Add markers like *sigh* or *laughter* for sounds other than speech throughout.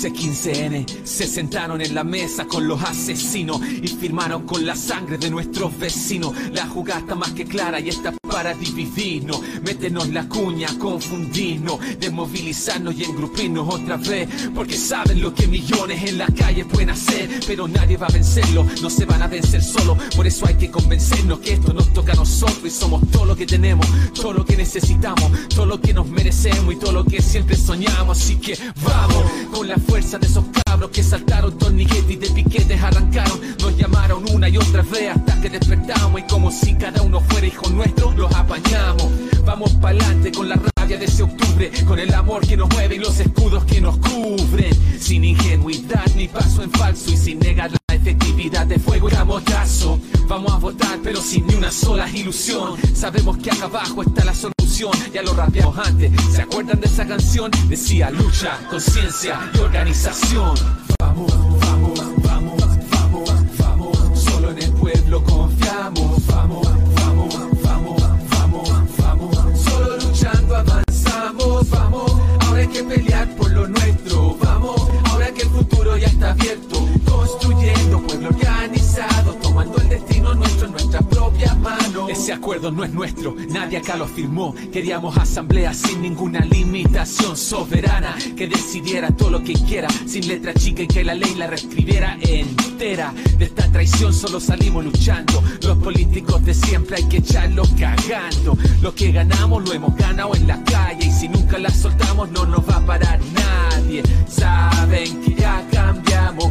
C15N se sentaron en la mesa con los asesinos y firmaron con la sangre de nuestros vecinos. La jugada está más que clara y está para dividirnos, meternos la cuña, confundirnos, desmovilizarnos y engrupirnos otra vez, porque saben lo que millones en la calle pueden hacer, pero nadie va a vencerlo, no se van a vencer solo, por eso hay que convencernos que esto nos toca a nosotros y somos todo lo que tenemos, todo lo que necesitamos, todo lo que nos merecemos y todo lo que siempre soñamos, así que vamos con la fuerza de esos cabros que saltaron torniquetes y de piquetes arrancaron. Nos llamaron una y otra vez hasta que despertamos y como si cada uno fuera hijo nuestro, los apañamos. Vamos pa'lante con la rabia de ese octubre, con el amor que nos mueve y los escudos que nos cubren. Sin ingenuidad ni paso en falso y sin negar la efectividad de fuego y camotazo. Vamos a votar pero sin ni una sola ilusión. Sabemos que acá abajo está la solución, ya lo rapeamos antes. ¿Se acuerdan de esa canción? Decía lucha, conciencia y organización. Vamos, vamos, vamos, vamos, vamos. Solo en el pueblo confiamos. Vamos, vamos, vamos, vamos, vamos. Solo luchando avanzamos. Vamos, ahora hay que pelear por lo nuestro. Vamos, ahora que el futuro ya está abierto. Pueblo organizado, tomando el destino nuestro en nuestras propias manos. Ese acuerdo no es nuestro, nadie acá lo firmó. Queríamos asamblea sin ninguna limitación soberana que decidiera todo lo que quiera, sin letra chica y que la ley la reescribiera entera. De esta traición solo salimos luchando. Los políticos de siempre hay que echarlos cagando. Lo que ganamos lo hemos ganado en la calle y si nunca la soltamos no nos va a parar nadie. Saben que ya cambiamos,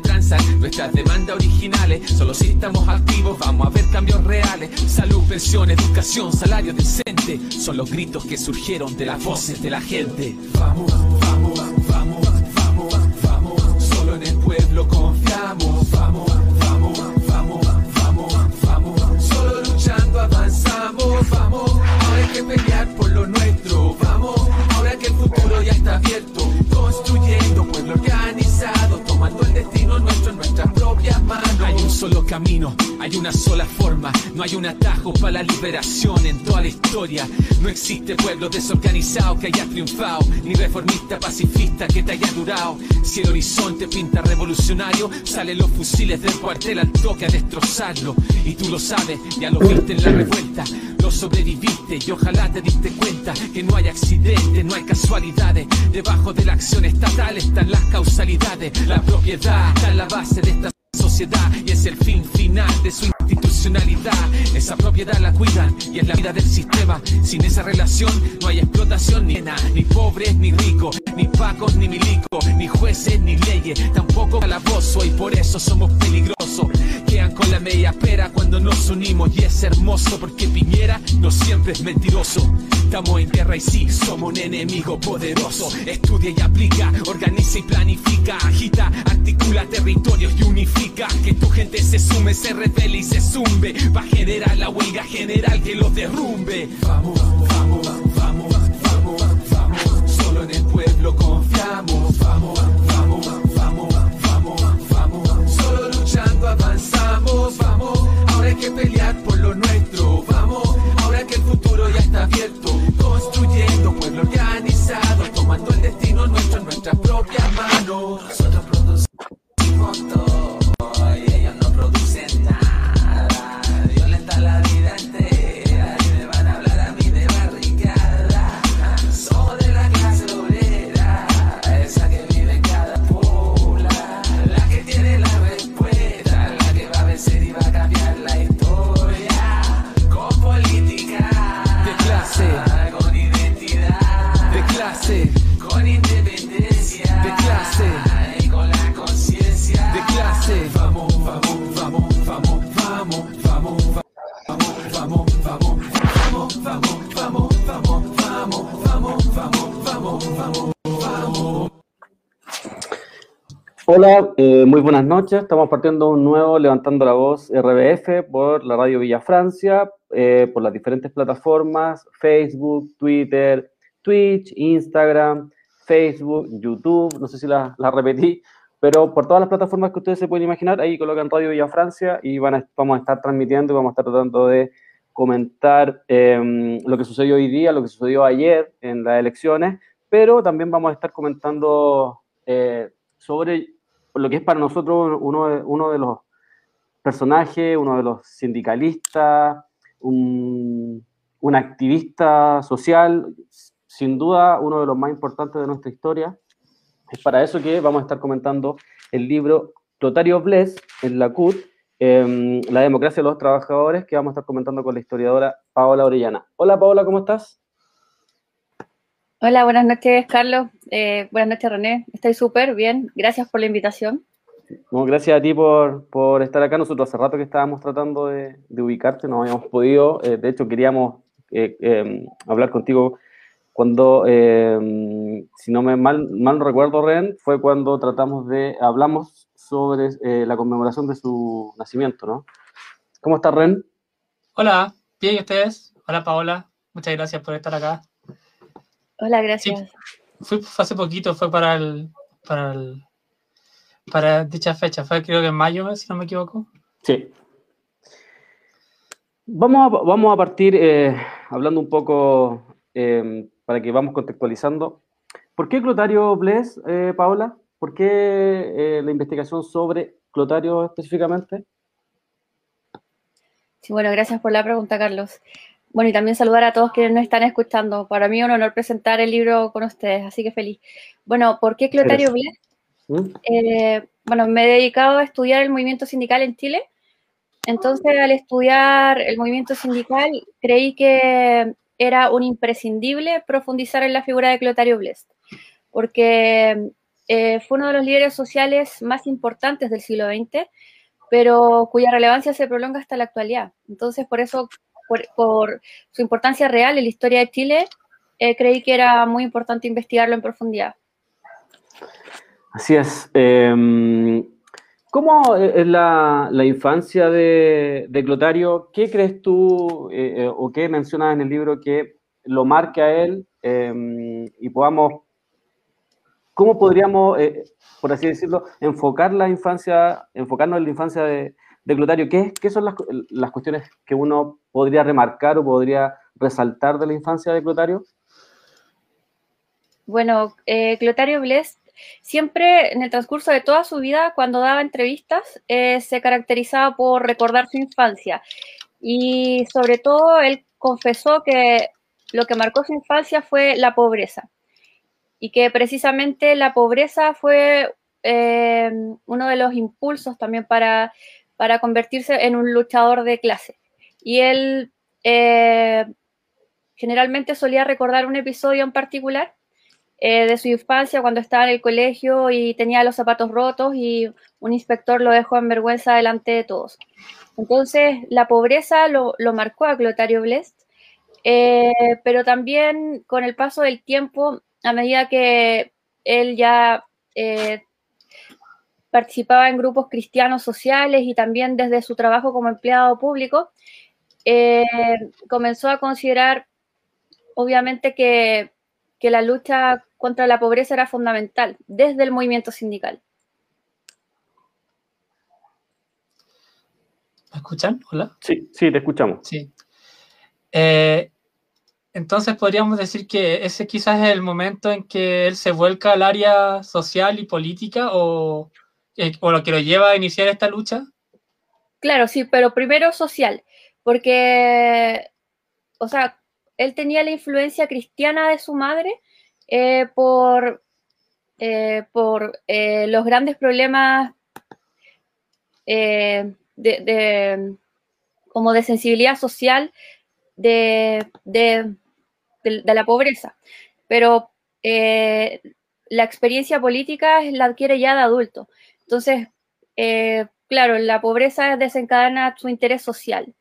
nuestras demandas originales. Solo si estamos activos vamos a ver cambios reales. Salud, pensión, educación, salario decente son los gritos que surgieron de las voces de la gente. Vamos, vamos, vamos, vamos, vamos. Solo en el pueblo confiamos. Vamos, vamos, vamos, vamos, vamos. Solo luchando avanzamos. Vamos, ahora hay que pelear por lo nuestro. Vamos, ahora que el futuro ya está abierto. Construyendo pueblo organizado, tomando el destino Hay un solo camino, hay una sola forma. No hay un atajo para la liberación en toda la historia. No existe pueblo desorganizado que haya triunfado, ni reformista pacifista que te haya durado. Si el horizonte pinta revolucionario, salen los fusiles del cuartel al toque a destrozarlo. Y tú lo sabes, ya lo viste en la revuelta. Lo sobreviviste y ojalá te diste cuenta que no hay accidentes, no hay casualidades. Debajo de la acción estatal están las causalidades. La propiedad está en la base de esta y es el fin final de su institucionalidad. Esa propiedad la cuidan y es la vida del sistema. Sin esa relación no hay explotación ni nada, ni pobres ni ricos, ni pacos ni milicos, ni jueces ni leyes, tampoco calabozo y por eso somos peligrosos. Quedan con la media pera cuando nos unimos y es hermoso porque Piñera no siempre es mentiroso. Estamos en guerra y sí, somos un enemigo poderoso. Estudia y aplica, organiza y planifica, agita, articula territorios y unifica. Que tu gente se sume, se revele y se zumbe. Va a generar la huelga general que los derrumbe. Vamos, vamos, vamos, vamos, vamos. Solo en el pueblo confiamos. Vamos, vamos, vamos, vamos, vamos. Solo luchando avanzamos. Vamos, ahora hay que pelear por lo nuestro. Vamos, ahora que el futuro ya está abierto. Organizado, tomando el destino nuestro en nuestras propias manos. Nosotros producimos todo Hola, eh, muy buenas noches. Estamos partiendo un nuevo Levantando la Voz RBF por la radio Villa Francia, eh, por las diferentes plataformas, Facebook, Twitter, Twitch, Instagram, Facebook, YouTube, no sé si la, repetí, pero por todas las plataformas que ustedes se pueden imaginar, ahí colocan Radio Villa Francia y van a- vamos a estar transmitiendo y vamos a estar tratando de comentar eh, lo que sucedió hoy día, lo que sucedió ayer en las elecciones, pero también vamos a estar comentando eh, sobre lo que es para nosotros uno de, uno de los personajes, uno de los sindicalistas, un, un activista social, sin duda uno de los más importantes de nuestra historia. Es para eso que vamos a estar comentando el libro Clotario Bless en la CUT, eh, La democracia de los trabajadores, que vamos a estar comentando con la historiadora Paola Orellana. Hola Paola, ¿cómo estás? Hola, buenas noches, Carlos. Eh, buenas noches, René. Estoy súper bien. Gracias por la invitación. No, gracias a ti por, por estar acá. Nosotros hace rato que estábamos tratando de, de ubicarte, no habíamos podido. Eh, de hecho, queríamos eh, eh, hablar contigo cuando, eh, si no me mal, mal no recuerdo, Ren, fue cuando tratamos de, hablamos sobre eh, la conmemoración de su nacimiento, ¿no? ¿Cómo estás, Ren? Hola, bien, ¿y ustedes? Hola, Paola. Muchas gracias por estar acá. Hola, gracias. Fui fue hace poquito, fue para el, para el, para dicha fecha. Fue creo que en mayo, si no me equivoco. Sí. Vamos a, vamos a partir eh, hablando un poco eh, para que vamos contextualizando. ¿Por qué Clotario Bless, eh, Paola? ¿Por qué eh, la investigación sobre Clotario específicamente? Sí, bueno, gracias por la pregunta, Carlos. Bueno, y también saludar a todos quienes nos están escuchando. Para mí es un honor presentar el libro con ustedes, así que feliz. Bueno, ¿por qué Clotario Bless? ¿Mm? Eh, bueno, me he dedicado a estudiar el movimiento sindical en Chile. Entonces, al estudiar el movimiento sindical, creí que era un imprescindible profundizar en la figura de Clotario Blest, porque eh, fue uno de los líderes sociales más importantes del siglo XX, pero cuya relevancia se prolonga hasta la actualidad. Entonces, por eso, por, su importancia real en la historia de Chile, eh, creí que era muy importante investigarlo en profundidad. Así es. Eh, ¿Cómo es la, infancia de, de, Clotario? ¿Qué crees tú eh, eh, o qué mencionas en el libro que lo marque a él eh, y podamos, cómo podríamos, por así decirlo, enfocar la infancia, enfocarnos en la infancia de, de Clotario? ¿Qué, ¿Qué, son las, las cuestiones que uno podría remarcar o podría resaltar de la infancia de Clotario? Bueno, eh, Clotario Blest siempre en el transcurso de toda su vida, cuando daba entrevistas, eh, se caracterizaba por recordar su infancia. Y sobre todo, él confesó que lo que marcó su infancia fue la pobreza. Y que precisamente la pobreza fue eh, uno de los impulsos también para, para, convertirse en un luchador de clase. Y él eh, generalmente solía recordar un episodio en particular eh, de su infancia cuando estaba en el colegio y tenía los zapatos rotos y un inspector lo dejó en vergüenza delante de todos. Entonces, la pobreza lo, lo marcó a Clotario Blest, eh, pero también con el paso del tiempo, a medida que él ya eh, participaba en grupos cristianos sociales y también desde su trabajo como empleado público, eh, comenzó a considerar, obviamente, que, que la lucha contra la pobreza era fundamental desde el movimiento sindical. ¿Me escuchan? Hola. Sí, sí, te escuchamos. Sí. Eh, entonces podríamos decir que ese quizás es el momento en que él se vuelca al área social y política o, eh, o lo que lo lleva a iniciar esta lucha. Claro, sí, pero primero social, porque, o sea, él tenía la influencia cristiana de su madre eh, por, eh, por los grandes problemas de, de, como de sensibilidad social de, de, de la pobreza. Pero la experiencia política la adquiere ya de adulto. Entonces, eh, claro, la pobreza desencadena su interés social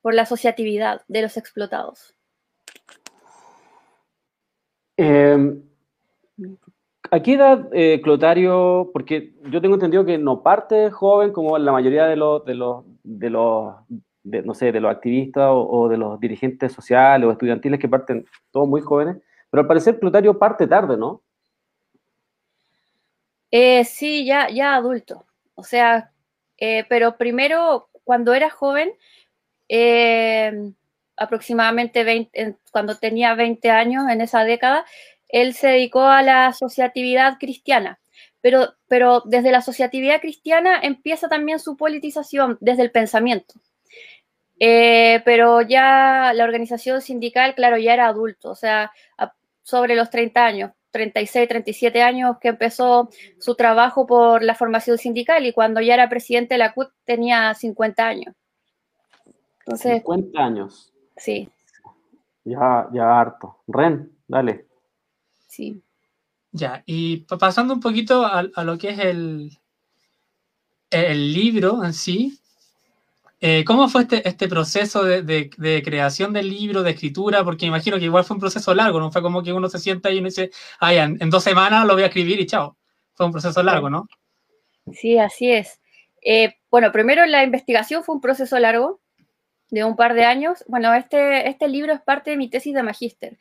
por la asociatividad de los explotados. Eh, ¿A qué edad, Clotario? Porque yo tengo entendido que no parte joven como la mayoría de los, de los, de los no sé, de los activistas o, de los dirigentes sociales o estudiantiles que parten todos muy jóvenes, pero al parecer Clotario parte tarde, ¿no? Eh, sí, ya, ya adulto. O sea, eh, pero primero, cuando era joven, aproximadamente 20, cuando tenía 20 años en esa década, él se dedicó a la asociatividad cristiana. Pero, pero desde la asociatividad cristiana empieza también su politización desde el pensamiento. Eh, pero ya la organización sindical, claro, ya era adulto, o sea, sobre los 30 años, 36, 37 años que empezó su trabajo por la formación sindical y cuando ya era presidente de la CUT tenía 50 años. Entonces, 50 años. Sí. Ya, ya harto. Ren, dale. Sí. Ya, y pasando un poquito a, lo que es el, el libro en sí, eh, ¿cómo fue este, este proceso de, creación del libro, de escritura? Porque imagino que igual fue un proceso largo, no fue como que uno se sienta y uno dice, ah, en, dos semanas lo voy a escribir y chao. Fue un proceso largo, ¿no? Sí, así es. Eh, bueno, primero la investigación fue un proceso largo, de un par de años. Bueno, este, este libro es parte de mi tesis de magíster.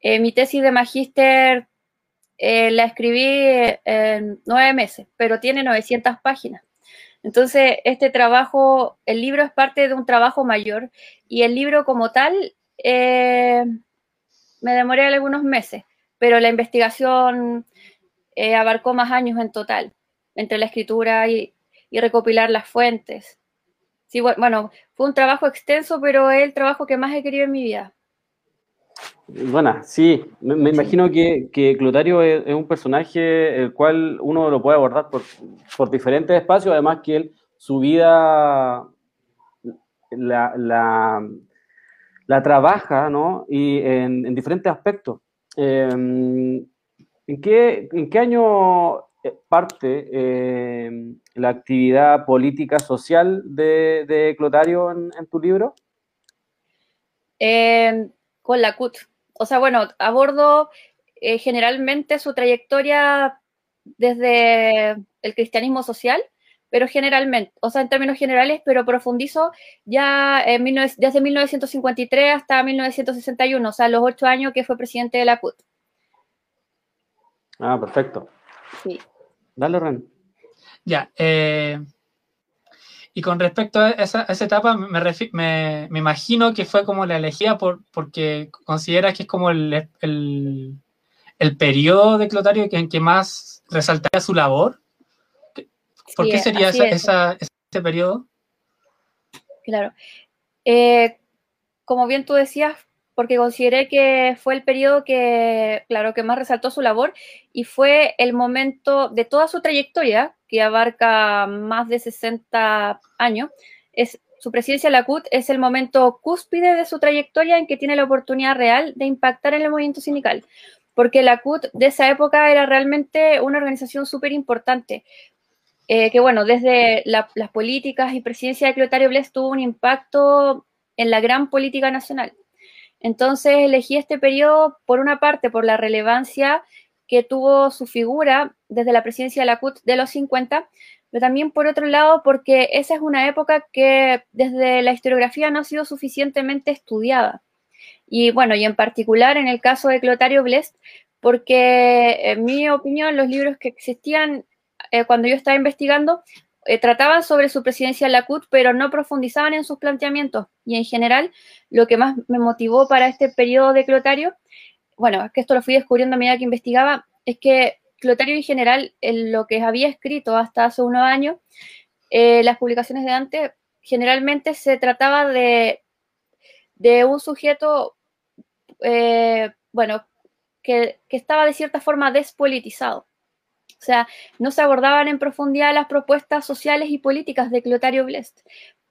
Eh, mi tesis de magíster eh, la escribí en nueve meses, pero tiene 900 páginas. Entonces, este trabajo, el libro es parte de un trabajo mayor y el libro como tal eh, me demoré algunos meses, pero la investigación abarcó más años en total, entre la escritura y, y recopilar las fuentes. Sí, bueno, fue un trabajo extenso, pero es el trabajo que más he querido en mi vida. Bueno, sí, me, imagino que, que Clotario es, un personaje el cual uno lo puede abordar por, por diferentes espacios, además que él, su vida la, la, la trabaja, ¿no? Y en, diferentes aspectos. Em, ¿en, qué, ¿En qué año eh, parte em, la actividad política social de, de Clotario en, en, tu libro? Eh, con la CUT. O sea, bueno, abordo eh, generalmente su trayectoria desde el cristianismo social, pero generalmente, o sea, en términos generales, pero profundizo ya en desde 1953 hasta 1961, o sea, los ocho años que fue presidente de la CUT. Ah, perfecto. Sí. Dale, Ren. Ya, eh, y con respecto a esa, etapa, me, me, me, imagino que fue como la elegida por, porque considera que es como el, el, el periodo de Clotario en que más resaltaría su labor. ¿Por qué sería esa, ese periodo? Claro. Eh, como bien tú decías, porque consideré que fue el periodo que, claro, que más resaltó su labor y fue el momento de toda su trayectoria, que abarca más de 60 años. Es, su presidencia en la CUT es el momento cúspide de su trayectoria en que tiene la oportunidad real de impactar en el movimiento sindical, porque la CUT de esa época era realmente una organización súper importante. Eh, que bueno, desde las políticas y presidencia de Clotario Bles tuvo un impacto en la gran política nacional. Entonces elegí este periodo, por una parte, por la relevancia que tuvo su figura desde la presidencia de la CUT de los 50, pero también por otro lado porque esa es una época que desde la historiografía no ha sido suficientemente estudiada. Y bueno, y en particular en el caso de Clotario Blest, porque en mi opinión los libros que existían eh, cuando yo estaba investigando eh, trataban sobre su presidencia en la CUT, pero no profundizaban en sus planteamientos. Y en general, lo que más me motivó para este periodo de Clotario, bueno, es que esto lo fui descubriendo a medida que investigaba, es que Clotario en general, en lo que había escrito hasta hace unos años, eh, las publicaciones de antes, generalmente se trataba de, de un sujeto, eh, bueno, que, que estaba de cierta forma despolitizado. O sea, no se abordaban en profundidad las propuestas sociales y políticas de Clotario Blest.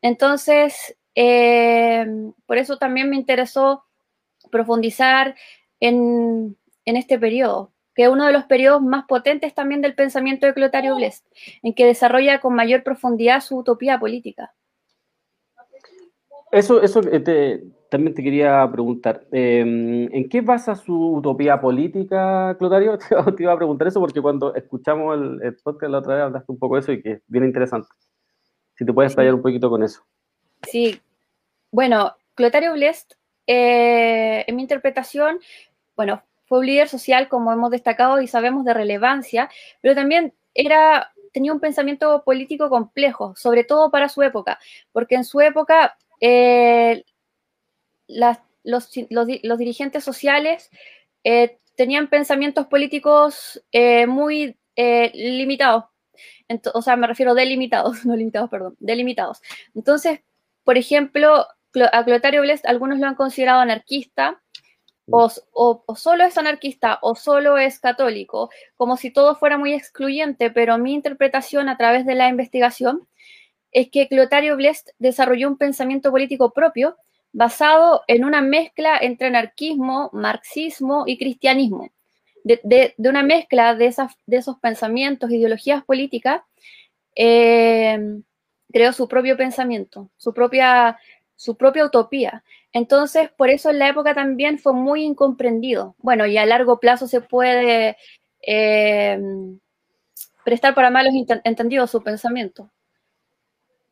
Entonces, eh, por eso también me interesó profundizar en, este periodo, que es uno de los periodos más potentes también del pensamiento de Clotario Blest, en que desarrolla con mayor profundidad su utopía política. Eso, eso te, también te quería preguntar, em, ¿en qué basa su utopía política, Clotario? *laughs* Te, iba a preguntar eso porque cuando escuchamos el, podcast la otra vez hablaste un poco de eso y que es bien interesante. Si te puedes explayar un poquito con eso. Sí, bueno, Clotario Blest, eh, en mi interpretación, bueno, fue un líder social, como hemos destacado y sabemos de relevancia, pero también era, tenía un pensamiento político complejo, sobre todo para su época, porque en su época eh, los, dirigentes sociales eh, tenían pensamientos políticos eh, muy eh, limitados. o sea, me refiero delimitados, *laughs* no limitados, perdón, delimitados. Entonces, por ejemplo, a Clotario Blest algunos lo han considerado anarquista, o, o, solo es anarquista o solo es católico, como si todo fuera muy excluyente, pero mi interpretación a través de la investigación es que Clotario Blest desarrolló un pensamiento político propio basado en una mezcla entre anarquismo, marxismo y cristianismo. De, una mezcla de, esas, de esos pensamientos, ideologías políticas, eh, creó su propio pensamiento, su propia, su propia utopía. Entonces, por eso en la época también fue muy incomprendido. Bueno, y a largo plazo se puede eh, prestar para malos entendidos su pensamiento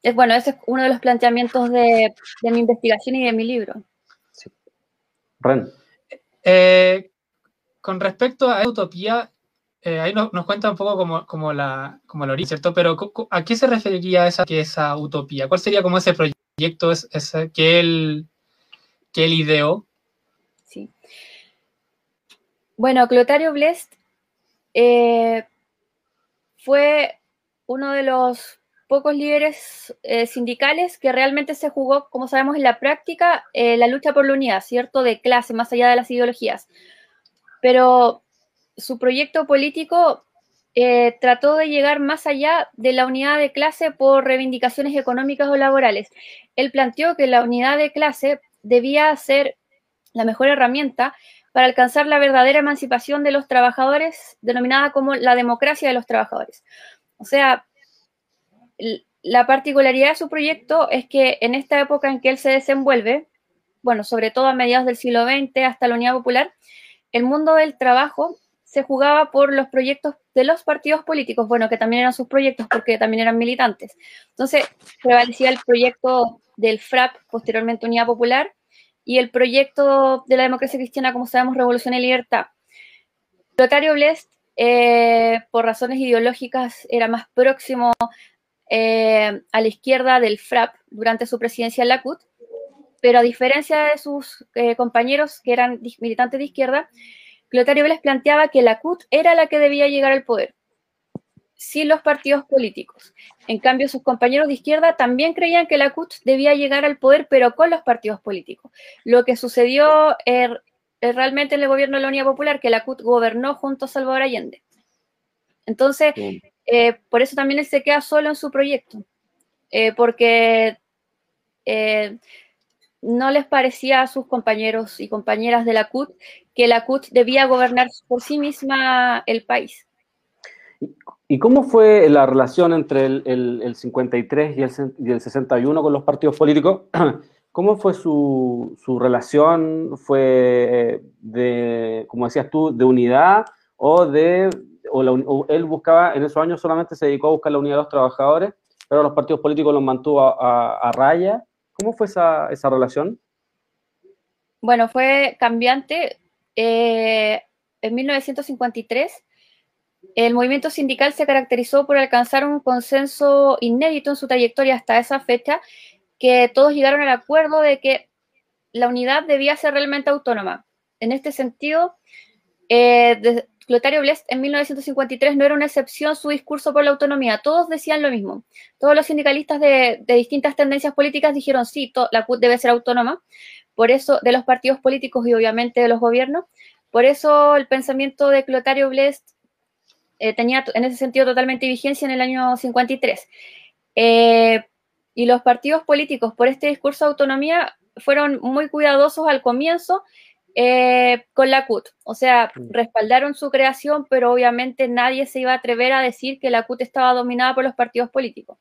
es bueno, ese es uno de los planteamientos de, mi investigación y de mi libro. Sí. Ren. Eh, con respecto a utopía, eh, ahí nos, cuenta un poco como, la, como el origen, ¿cierto? Pero ¿a qué se referiría esa, que esa utopía? ¿Cuál sería como ese proyecto ese, que, él, que él ideó? Sí. Bueno, Clotario Blest eh, fue uno de los pocos líderes eh, sindicales que realmente se jugó, como sabemos en la práctica, eh, la lucha por la unidad, ¿cierto? De clase, más allá de las ideologías. Pero su proyecto político eh, trató de llegar más allá de la unidad de clase por reivindicaciones económicas o laborales. Él planteó que la unidad de clase debía ser la mejor herramienta para alcanzar la verdadera emancipación de los trabajadores, denominada como la democracia de los trabajadores. O sea, la particularidad de su proyecto es que en esta época en que él se desenvuelve, bueno, sobre todo a mediados del siglo XX hasta la Unidad Popular, el mundo del trabajo se jugaba por los proyectos de los partidos políticos, bueno, que también eran sus proyectos porque también eran militantes. Entonces, prevalecía el proyecto del FRAP, posteriormente Unidad Popular, y el proyecto de la democracia cristiana, como sabemos, Revolución y Libertad. Lotario Blest, eh, por razones ideológicas, era más próximo eh, a la izquierda del FRAP durante su presidencia en la CUT, pero a diferencia de sus eh, compañeros que eran militantes de izquierda, Clotario Vélez planteaba que la CUT era la que debía llegar al poder, sin los partidos políticos. En cambio, sus compañeros de izquierda también creían que la CUT debía llegar al poder, pero con los partidos políticos. Lo que sucedió er, realmente en el gobierno de la Unidad Popular, que la CUT gobernó junto a Salvador Allende. Entonces, eh, por eso también él se queda solo en su proyecto, eh, porque eh, no les parecía a sus compañeros y compañeras de la CUT que la CUT debía gobernar por sí misma el país. ¿Y cómo fue la relación entre el, 53 y el, 61 con los partidos políticos? *clears throat* ¿Cómo fue su, su relación? ¿Fue de, como decías tú, de unidad o de o, él buscaba, en esos años solamente se dedicó a buscar la unidad de los trabajadores, pero los partidos políticos los mantuvo a, raya. ¿Cómo fue esa, relación? Bueno, fue cambiante. Eh, en 1953, el movimiento sindical se caracterizó por alcanzar un consenso inédito en su trayectoria hasta esa fecha, que todos llegaron al acuerdo de que la unidad debía ser realmente autónoma. En este sentido, eh, Clotario Blest en 1953 no era una excepción su discurso por la autonomía. Todos decían lo mismo. Todos los sindicalistas de, distintas tendencias políticas dijeron sí, la CUT debe ser autónoma. Por eso, de los partidos políticos y obviamente de los gobiernos. Por eso el pensamiento de Clotario Blest eh, tenía en ese sentido totalmente vigencia en el año 53. Eh, y los partidos políticos, por este discurso de autonomía, fueron muy cuidadosos al comienzo eh, con la CUT. O sea, Mm. respaldaron su creación, pero obviamente nadie se iba a atrever a decir que la CUT estaba dominada por los partidos políticos.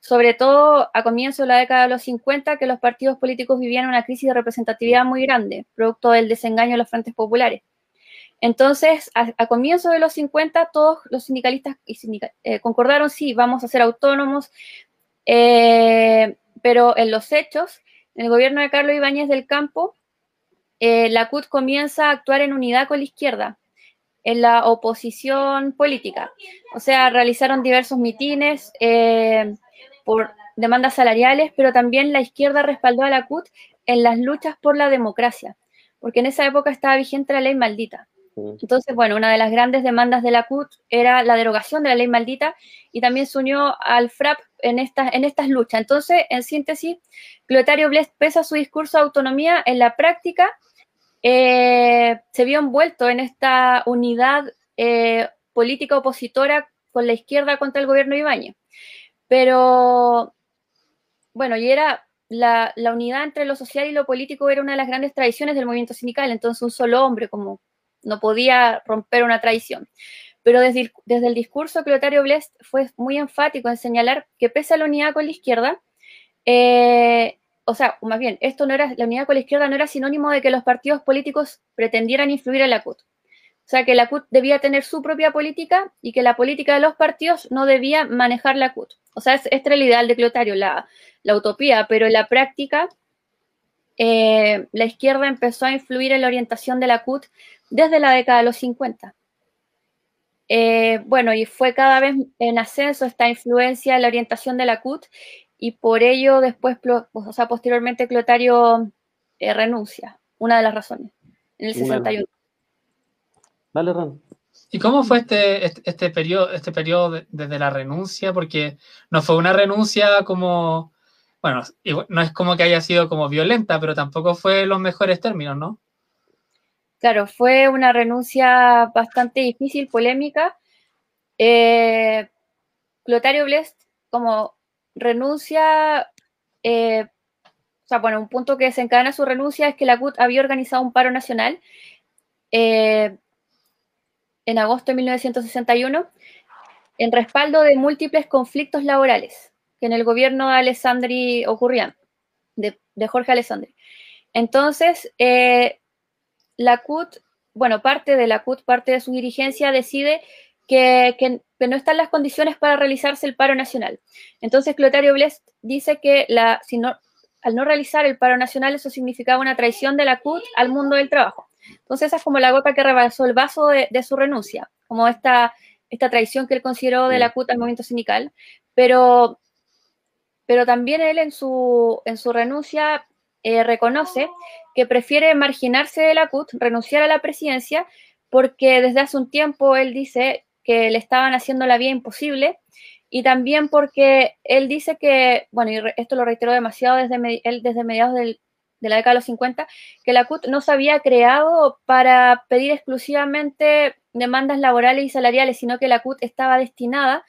Sobre todo a comienzos de la década de los 50, que los partidos políticos vivían una crisis de representatividad muy grande, producto del desengaño de los frentes populares. Entonces, a, a comienzos de los 50, todos los sindicalistas y eh, concordaron, sí, vamos a ser autónomos, eh, pero en los hechos, en el gobierno de Carlos Ibáñez del Campo, eh, la CUT comienza a actuar en unidad con la izquierda, en la oposición política. O sea, realizaron diversos mitines eh, por demandas salariales, pero también la izquierda respaldó a la CUT en las luchas por la democracia, porque en esa época estaba vigente la ley maldita. Entonces, bueno, una de las grandes demandas de la CUT era la derogación de la ley maldita y también se unió al FRAP en estas, en estas luchas. Entonces, en síntesis, Clotario Blest, pese a su discurso de autonomía, en la práctica eh, se vio envuelto en esta unidad eh, política opositora con la izquierda contra el gobierno de Ibáñez. Pero, bueno, y era la, unidad entre lo social y lo político era una de las grandes tradiciones del movimiento sindical, entonces un solo hombre como no podía romper una tradición. Pero desde el, desde el discurso, Clotario Blest fue muy enfático en señalar que pese a la unidad con la izquierda, eh, o sea, más bien, esto no era, la unidad con la izquierda no era sinónimo de que los partidos políticos pretendieran influir en la CUT. O sea, que la CUT debía tener su propia política y que la política de los partidos no debía manejar la CUT. O sea, este era el ideal de Clotario, la, la utopía, pero en la práctica eh, la izquierda empezó a influir en la orientación de la CUT desde la década de los 50. Eh, bueno, y fue cada vez en ascenso esta influencia en la orientación de la CUT y por ello después, o sea, posteriormente Clotario eh, renuncia, una de las razones, en el 61. Dale, Ron. ¿Y cómo fue este, este, este periodo, este periodo de, desde la renuncia? Porque no fue una renuncia como, bueno, no es como que haya sido como violenta, pero tampoco fue los mejores términos, ¿no? Claro, fue una renuncia bastante difícil, polémica. Eh, Clotario Blest, como renuncia, eh, o sea, bueno, un punto que desencadena su renuncia es que la CUT había organizado un paro nacional eh, en agosto de 1961 en respaldo de múltiples conflictos laborales que en el gobierno de Alessandri ocurrían, de, de Jorge Alessandri. Entonces, eh, la CUT, bueno, parte de la CUT, parte de su dirigencia decide que, que, que, no están las condiciones para realizarse el paro nacional. Entonces, Clotario Blest dice que la, si no, al no realizar el paro nacional, eso significaba una traición de la CUT al mundo del trabajo. Entonces, esa es como la gota que rebasó el vaso de, de su renuncia, como esta, esta traición que él consideró de la CUT al movimiento sindical. Pero, pero también él en su, en su renuncia eh, reconoce que prefiere marginarse de la CUT, renunciar a la presidencia, porque desde hace un tiempo él dice que le estaban haciendo la vida imposible y también porque él dice que, bueno, y esto lo reiteró demasiado desde, él desde mediados del, de la década de los 50, que la CUT no se había creado para pedir exclusivamente demandas laborales y salariales, sino que la CUT estaba destinada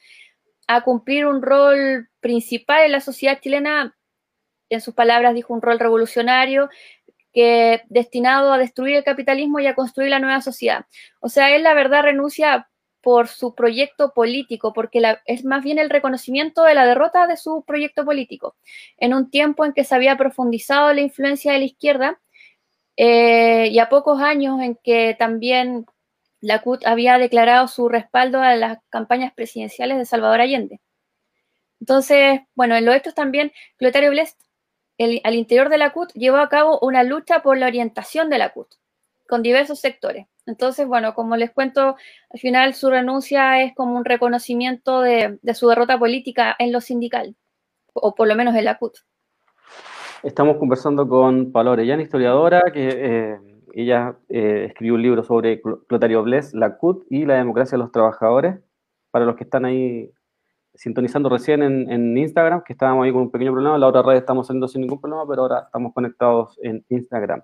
a cumplir un rol principal en la sociedad chilena, en sus palabras dijo un rol revolucionario, que destinado a destruir el capitalismo y a construir la nueva sociedad. O sea, él la verdad renuncia por su proyecto político, porque la, es más bien el reconocimiento de la derrota de su proyecto político, en un tiempo en que se había profundizado la influencia de la izquierda eh, y a pocos años en que también la CUT había declarado su respaldo a las campañas presidenciales de Salvador Allende. Entonces, bueno, en los hechos también, Clotario Blest, el, al interior de la CUT, llevó a cabo una lucha por la orientación de la CUT, con diversos sectores. Entonces, bueno, como les cuento, al final su renuncia es como un reconocimiento de, su derrota política en lo sindical, o por lo menos en la CUT. Estamos conversando con Paola Orellana, historiadora, que eh, ella eh, escribió un libro sobre Clotario Bles, la CUT y la democracia de los trabajadores. Para los que están ahí sintonizando recién en, Instagram, que estábamos ahí con un pequeño problema, la otra red estamos saliendo sin ningún problema, pero ahora estamos conectados en Instagram.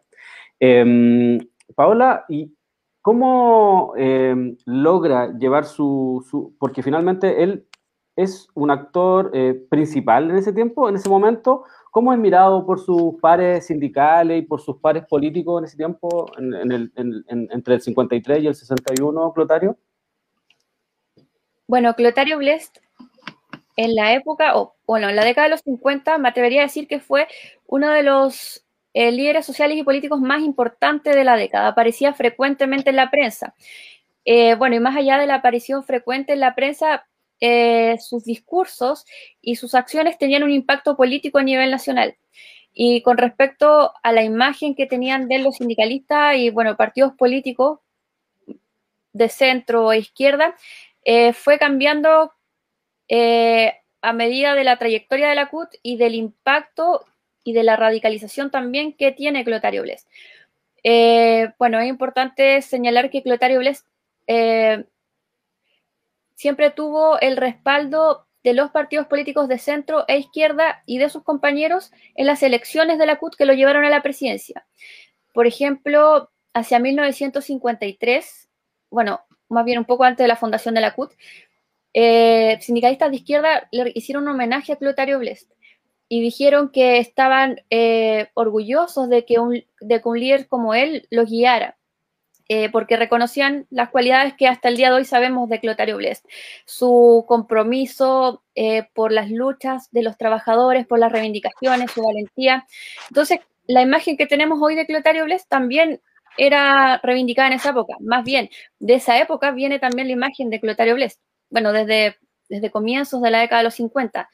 Eh, Paola, ¿y cómo eh, logra llevar su, Porque finalmente él es un actor eh, principal en ese tiempo, en ese momento. ¿cómo es mirado por sus pares sindicales y por sus pares políticos en ese tiempo, entre el 53 y el 61, Clotario? Bueno, Clotario Blest, en la época, o bueno, en la década de los 50, me atrevería a decir que fue uno de los eh, líderes sociales y políticos más importantes de la década. Aparecía frecuentemente en la prensa. Eh, bueno, y más allá de la aparición frecuente en la prensa, eh, sus discursos y sus acciones tenían un impacto político a nivel nacional. Y con respecto a la imagen que tenían de los sindicalistas y, bueno, partidos políticos de centro o izquierda, eh, fue cambiando a medida de la trayectoria de la CUT y del impacto y de la radicalización también que tiene Clotario Bles. Eh, bueno, es importante señalar que Clotario Bles siempre tuvo el respaldo de los partidos políticos de centro e izquierda y de sus compañeros en las elecciones de la CUT que lo llevaron a la presidencia. Por ejemplo, hacia 1953, bueno, más bien un poco antes de la fundación de la CUT, eh, sindicalistas de izquierda le hicieron un homenaje a Clotario Blest y dijeron que estaban eh, orgullosos de que, un, de un líder como él los guiara. Eh, porque reconocían las cualidades que hasta el día de hoy sabemos de Clotario Blest. Su compromiso por las luchas de los trabajadores, por las reivindicaciones, su valentía. Entonces, la imagen que tenemos hoy de Clotario Blest también era reivindicada en esa época. Más bien, de esa época viene también la imagen de Clotario Blest. Bueno, desde, desde comienzos de la década de los 50,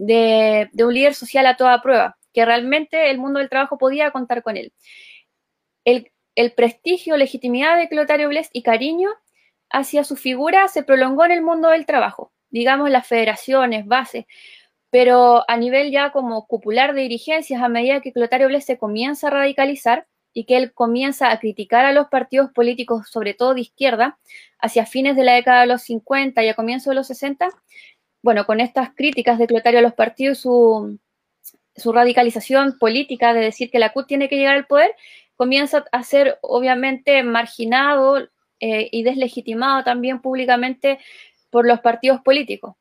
de, un líder social a toda prueba, que realmente el mundo del trabajo podía contar con él. El, prestigio, legitimidad de Clotario Blest y cariño hacia su figura se prolongó en el mundo del trabajo, digamos las federaciones, bases, pero a nivel ya como cupular de dirigencias, a medida que Clotario Blest se comienza a radicalizar, y que él comienza a criticar a los partidos políticos, sobre todo de izquierda, hacia fines de la década de los 50 y a comienzos de los 60, bueno, con estas críticas de Clotario a los partidos, su, su radicalización política de decir que la CUT tiene que llegar al poder, comienza a ser obviamente marginado eh, y deslegitimado también públicamente por los partidos políticos,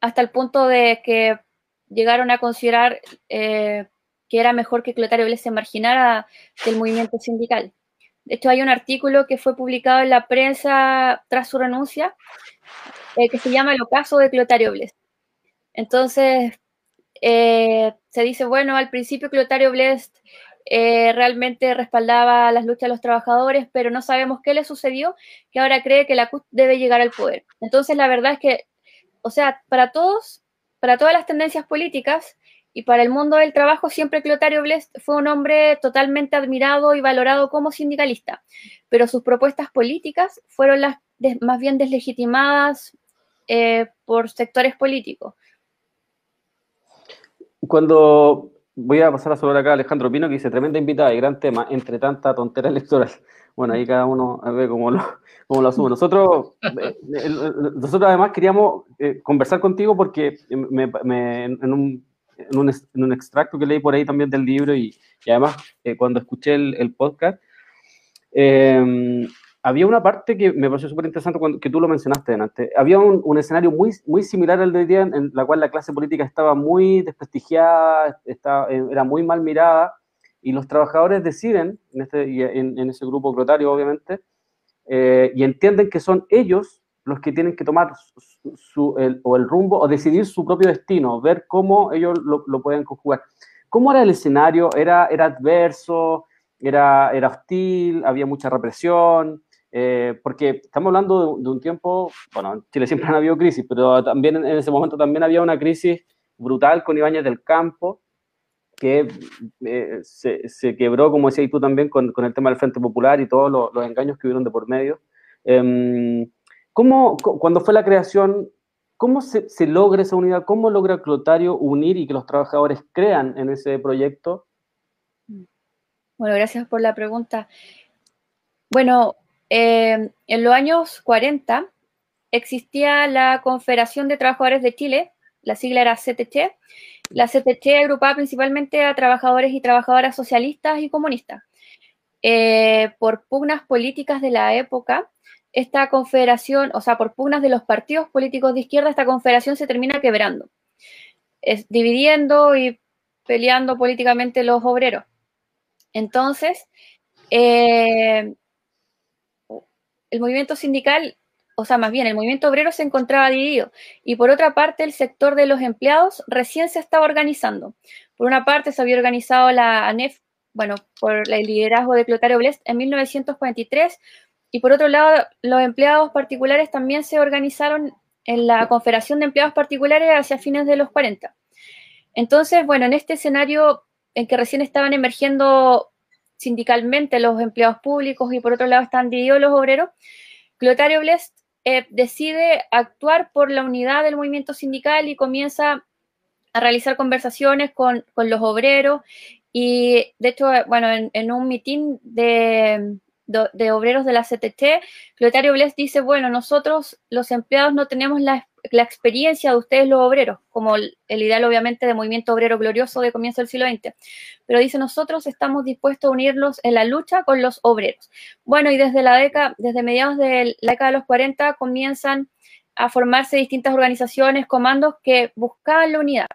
hasta el punto de que llegaron a considerar eh, que era mejor que Clotario Bles se marginara del movimiento sindical. De hecho, hay un artículo que fue publicado en la prensa tras su renuncia eh, que se llama El ocaso de Clotario Bles. Entonces, eh, se dice, bueno, al principio Clotario Bles eh, realmente respaldaba las luchas de los trabajadores, pero no sabemos qué le sucedió, que ahora cree que la CUT debe llegar al poder. Entonces, la verdad es que, o sea, para todos, para todas las tendencias políticas, y para el mundo del trabajo, siempre Clotario Blest fue un hombre totalmente admirado y valorado como sindicalista, pero sus propuestas políticas fueron las más bien deslegitimadas eh, por sectores políticos. Cuando voy a pasar a saludar acá a Alejandro Pino, que dice tremenda invitada y gran tema, entre tanta tontera *laughs* electoral. Bueno, ahí cada uno ve cómo lo, cómo lo asume. Nosotros, eh, nosotros además queríamos eh, conversar contigo porque en un en un, extracto que leí por ahí también del libro y, además eh, cuando escuché el, podcast, em, había una parte que me pareció súper interesante que tú lo mencionaste antes. Había un, escenario muy, muy similar al de hoy día en, la cual la clase política estaba muy desprestigiada, estaba, eh, era muy mal mirada y los trabajadores deciden, en, este, en, ese grupo crotario obviamente, eh, y entienden que son ellos los que tienen que tomar su, el, o el rumbo o decidir su propio destino, ver cómo ellos lo, pueden conjugar. ¿Cómo era el escenario? ¿Era, era adverso? Era, ¿Era hostil? ¿Había mucha represión? Eh, porque estamos hablando de, un tiempo, bueno, en Chile siempre *laughs* han habido crisis, pero también en ese momento también había una crisis brutal con Ibáñez del Campo, que eh, se, se, quebró, como decías tú también, con, con, el tema del Frente Popular y todos los, engaños que hubieron de por medio. Eh, ¿Cómo, cuando fue la creación, cómo se, logra esa unidad? ¿Cómo logra Clotario unir y que los trabajadores crean en ese proyecto? Bueno, gracias por la pregunta. Bueno, eh, en los años 40 existía la Confederación de Trabajadores de Chile, la sigla era CTC. La CTC agrupaba principalmente a trabajadores y trabajadoras socialistas y comunistas. Eh, por pugnas políticas de la época, esta confederación, o sea, por pugnas de los partidos políticos de izquierda, esta confederación se termina quebrando, es, dividiendo y peleando políticamente los obreros. Entonces, eh, el movimiento sindical, o sea, más bien el movimiento obrero se encontraba dividido y por otra parte el sector de los empleados recién se estaba organizando. Por una parte se había organizado la ANEF, bueno, por el liderazgo de Clotario Blest en 1943 y por otro lado los empleados particulares también se organizaron en la Confederación de Empleados Particulares hacia fines de los 40. Entonces, bueno, en este escenario en que recién estaban emergiendo sindicalmente los empleados públicos y por otro lado están divididos los obreros, Clotario Blest eh, decide actuar por la unidad del movimiento sindical y comienza a realizar conversaciones con, los obreros y de hecho, bueno, en, un mitin de, de, obreros de la CTT, Clotario Blest dice, bueno, nosotros los empleados no tenemos la la experiencia de ustedes los obreros, como el, ideal obviamente de movimiento obrero glorioso de comienzo del siglo XX, pero dice nosotros estamos dispuestos a unirnos en la lucha con los obreros. Bueno, y desde la década, desde mediados de la década de los 40 comienzan a formarse distintas organizaciones, comandos que buscaban la unidad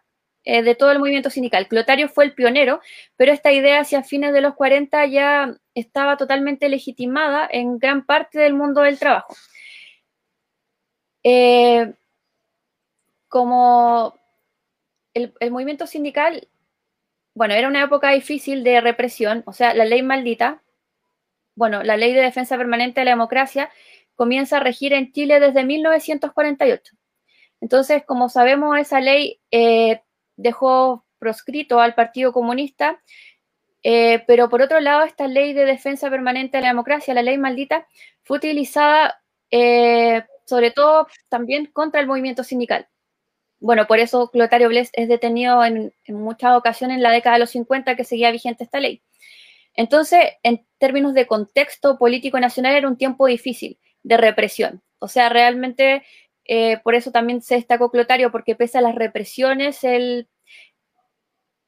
eh, de todo el movimiento sindical. Clotario fue el pionero, pero esta idea hacia fines de los 40 ya estaba totalmente legitimada en gran parte del mundo del trabajo. Eh, como el, movimiento sindical, bueno, era una época difícil de represión, o sea, la ley maldita, bueno, la ley de defensa permanente de la democracia comienza a regir en Chile desde 1948. Entonces, como sabemos, esa ley eh, dejó proscrito al Partido Comunista, eh, pero por otro lado, esta ley de defensa permanente de la democracia, la ley maldita, fue utilizada eh, sobre todo también contra el movimiento sindical bueno, por eso Clotario Blest es detenido en, muchas ocasiones en la década de los 50 que seguía vigente esta ley. Entonces, en términos de contexto político nacional, era un tiempo difícil de represión. O sea, realmente eh, por eso también se destacó Clotario, porque pese a las represiones, él,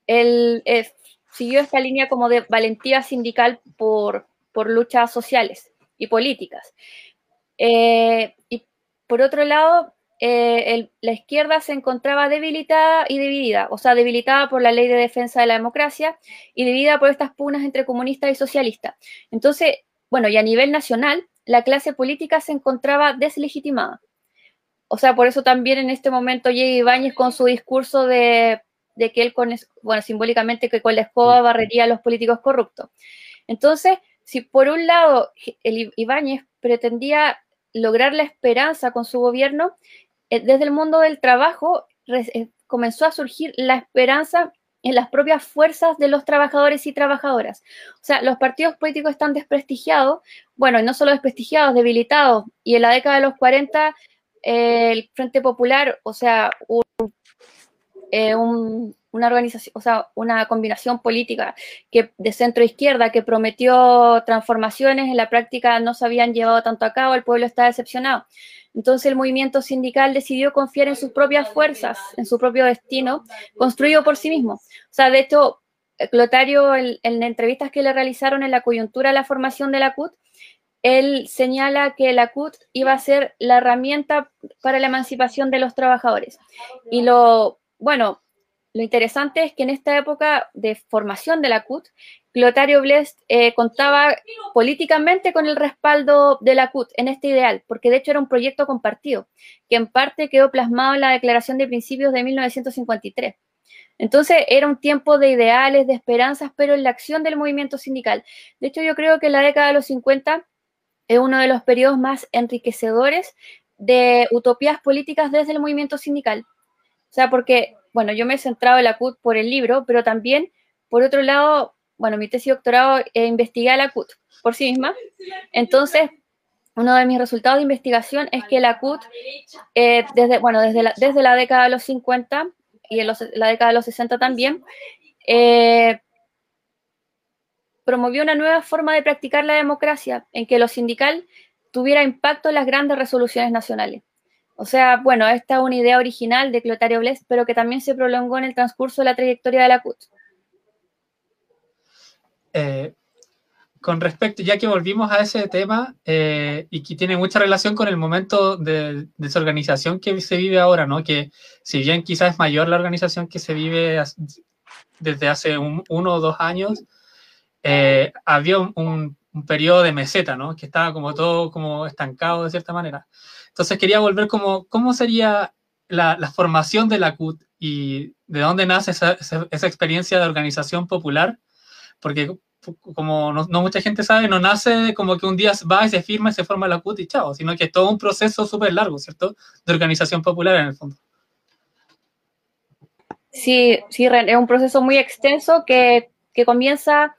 eh, siguió esta línea como de valentía sindical por, por luchas sociales y políticas. Eh, y por otro lado, eh, la izquierda se encontraba debilitada y dividida, o sea, debilitada por la ley de defensa de la democracia y dividida por estas pugnas entre comunistas y socialistas. Entonces, bueno, y a nivel nacional, la clase política se encontraba deslegitimada. O sea, por eso también en este momento llega Ibáñez con su discurso de, que él, con, bueno, simbólicamente que con la escoba barrería a los políticos corruptos. Entonces, si por un lado el Ibáñez pretendía lograr la esperanza con su gobierno, eh, desde el mundo del trabajo eh, comenzó a surgir la esperanza en las propias fuerzas de los trabajadores y trabajadoras. O sea, los partidos políticos están desprestigiados, bueno, y no solo desprestigiados, debilitados. Y en la década de los 40, eh, el Frente Popular, o sea, una organización, o sea, una combinación política que, de centro izquierda que prometió transformaciones, en la práctica no se habían llevado tanto a cabo, el pueblo está decepcionado. Entonces el movimiento sindical decidió confiar en sus propias fuerzas, en su propio destino, construido por sí mismo. O sea, de hecho, Clotario, en, entrevistas que le realizaron en la coyuntura de la formación de la CUT, él señala que la CUT iba a ser la herramienta para la emancipación de los trabajadores. Y lo, bueno, lo interesante es que en esta época de formación de la CUT, Clotario Blest eh, contaba políticamente con el respaldo de la CUT en este ideal, porque de hecho era un proyecto compartido, que en parte quedó plasmado en la Declaración de Principios de 1953. Entonces era un tiempo de ideales, de esperanzas, pero en la acción del movimiento sindical. De hecho, yo creo que la década de los 50 es uno de los periodos más enriquecedores de utopías políticas desde el movimiento sindical. O sea, porque, bueno, yo me he centrado en la CUT por el libro, pero también, por otro lado, bueno, mi tesis de doctorado eh, investigué la CUT por sí misma. Entonces, uno de mis resultados de investigación es que la CUT, eh, desde, bueno, desde la, desde la década de los 50 y en la década de los 60 también, eh, promovió una nueva forma de practicar la democracia en que lo sindical tuviera impacto en las grandes resoluciones nacionales. O sea, bueno, esta es una idea original de Clotario Blest, pero que también se prolongó en el transcurso de la trayectoria de la CUT. Eh, con respecto, ya que volvimos a ese tema eh, y que tiene mucha relación con el momento de desorganización que se vive ahora, ¿no? Que si bien quizás es mayor la organización que se vive desde hace uno o dos años, eh, había un, periodo de meseta, ¿no? Que estaba como todo como estancado de cierta manera. Entonces quería volver como, ¿cómo sería la, formación de la CUT y de dónde nace esa, experiencia de organización popular? Porque como no, mucha gente sabe, no nace como que un día va y se firma y se forma la CUT y chao, sino que es todo un proceso súper largo, ¿cierto? De organización popular en el fondo. Sí, sí, es un proceso muy extenso que, que comienza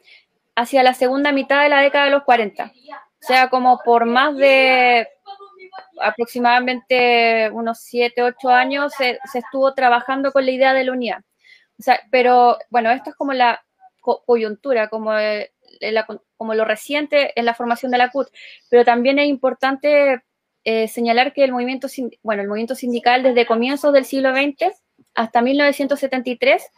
hacia la segunda mitad de la década de los 40. O sea, como por más de aproximadamente unos 7, 8 años se, estuvo trabajando con la idea de la unidad. Pero bueno, esto es como la coyuntura, como, como lo reciente en la formación de la CUT, pero también es importante eh, señalar que el movimiento, bueno, el movimiento sindical desde comienzos del siglo XX hasta 1973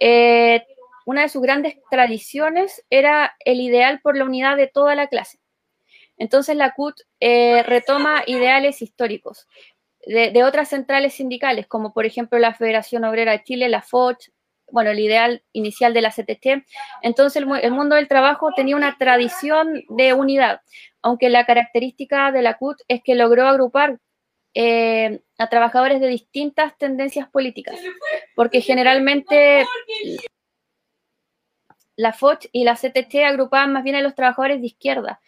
eh, una de sus grandes tradiciones era el ideal por la unidad de toda la clase. Entonces la CUT eh, retoma ideales históricos de, otras centrales sindicales, como por ejemplo la Federación Obrera de Chile, la FOCH, bueno, el ideal inicial de la CTT. Entonces el, mundo del trabajo tenía una tradición de unidad, aunque la característica de la CUT es que logró agrupar eh, a trabajadores de distintas tendencias políticas, porque generalmente la FOCH y la CTT agrupaban más bien a los trabajadores de izquierda,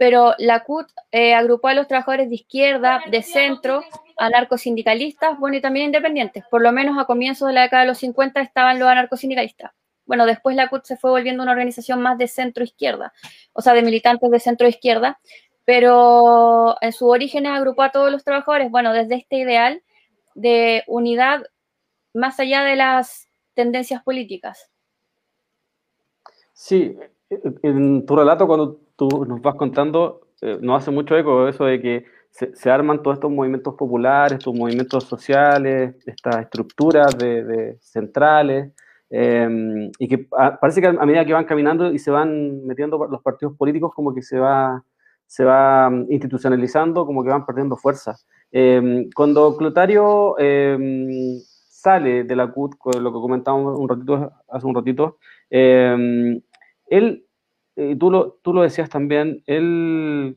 pero la CUT eh, agrupó a los trabajadores de izquierda, de centro, anarcosindicalistas, bueno, y también independientes. Por lo menos a comienzos de la década de los 50 estaban los anarcosindicalistas. Bueno, después la CUT se fue volviendo una organización más de centro-izquierda, o sea, de militantes de centro-izquierda, pero en su origen agrupó a todos los trabajadores, bueno, desde este ideal de unidad más allá de las tendencias políticas. Sí, en tu relato, cuando tú nos vas contando, eh, nos hace mucho eco eso de que se, arman todos estos movimientos populares, estos movimientos sociales, estas estructuras de, centrales, em, y que parece que a, medida que van caminando y se van metiendo los partidos políticos, como que se va, se va mm, institucionalizando, como que van perdiendo fuerza. Em, cuando Clotario em, sale de la CUT, lo que comentábamos un ratito, hace un ratito, él, eh, tú, lo, tú lo decías también, él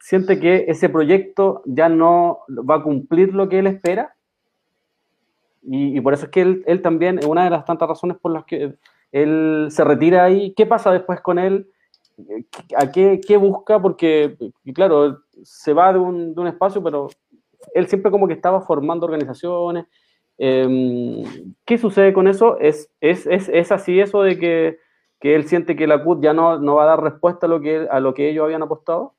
siente que ese proyecto ya no va a cumplir lo que él espera. Y, por eso es que él, él, también, una de las tantas razones por las que él se retira ahí, ¿qué pasa después con él? ¿A qué, qué busca? Porque, claro, se va de un, de un, espacio, pero él siempre como que estaba formando organizaciones. Em, ¿Qué sucede con eso? ¿Es, es, es, es así eso de que que él siente que la CUT ya no, no va a dar respuesta a lo que, a lo que ellos habían apostado?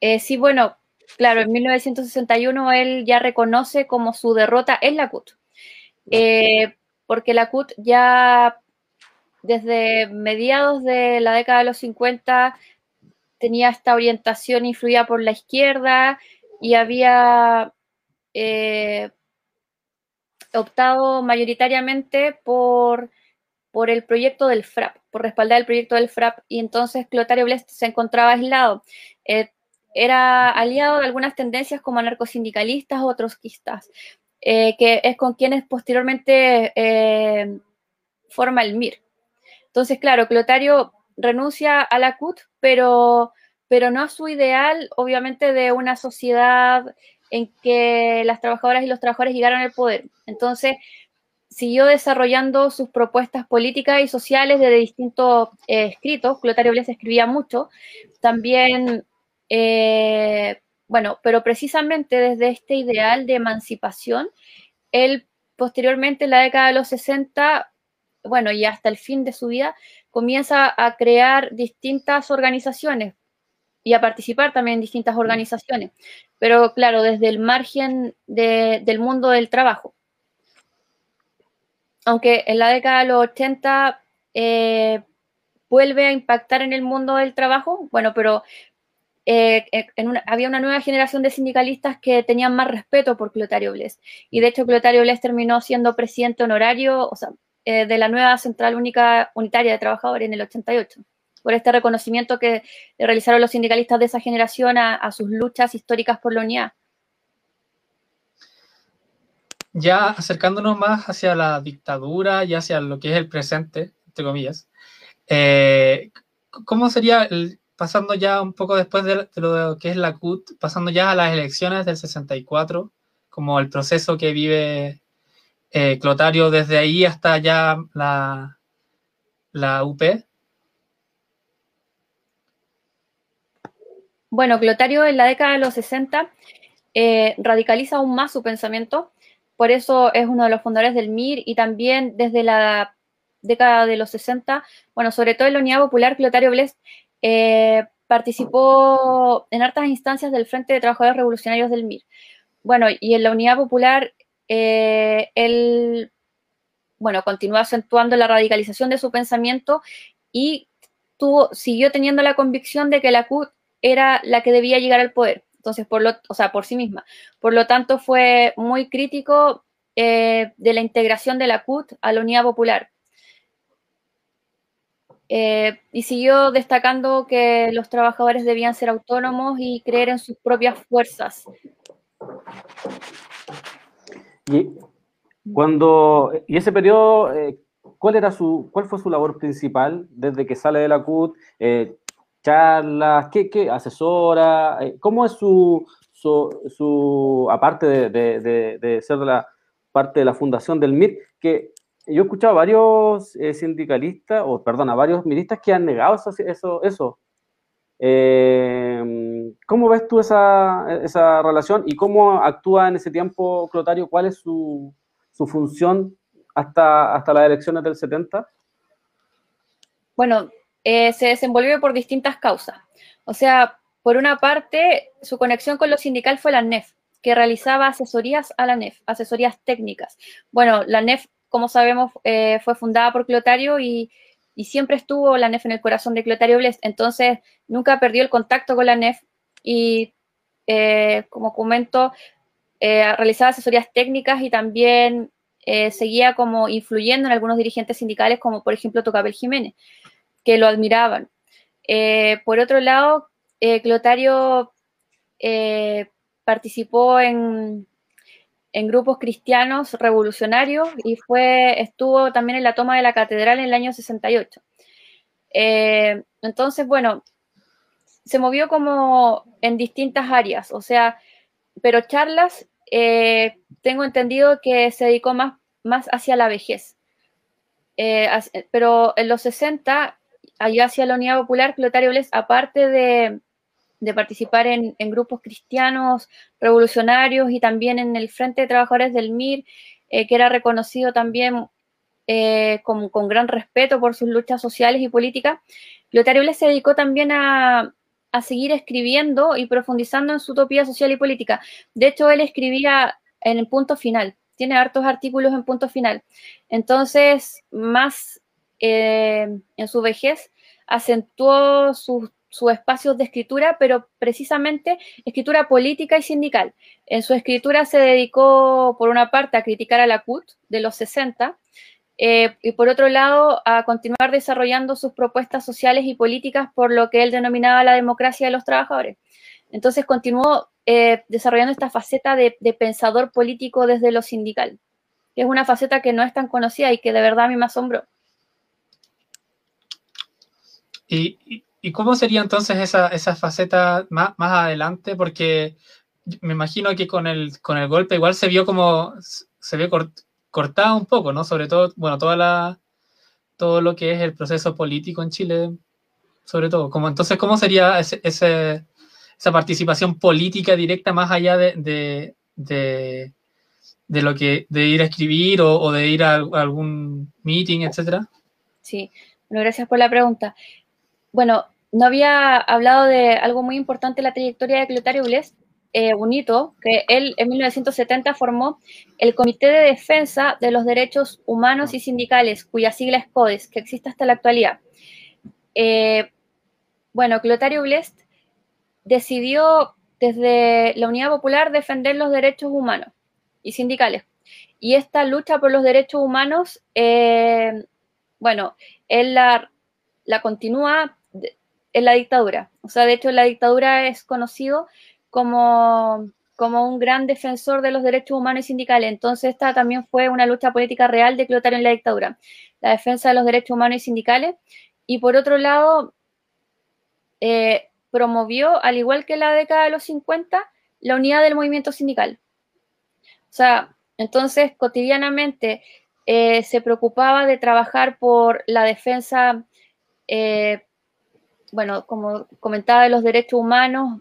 Eh, sí, bueno, claro, en 1961 él ya reconoce como su derrota en la CUT, eh, porque la CUT ya desde mediados de la década de los 50 tenía esta orientación influida por la izquierda y había eh, optado mayoritariamente por, por el proyecto del FRAP, por respaldar el proyecto del FRAP, y entonces Clotario Blest se encontraba aislado. Eh, era aliado de algunas tendencias como anarcosindicalistas o trotskistas, eh, que es con quienes posteriormente eh, forma el MIR. Entonces, claro, Clotario renuncia a la CUT, pero, pero no a su ideal, obviamente, de una sociedad en que las trabajadoras y los trabajadores llegaron al poder. Entonces, siguió desarrollando sus propuestas políticas y sociales desde distintos eh, escritos. Clotario Bles escribía mucho. También, eh, bueno, pero precisamente desde este ideal de emancipación, él posteriormente, en la década de los 60, bueno, y hasta el fin de su vida, comienza a crear distintas organizaciones, y a participar también en distintas organizaciones, pero claro, desde el margen del mundo del trabajo. Aunque en la década de los 80 eh, vuelve a impactar en el mundo del trabajo, bueno, pero eh, había una nueva generación de sindicalistas que tenían más respeto por Clotario Bles. Y de hecho, Clotario Bles terminó siendo presidente honorario o sea, eh, de la nueva Central Única Unitaria de Trabajadores en el 88 por este reconocimiento que realizaron los sindicalistas de esa generación a, sus luchas históricas por la unidad. ya acercándonos más hacia la dictadura y hacia lo que es el presente, entre comillas, eh, ¿cómo sería, pasando ya un poco después de, lo que es la CUT, pasando ya a las elecciones del 64, como el proceso que vive eh, Clotario desde ahí hasta ya la, la UP? Bueno, Clotario en la década de los 60 eh, radicaliza aún más su pensamiento, por eso es uno de los fundadores del MIR y también desde la década de los 60, bueno, sobre todo en la Unidad Popular, Clotario Blest eh, participó en hartas instancias del Frente de Trabajadores Revolucionarios del MIR. Bueno, y en la Unidad Popular, eh, él, bueno, continuó acentuando la radicalización de su pensamiento y tuvo, siguió teniendo la convicción de que la CUT era la que debía llegar al poder. Entonces, por lo, o sea, por sí misma. Por lo tanto, fue muy crítico eh, de la integración de la CUT a la Unidad Popular. Eh, y siguió destacando que los trabajadores debían ser autónomos y creer en sus propias fuerzas. Y cuando y ese periodo, eh, ¿cuál era su, cuál fue su labor principal desde que sale de la CUT? Charlas, ¿qué, qué asesora? ¿Cómo es su, su, aparte de, de, de, ser la parte de la fundación del MIR, que yo he escuchado a varios eh, sindicalistas, o perdón, a varios ministros que han negado eso. eso, eh, ¿Cómo ves tú esa, esa, relación y cómo actúa en ese tiempo Clotario? ¿Cuál es su, su función hasta, hasta las elecciones del 70? Bueno, eh, se desenvolvió por distintas causas. O sea, por una parte, su conexión con lo sindical fue la NEF, que realizaba asesorías a la NEF, asesorías técnicas. Bueno, la NEF como sabemos, eh, fue fundada por Clotario y, siempre estuvo la NEF en el corazón de Clotario Blest. Entonces, nunca perdió el contacto con la NEF y, eh, como comento, realizaba asesorías técnicas y también seguía como influyendo en algunos dirigentes sindicales, como por ejemplo Tocabel Jiménez, que lo admiraban. por otro lado, Clotario participó en, en grupos cristianos revolucionarios y fue, estuvo también en la toma de la catedral en el año 68. Eh, entonces, bueno, se movió como en distintas áreas, o sea, pero charlas, eh, tengo entendido que se dedicó más, más hacia la vejez. Eh, pero en los 60, allá hacia la Unidad Popular, Clotario Bles, aparte de, de participar en, grupos cristianos revolucionarios y también en el Frente de Trabajadores del MIR, eh, que era reconocido también eh, con, gran respeto por sus luchas sociales y políticas. Lotario se dedicó también a, seguir escribiendo y profundizando en su utopía social y política. De hecho, él escribía en el punto final, tiene hartos artículos en punto final. Entonces, más eh, en su vejez, acentuó sus espacios de escritura, pero precisamente escritura política y sindical. En su escritura se dedicó, por una parte, a criticar a la CUT de los 60 eh, y por otro lado, a continuar desarrollando sus propuestas sociales y políticas por lo que él denominaba la democracia de los trabajadores. Entonces continuó eh, desarrollando esta faceta de, pensador político desde lo sindical, que es una faceta que no es tan conocida y que de verdad a mí me asombró. Y, ¿Y cómo sería entonces esa, esa faceta más, más adelante? Porque me imagino que con el, con el golpe igual se vio como, se vio cortado un poco, ¿no? Sobre todo, bueno, toda la, todo lo que es el proceso político en Chile, sobre todo. Como, entonces, ¿cómo sería ese, esa participación política directa más allá de, de, de, lo que, de ir a escribir o, o de ir a, algún meeting, etcétera? Sí, bueno, gracias por la pregunta. Bueno, no había hablado de algo muy importante en la trayectoria de Clotario Bles, eh, un hito, que él en 1970 formó el Comité de Defensa de los Derechos Humanos y Sindicales, cuya sigla es CODES, que existe hasta la actualidad. Eh, bueno, Clotario Blest decidió desde la Unidad Popular defender los derechos humanos y sindicales. Y esta lucha por los derechos humanos, eh, bueno, él la, la continúa en la dictadura. O sea, de hecho, la dictadura es conocido como como un gran defensor de los derechos humanos y sindicales. Entonces, esta también fue una lucha política real de Clotario en la dictadura, la defensa de los derechos humanos y sindicales. Y por otro lado, eh, promovió, al igual que la década de los 50, la unidad del movimiento sindical. O sea, entonces cotidianamente eh, se preocupaba de trabajar por la defensa, eh, bueno, como comentaba, de los derechos humanos,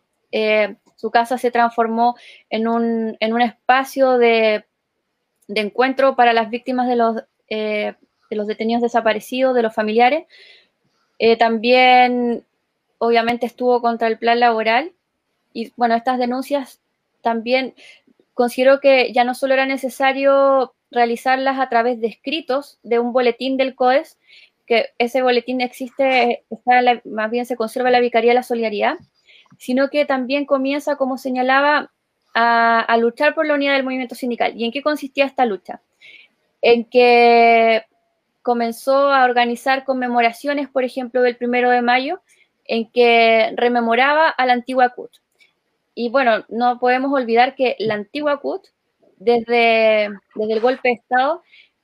su casa se transformó en un, espacio de, encuentro para las víctimas de los, eh, de los detenidos desaparecidos, de los familiares. Eh, también, obviamente, estuvo contra el plan laboral. Y bueno, estas denuncias también considero que ya no solo era necesario realizarlas a través de escritos de un boletín del COES, que ese boletín existe, está más bien se conserva la Vicaría de la Solidaridad, sino que también comienza, como señalaba, a, luchar por la unidad del movimiento sindical. ¿Y en qué consistía esta lucha? En que comenzó a organizar conmemoraciones, por ejemplo, del primero de mayo, en que rememoraba a la antigua CUT. Y bueno, no podemos olvidar que la antigua CUT, desde, desde el golpe de Estado,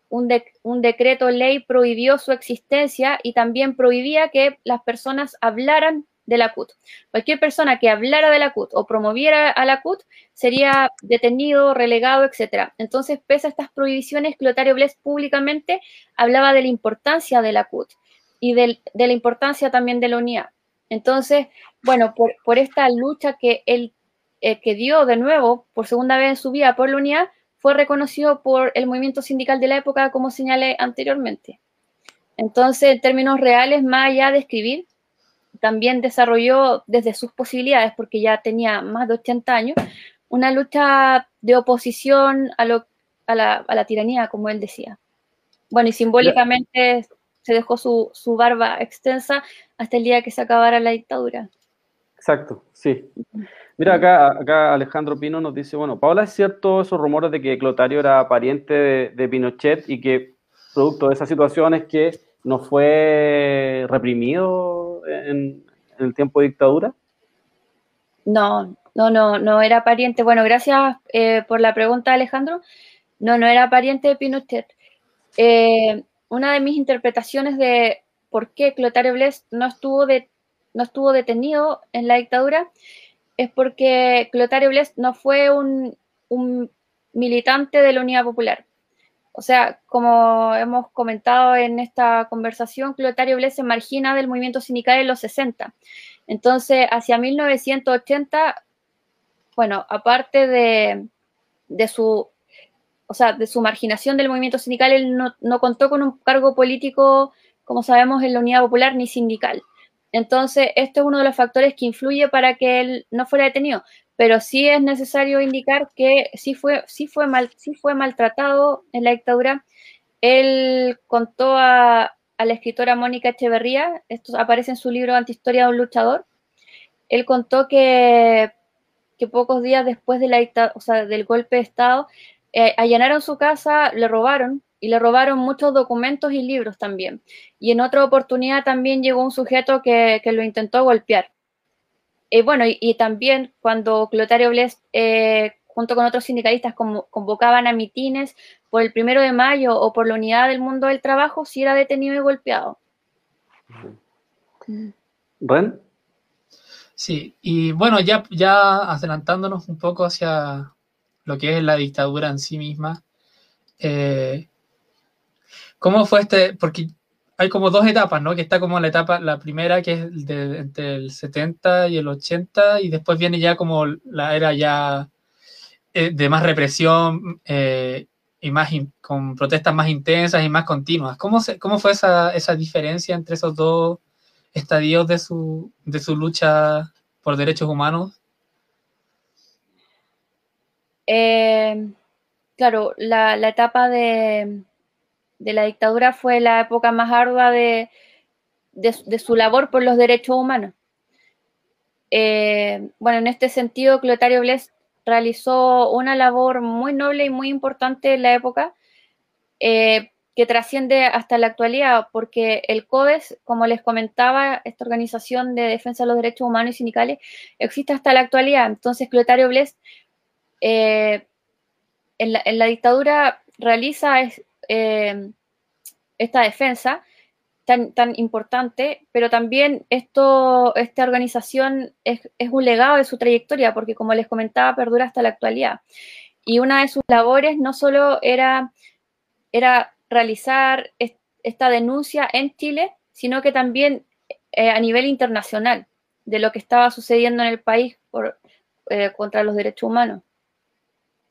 un, un, decreto ley prohibió su existencia y también prohibía que las personas hablaran de la CUT. Cualquier persona que hablara de la CUT o promoviera a la CUT sería detenido, relegado, etc. Entonces, pese a estas prohibiciones, Clotario Bles públicamente hablaba de la importancia de la CUT y de, la importancia también de la unidad. Entonces, bueno, por, esta lucha que él eh, que dio de nuevo por segunda vez en su vida por la unidad, fue reconocido por el movimiento sindical de la época, como señalé anteriormente. Entonces, en términos reales, más allá de escribir, también desarrolló desde sus posibilidades, porque ya tenía más de 80 años, una lucha de oposición a, lo, a, la, a la tiranía, como él decía. Bueno, y simbólicamente se dejó su, su, barba extensa hasta el día que se acabara la dictadura. Exacto, sí. Mira, acá, acá Alejandro Pino nos dice, bueno, Paola, ¿es cierto esos rumores de que Clotario era pariente de, de Pinochet y que producto de esas situaciones que no fue reprimido en, el tiempo de dictadura? No, no, no, no era pariente. Bueno, gracias eh, por la pregunta, Alejandro. No, no era pariente de Pinochet. Eh, una de mis interpretaciones de por qué Clotario Bles no estuvo, de, no estuvo detenido en la dictadura es porque Clotario Bles no fue un, militante de la Unidad Popular. O sea, como hemos comentado en esta conversación, Clotario Bles se margina del movimiento sindical en los 60. Entonces, hacia 1980, bueno, aparte de, su, o sea, de su marginación del movimiento sindical, él no contó con un cargo político, como sabemos, en la Unidad Popular ni sindical. Entonces, esto es uno de los factores que influye para que él no fuera detenido pero sí es necesario indicar que sí fue, sí fue, mal, sí fue maltratado en la dictadura. Él contó a, la escritora Mónica Echeverría, esto aparece en su libro Antihistoria de un luchador, él contó que, que pocos días después de la o sea, del golpe de Estado, eh, allanaron su casa, le robaron, y le robaron muchos documentos y libros también. Y en otra oportunidad también llegó un sujeto que, que lo intentó golpear. Eh, bueno, y, también cuando Clotario Bles, eh, junto con otros sindicalistas, convocaban a mitines por el primero de mayo o por la unidad del mundo del trabajo, si era detenido y golpeado. ¿Ren? Sí, y bueno, ya, ya adelantándonos un poco hacia lo que es la dictadura en sí misma, eh, ¿cómo fue este? Porque hay como dos etapas, ¿no? Que está como la etapa, la primera que es de, entre el 70 y el 80 y después viene ya como la era ya eh, de más represión eh, y más con protestas más intensas y más continuas. ¿Cómo, se, cómo fue esa, esa, diferencia entre esos dos estadios de su, de su lucha por derechos humanos? Eh, claro, la, la etapa de, de la dictadura fue la época más ardua de, de, su labor por los derechos humanos. Eh, bueno, en este sentido, Clotario Bles realizó una labor muy noble y muy importante en la época, eh, que trasciende hasta la actualidad, porque el CODES, como les comentaba, esta organización de defensa de los derechos humanos y sindicales, existe hasta la actualidad. Entonces, Clotario Bles eh, en, la, dictadura realiza eh, esta defensa tan, tan, importante, pero también esto, esta organización es, es, un legado de su trayectoria, porque como les comentaba, perdura hasta la actualidad. Y una de sus labores no solo era, era realizar esta denuncia en Chile, sino que también eh, a nivel internacional de lo que estaba sucediendo en el país por, eh, contra los derechos humanos.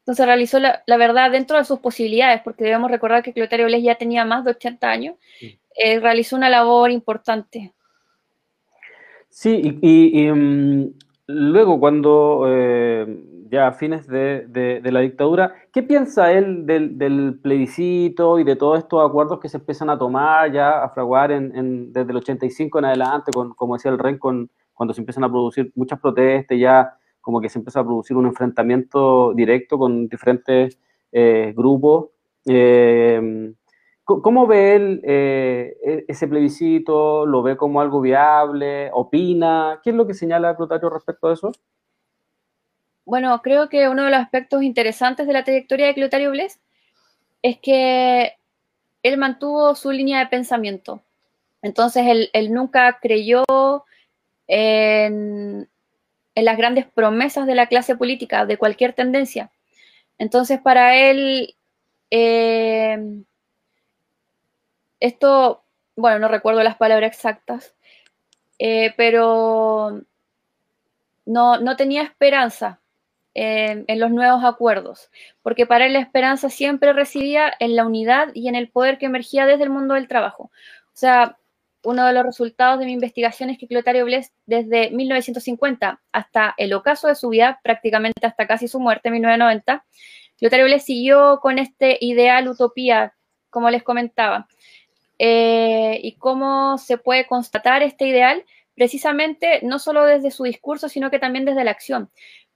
Entonces realizó la, verdad dentro de sus posibilidades, porque debemos recordar que Clotario Blés ya tenía más de 80 años, eh, realizó una labor importante. Sí, y, mm, luego cuando ya a fines de, la dictadura. ¿Qué piensa él del, plebiscito y de todos estos acuerdos que se empiezan a tomar ya, a fraguar en, desde el 85 en adelante, con, como decía el REN, con, cuando se empiezan a producir muchas protestas, ya como que se empieza a producir un enfrentamiento directo con diferentes eh, grupos? Eh, ¿Cómo ve él eh, e, ese plebiscito? ¿Lo ve como algo viable? ¿Opina? ¿Qué es lo que señala Clotario respecto a eso? Bueno, creo que uno de los aspectos interesantes de la trayectoria de Clotario Blest es que él mantuvo su línea de pensamiento. Entonces, él, nunca creyó en, las grandes promesas de la clase política, de cualquier tendencia. Entonces, para él, eh, esto, bueno, no recuerdo las palabras exactas, eh, pero no, no tenía esperanza en, los nuevos acuerdos, porque para él la esperanza siempre residía en la unidad y en el poder que emergía desde el mundo del trabajo. O sea, uno de los resultados de mi investigación es que Clotario Blest, desde 1950 hasta el ocaso de su vida, prácticamente hasta casi su muerte en 1990, Clotario Blest siguió con este ideal utopía, como les comentaba. Eh, y cómo se puede constatar este ideal, precisamente no solo desde su discurso, sino que también desde la acción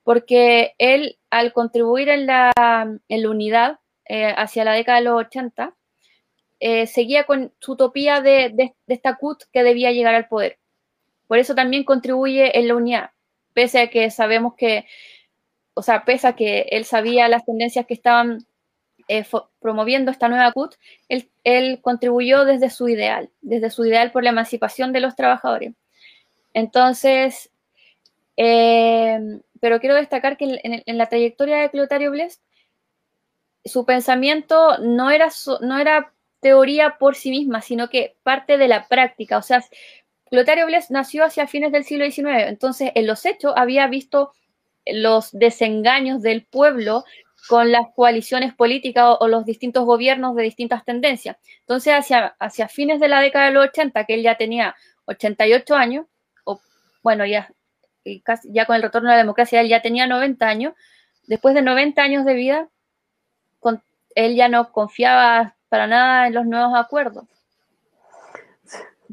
porque él, al contribuir en la, unidad eh, hacia la década de los 80, eh, seguía con su utopía de, esta CUT que debía llegar al poder. Por eso también contribuye en la unidad, pese a que sabemos que, o sea, pese a que él sabía las tendencias que estaban eh, promoviendo esta nueva CUT, él, contribuyó desde su ideal, desde su ideal por la emancipación de los trabajadores. Entonces, pero quiero destacar que en, la trayectoria de Clotario Blest, su pensamiento no era, no era teoría por sí misma, sino que parte de la práctica. O sea, Clotario Blest nació hacia fines del siglo XIX, entonces en los hechos había visto los desengaños del pueblo con las coaliciones políticas o, los distintos gobiernos de distintas tendencias. Entonces, hacia, hacia fines de la década de los 80, que él ya tenía 88 años, o bueno, ya ya con el retorno a la democracia, él ya tenía 90 años. Después de 90 años de vida, él ya no confiaba para nada en los nuevos acuerdos.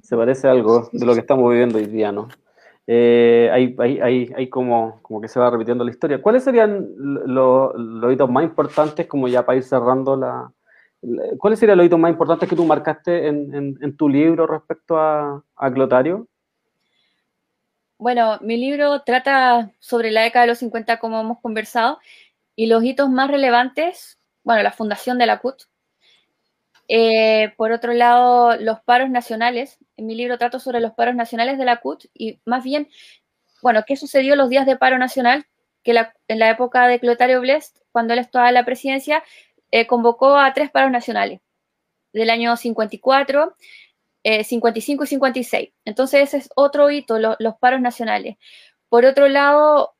Se parece algo de lo que estamos viviendo hoy día, ¿no? Eh, hay, hay, hay, como, como que se va repitiendo la historia. ¿Cuáles serían los, hitos más importantes, como ya para ir cerrando la... ¿Cuáles serían los hitos más importantes que tú marcaste en, tu libro respecto a, a Clotario? Bueno, mi libro trata sobre la década de los 50, como hemos conversado, y los hitos más relevantes, bueno, la fundación de la CUT. Eh, por otro lado, los paros nacionales. En mi libro trato sobre los paros nacionales de la CUT y más bien, bueno, qué sucedió los días de paro nacional, que en la época de Clotario Blest, cuando él estaba en la presidencia, eh, convocó a tres paros nacionales del año 54, 55 eh, y 56. Entonces ese es otro hito, los paros nacionales. Por otro lado,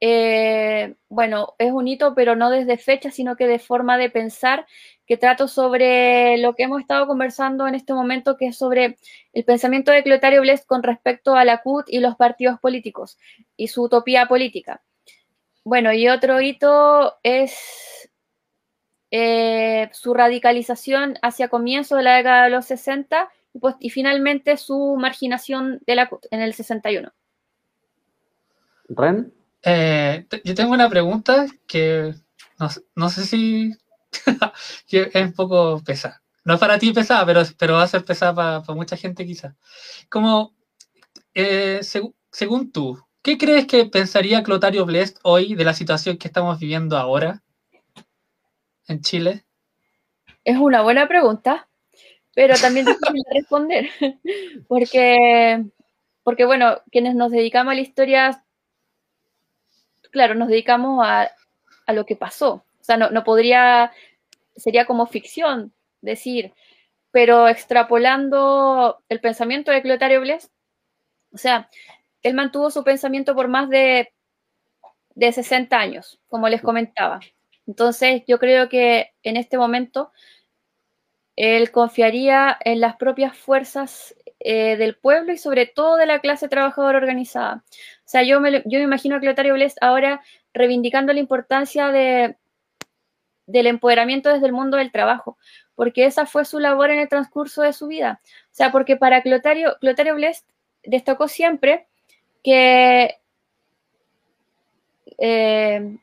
eh, bueno, es un hito, pero no desde fecha, sino que de forma de pensar, que trato sobre lo que hemos estado conversando en este momento, que es sobre el pensamiento de Clotario Blest con respecto a la CUT y los partidos políticos y su utopía política. Bueno, y otro hito es eh, su radicalización hacia comienzo de la década de los 60 pues, y finalmente su marginación de la en el 61. ¿Ren? Eh, yo tengo una pregunta que no, sé si *laughs* es un poco pesada. No es para ti pesada, pero, pero va a ser pesada para, mucha gente quizás. Como, eh, según tú, ¿qué crees que pensaría Clotario Blest hoy de la situación que estamos viviendo ahora en Chile? Es una buena pregunta, pero también difícil de *laughs* responder, *laughs* porque, porque, bueno, quienes nos dedicamos a la historia, claro, nos dedicamos a, a lo que pasó. O sea, no, no podría, sería como ficción decir, pero extrapolando el pensamiento de Clotario Blest, o sea, él mantuvo su pensamiento por más de, de 60 años, como les comentaba. Entonces, yo creo que en este momento él confiaría en las propias fuerzas eh, del pueblo y sobre todo de la clase trabajadora organizada. O sea, yo me, imagino a Clotario Blest ahora reivindicando la importancia de, del empoderamiento desde el mundo del trabajo, porque esa fue su labor en el transcurso de su vida. O sea, porque para Clotario, Clotario Blest destacó siempre que eh,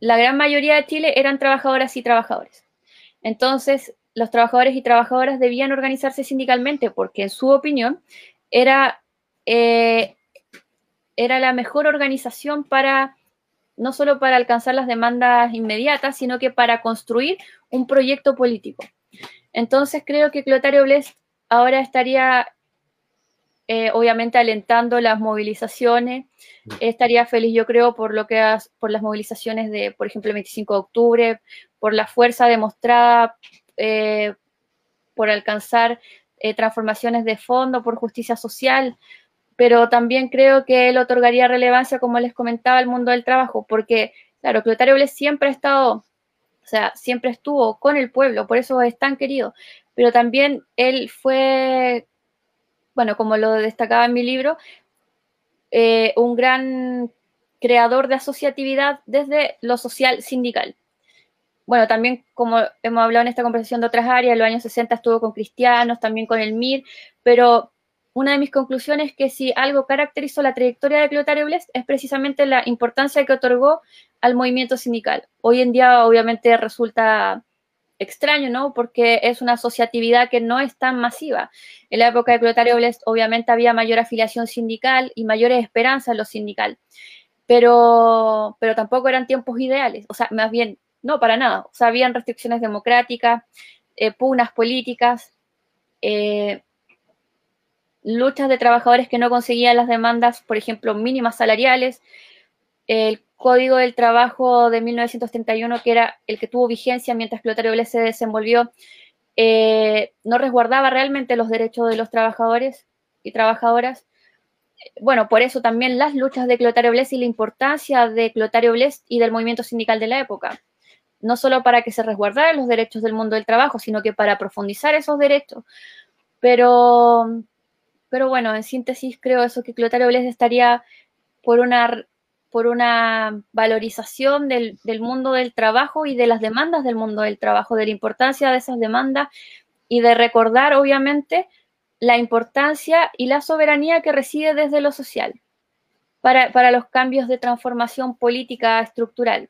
la gran mayoría de Chile eran trabajadoras y trabajadores. Entonces, los trabajadores y trabajadoras debían organizarse sindicalmente porque, en su opinión, era, eh, era la mejor organización para no solo para alcanzar las demandas inmediatas, sino que para construir un proyecto político. Entonces creo que Clotario Blest ahora estaría eh, obviamente alentando las movilizaciones. Estaría feliz, yo creo, por lo que por las movilizaciones de, por ejemplo, el 25 de octubre, por la fuerza demostrada eh, por alcanzar eh, transformaciones de fondo, por justicia social, pero también creo que él otorgaría relevancia, como les comentaba, al mundo del trabajo, porque, claro, Clotario Blest siempre ha estado, o sea, siempre estuvo con el pueblo, por eso es tan querido, pero también él fue, bueno, como lo destacaba en mi libro, eh, un gran creador de asociatividad desde lo social sindical. Bueno, también como hemos hablado en esta conversación de otras áreas, en los años 60 estuvo con cristianos, también con el MIR, pero una de mis conclusiones es que si algo caracterizó la trayectoria de Clotario Blest es precisamente la importancia que otorgó al movimiento sindical. Hoy en día obviamente resulta extraño, ¿no? Porque es una asociatividad que no es tan masiva. En la época de Clotario Blest obviamente había mayor afiliación sindical y mayores esperanzas en lo sindical, pero, pero tampoco eran tiempos ideales, o sea, más bien, no, para nada. O sea, habían restricciones democráticas, eh, pugnas políticas, eh, luchas de trabajadores que no conseguían las demandas, por ejemplo, mínimas salariales, el Código del Trabajo de 1931, que era el que tuvo vigencia mientras Clotario Blest se desenvolvió, eh, no resguardaba realmente los derechos de los trabajadores y trabajadoras. Bueno, por eso también las luchas de Clotario Blest y la importancia de Clotario Blest y del movimiento sindical de la época. No solo para que se resguardaran los derechos del mundo del trabajo, sino que para profundizar esos derechos. Pero pero bueno, en síntesis creo eso que Clotario Blest estaría por una, por una valorización del, del, mundo del trabajo y de las demandas del mundo del trabajo, de la importancia de esas demandas y de recordar, obviamente, la importancia y la soberanía que reside desde lo social para, para los cambios de transformación política estructural.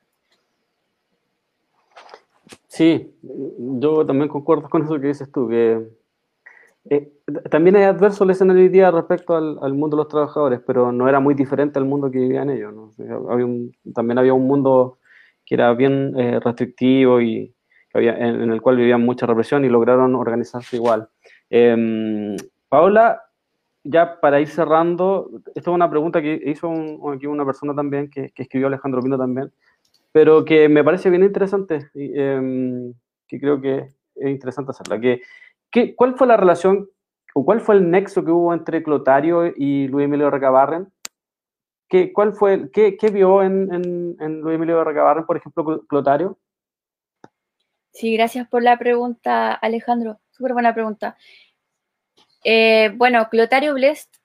Sí, yo también concuerdo con eso que dices tú, que eh, también es adverso el escenario hoy día respecto al, mundo de los trabajadores, pero no era muy diferente al mundo que vivían ellos. ¿no? Había un, también había un mundo que era bien eh, restrictivo y había, en, el cual vivían mucha represión y lograron organizarse igual. Eh, Paola, ya para ir cerrando, esto es una pregunta que hizo un, aquí una persona también, que, que, escribió Alejandro Pino también, pero que me parece bien interesante em, que creo que es interesante hacerla. Que, ¿Qué, ¿Cuál fue la relación o cuál fue el nexo que hubo entre Clotario y Luis Emilio Recabarren? ¿Qué, cuál fue, qué, qué vio en, en, Luis Emilio Recabarren, por ejemplo, Clotario? Sí, gracias por la pregunta, Alejandro. Súper buena pregunta. Eh, bueno, Clotario Blest,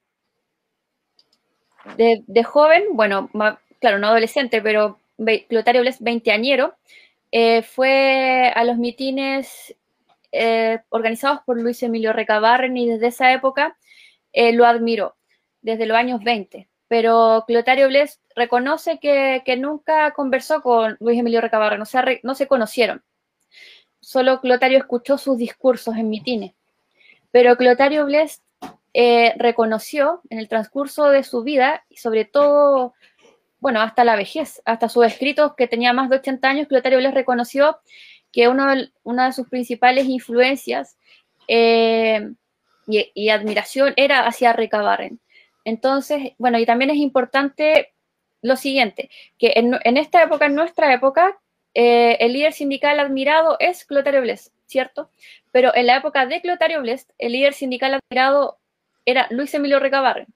de, joven, bueno, claro, no adolescente, pero Clotario Blest, veinteañero, eh, fue a los mitines eh, organizados por Luis Emilio Recabarren y desde esa época eh, lo admiró, desde los años 20. Pero Clotario Blest reconoce que, nunca conversó con Luis Emilio Recabarren, no se conocieron. Solo Clotario escuchó sus discursos en mitines. Pero Clotario Blest eh, reconoció en el transcurso de su vida, y sobre todo, bueno, hasta la vejez, hasta sus escritos que tenía más de 80 años, Clotario les reconoció que uno una de sus principales influencias eh, y, admiración era hacia Recabarren. Entonces, bueno, y también es importante lo siguiente, que en, esta época, en nuestra época, eh, el líder sindical admirado es Clotario Blest, ¿cierto? Pero en la época de Clotario Blest, el líder sindical admirado era Luis Emilio Recabarren.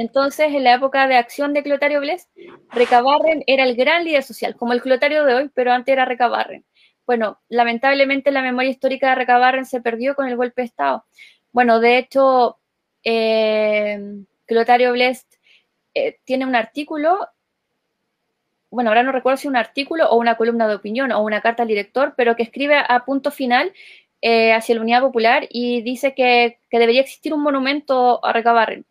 Entonces, en la época de acción de Clotario Blest, Recabarren era el gran líder social, como el Clotario de hoy, pero antes era Recabarren. Bueno, lamentablemente la memoria histórica de Recabarren se perdió con el golpe de Estado. Bueno, de hecho, eh, Clotario Blest eh, tiene un artículo, bueno, ahora no recuerdo si un artículo o una columna de opinión o una carta al director, pero que escribe a punto final eh, hacia la Unidad Popular y dice que, debería existir un monumento a Recabarren.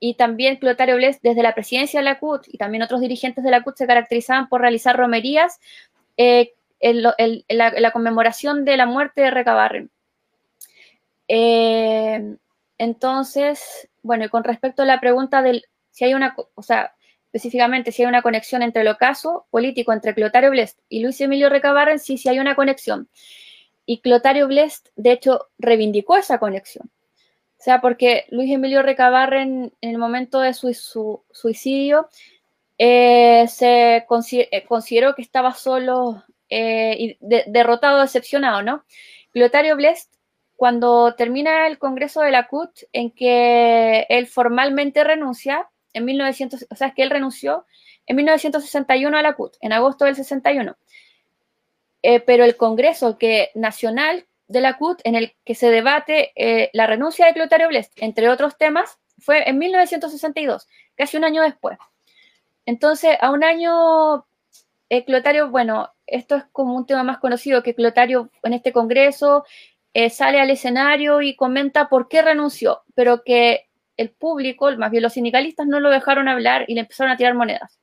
Y también Clotario Blest, desde la presidencia de la CUT y también otros dirigentes de la CUT se caracterizaban por realizar romerías en, la, conmemoración de la muerte de Recabarren. Eh, entonces, bueno, y con respecto a la pregunta del si hay una, o sea, específicamente si hay una conexión entre el ocaso político entre Clotario Blest y Luis Emilio Recabarren, sí, sí hay una conexión. Y Clotario Blest, de hecho, reivindicó esa conexión. O sea, porque Luis Emilio Recabarren, en el momento de su, suicidio, eh, se eh, consideró que estaba solo y derrotado, decepcionado, ¿no? Clotario Blest cuando termina el Congreso de la CUT, en que él formalmente renuncia, en 1900, o sea, es que él renunció en 1961 a la CUT, en agosto del 61. Eh, pero el Congreso que, nacional de la CUT, en el que se debate eh, la renuncia de Clotario Blest, entre otros temas, fue en 1962, casi un año después. Entonces, a un año, eh, Clotario, bueno, esto es como un tema más conocido, que Clotario en este Congreso eh, sale al escenario y comenta por qué renunció, pero que el público, más bien los sindicalistas, no lo dejaron hablar y le empezaron a tirar monedas.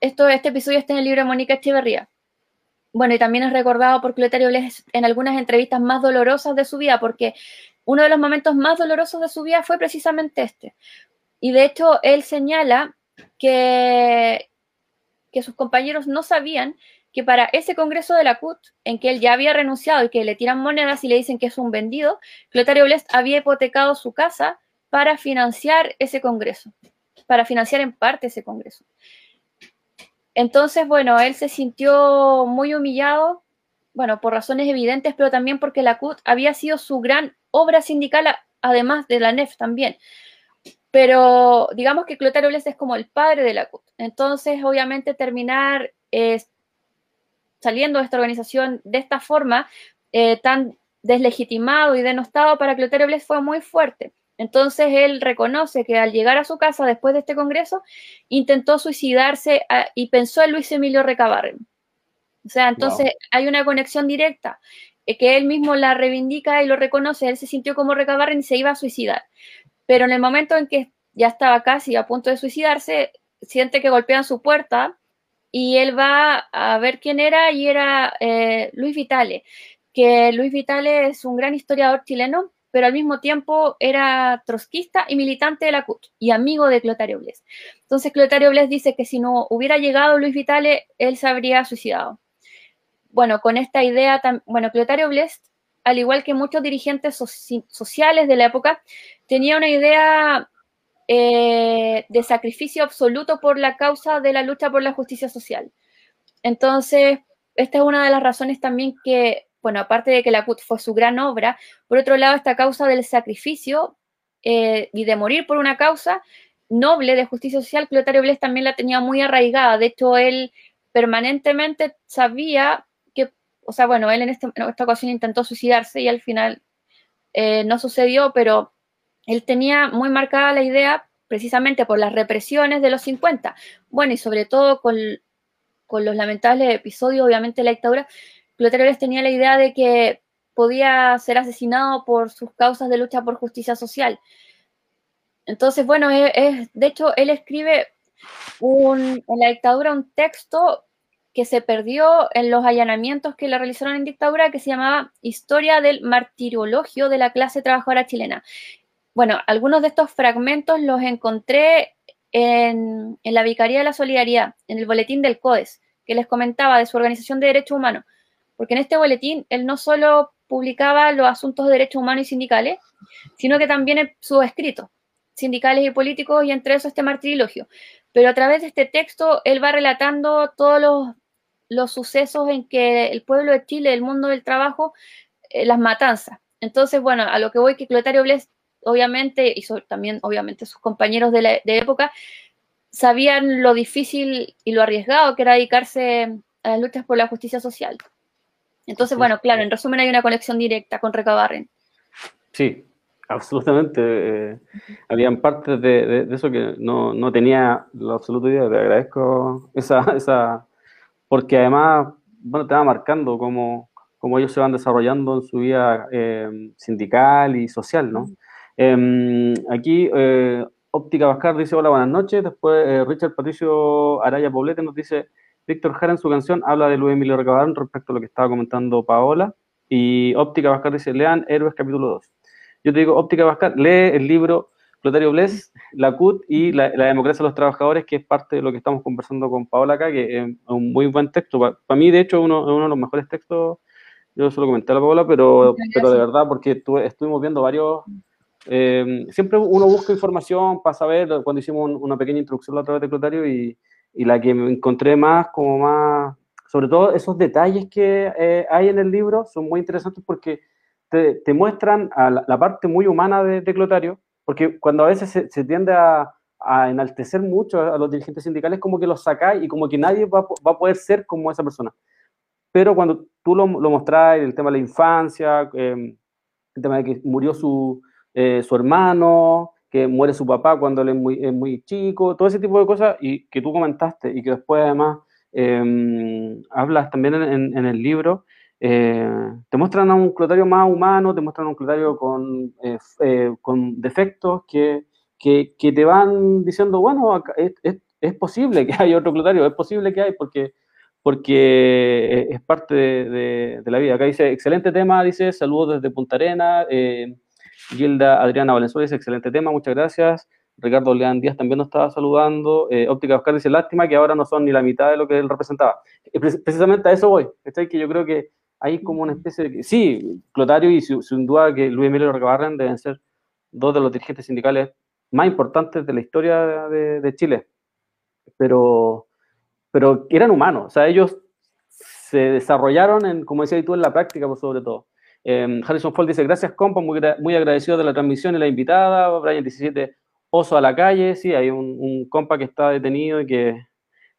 esto, este episodio está en el libro de Mónica Echeverría. Bueno, y también es recordado por Clotario Bles en algunas entrevistas más dolorosas de su vida, porque uno de los momentos más dolorosos de su vida fue precisamente este. Y de hecho, él señala que, que sus compañeros no sabían que para ese congreso de la CUT, en que él ya había renunciado y que le tiran monedas y le dicen que es un vendido, Clotario Blest había hipotecado su casa para financiar ese congreso, para financiar en parte ese congreso. Entonces, bueno, él se sintió muy humillado, bueno, por razones evidentes, pero también porque la CUT había sido su gran obra sindical, además de la NEF también. Pero digamos que Clotario Blest es como el padre de la CUT. Entonces, obviamente, terminar eh, saliendo de esta organización de esta forma, eh, tan deslegitimado y denostado para Clotario Bles fue muy fuerte. Entonces él reconoce que al llegar a su casa después de este congreso, intentó suicidarse ah, y pensó en Luis Emilio Recabarren. O sea, entonces hay una conexión directa eh, que él mismo la reivindica y lo reconoce. Él se sintió como Recabarren y se iba a suicidar. Pero en el momento en que ya estaba casi a punto de suicidarse, siente que golpean su puerta y él va a ver quién era y era eh, Luis Vitale, que Luis Vitale es un gran historiador chileno, pero al mismo tiempo era trotskista y militante de la CUT y amigo de Clotario Bles. Entonces Clotario Bles dice que si no hubiera llegado Luis Vitale, él se habría suicidado. Bueno, con esta idea, bueno, Clotario Bles, al igual que muchos dirigentes sociales de la época, tenía una idea eh, de sacrificio absoluto por la causa de la lucha por la justicia social. Entonces, esta es una de las razones también que, bueno, aparte de que la CUT fue su gran obra, por otro lado, esta causa del sacrificio eh, y de morir por una causa noble de justicia social, Clotario Bles también la tenía muy arraigada. De hecho, él permanentemente sabía que, o sea, bueno, él en, este, esta ocasión intentó suicidarse y al final eh, no sucedió, pero él tenía muy marcada la idea precisamente por las represiones de los 50. Bueno, y sobre todo con, los lamentables episodios, obviamente, de la dictadura, Clotario tenía la idea de que podía ser asesinado por sus causas de lucha por justicia social. Entonces, bueno, es, de hecho, él escribe en la dictadura un texto que se perdió en los allanamientos que le realizaron en dictadura, que se llamaba Historia del martiriologio de la clase trabajadora chilena bueno, algunos de estos fragmentos los encontré en, la Vicaría de la Solidaridad, en el boletín del CODES, que les comentaba de su organización de derechos humanos, porque en este boletín él no solo publicaba los asuntos de derechos humanos y sindicales, sino que también sus escritos sindicales y políticos, y entre eso este martirilogio. Pero a través de este texto, él va relatando todos los, los sucesos en que el pueblo de Chile, el mundo del trabajo, eh, las matanzas. Entonces, bueno, a lo que voy que Clotario Bles, obviamente, y también, obviamente, sus compañeros de, la, de época, sabían lo difícil y lo arriesgado que era dedicarse a las luchas por la justicia social. Entonces, bueno, claro, en resumen hay una conexión directa con Recabarren. Sí, absolutamente. Eh, habían partes de, eso que no, no, tenía la absoluta idea. Te agradezco esa, esa, porque además, bueno, te va marcando cómo, cómo ellos se van desarrollando en su vida eh, sindical y social, ¿no? Em, aquí, eh, Óptica Vascar dice, hola, buenas noches. Después, Richard Patricio Araya Poblete nos dice, Víctor Jara en su canción habla de Luis Emilio Recabarón respecto a lo que estaba comentando Paola. Y Óptica Vascar dice, lean Héroes capítulo 2. Yo te digo, Óptica Vascar, lee el libro Clotario Bles, la CUT y la, democracia de los trabajadores, que es parte de lo que estamos conversando con Paola acá, que es un muy buen texto. Para, mí, de hecho, uno, uno de los mejores textos, yo solo comenté a la Paola, pero, pero de verdad, porque estuvimos viendo varios... Eh, siempre uno busca información para saber, cuando hicimos una pequeña introducción a través de Clotario, y, y la que me encontré más, como más, sobre todo esos detalles que eh, hay en el libro, son muy interesantes porque te, muestran a la, parte muy humana de, Clotario, porque cuando a veces se, tiende a, enaltecer mucho a los dirigentes sindicales, como que los sacáis y como que nadie va, a poder ser como esa persona. Pero cuando tú lo, lo mostrás, el tema de la infancia, em, el tema de que murió su, eh, su hermano, que muere su papá cuando él es muy, es muy, chico, todo ese tipo de cosas, y que tú comentaste y que después además em, hablas también en, el libro, eh, te muestran a un Clotario más humano, te muestran a un Clotario con, eh, eh, con defectos que, que, que, te van diciendo, bueno, es, es, posible que *laughs* haya otro Clotario, es posible que hay, porque, porque es parte de, de, la vida. Acá dice, excelente tema, dice, saludos desde Punta Arena. Gilda Adriana Valenzuela dice, excelente tema, muchas gracias. Ricardo Leán Díaz también nos estaba saludando. Óptica Oscar dice, lástima que ahora no son ni la mitad de lo que él representaba. Precisamente a eso voy. Que yo creo que hay como una especie de... Sí, Clotario y sin duda que Luis Emilio Recabarren deben ser dos de los dirigentes sindicales más importantes de la historia de, Chile, pero, pero eran humanos, o sea, ellos se desarrollaron, en, como decías tú, en la práctica, por sobre todo. Eh, Harrison Ford dice, gracias compa, muy, muy agradecido de la transmisión y la invitada, Brian 17, Oso a la calle, sí, hay un, compa que está detenido y que,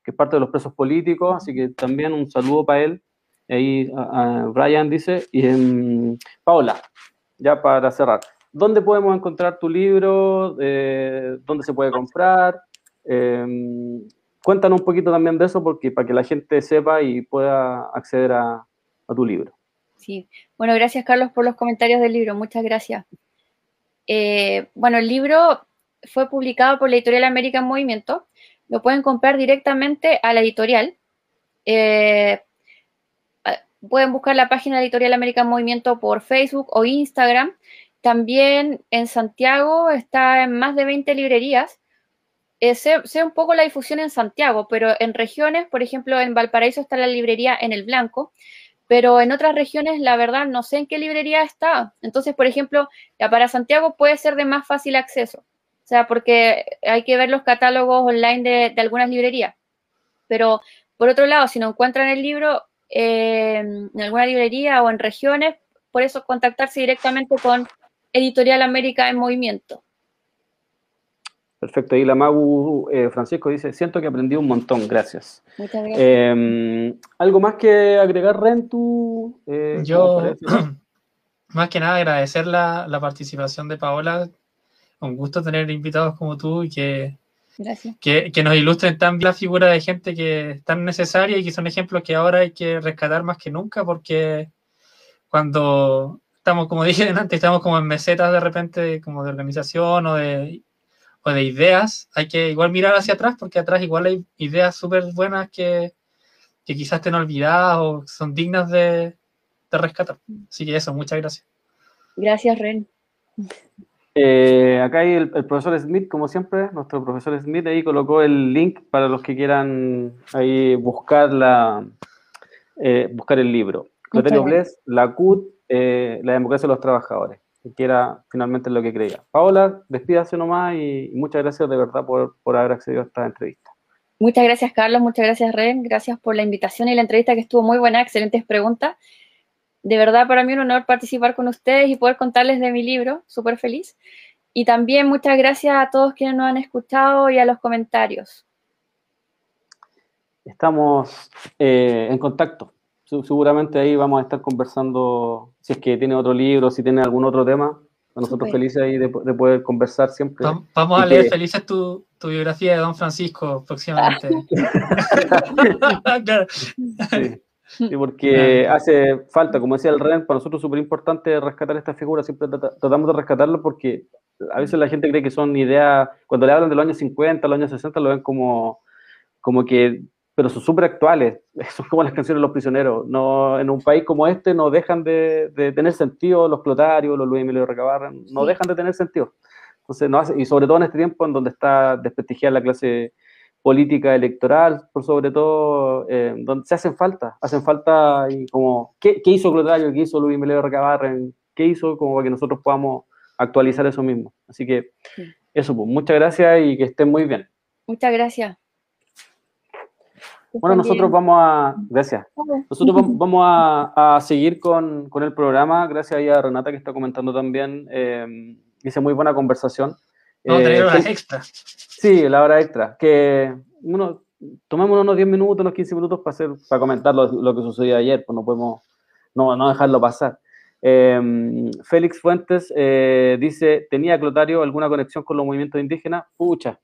que, es parte de los presos políticos, así que también un saludo para él. Ahí Brian dice, y Paola, ya para cerrar, ¿dónde podemos encontrar tu libro? Eh, ¿Dónde se puede comprar? Em, cuéntanos un poquito también de eso, porque para que la gente sepa y pueda acceder a, tu libro. Sí, bueno, gracias Carlos por los comentarios del libro, muchas gracias. Eh, bueno, el libro fue publicado por la editorial América en Movimiento, lo pueden comprar directamente a la editorial. Eh, Pueden buscar la página Editorial América Movimiento por Facebook o Instagram. También en Santiago está en más de 20 librerías. Eh, sé, un poco la difusión en Santiago, pero en regiones, por ejemplo, en Valparaíso está la librería en el blanco, pero en otras regiones, la verdad, no sé en qué librería está. Entonces, por ejemplo, ya para Santiago puede ser de más fácil acceso, o sea, porque hay que ver los catálogos online de, de algunas librerías. Pero, por otro lado, si no encuentran el libro, en alguna librería o en regiones, por eso contactarse directamente con Editorial América en Movimiento. Perfecto. Y la Magu eh, Francisco dice, siento que aprendí un montón, gracias. Muchas gracias. Em, ¿Algo más que agregar, Ren, tú? Eh, Yo, *clears throat* más que nada, agradecer la, la, participación de Paola. Un gusto tener invitados como tú y que que, que, nos ilustren tan la figura de gente que es tan necesaria y que son ejemplos que ahora hay que rescatar más que nunca porque cuando estamos, como *laughs* dije antes, estamos como en mesetas de repente como de organización o de, o de ideas, hay que igual mirar hacia atrás porque atrás igual hay ideas súper buenas que, que quizás estén olvidadas o son dignas de, de rescatar. Así que eso, muchas gracias. Gracias, Ren. Eh, acá hay el, profesor Smith, como siempre, nuestro profesor Smith ahí colocó el link para los que quieran ahí buscar, la, eh, buscar el libro. La CUT, eh, la democracia de los trabajadores, que era finalmente lo que creía. Paola, despídase nomás y, muchas gracias de verdad por, por haber accedido a esta entrevista. Muchas gracias, Carlos. Muchas gracias, Ren. Gracias por la invitación y la entrevista que estuvo muy buena. Excelentes preguntas. De verdad, para mí un honor participar con ustedes y poder contarles de mi libro. Súper feliz. Y también muchas gracias a todos quienes nos han escuchado y a los comentarios. Estamos eh, en contacto. Seguramente ahí vamos a estar conversando, si es que tiene otro libro, si tiene algún otro tema. A nosotros felices ahí de, poder conversar siempre. Vamos a leer felices tu, tu, biografía de Don Francisco próximamente. *laughs* *laughs* sí. porque hace falta, como decía el Ren, para nosotros es súper importante rescatar esta figura, siempre tratamos de rescatarlo porque a veces la gente cree que son ideas, cuando le hablan de los años 50, los años 60, lo ven como, como que pero son súper actuales, *laughs* son como las canciones de los prisioneros. No, en un país como este no dejan de, tener sentido los clotarios, los Luis Emilio Recabarra, no dejan de tener sentido. Entonces, no y sobre todo en este tiempo en donde está desprestigiada la clase política electoral, por sobre todo, eh, donde se hacen falta, hacen falta y como, ¿qué, hizo Clotario? ¿Qué hizo Luis Emilio Recabarren? ¿Qué hizo como para que nosotros podamos actualizar eso mismo? Así que eso, pues, muchas gracias y que estén muy bien. Muchas gracias. Bueno, nosotros vamos a. Gracias. Nosotros *laughs* vamos a, seguir con, el programa. Gracias a Renata que está comentando también. Eh, hice muy buena conversación. Vamos a tener eh, horas extra. Sí, la hora extra. Que uno, tomemos unos 10 minutos, unos 15 minutos para, hacer, para comentar lo, que sucedió ayer, pues no podemos no, no dejarlo pasar. Eh, Félix Fuentes dice: ¿Tenía Clotario alguna conexión con los movimientos indígenas? Pucha,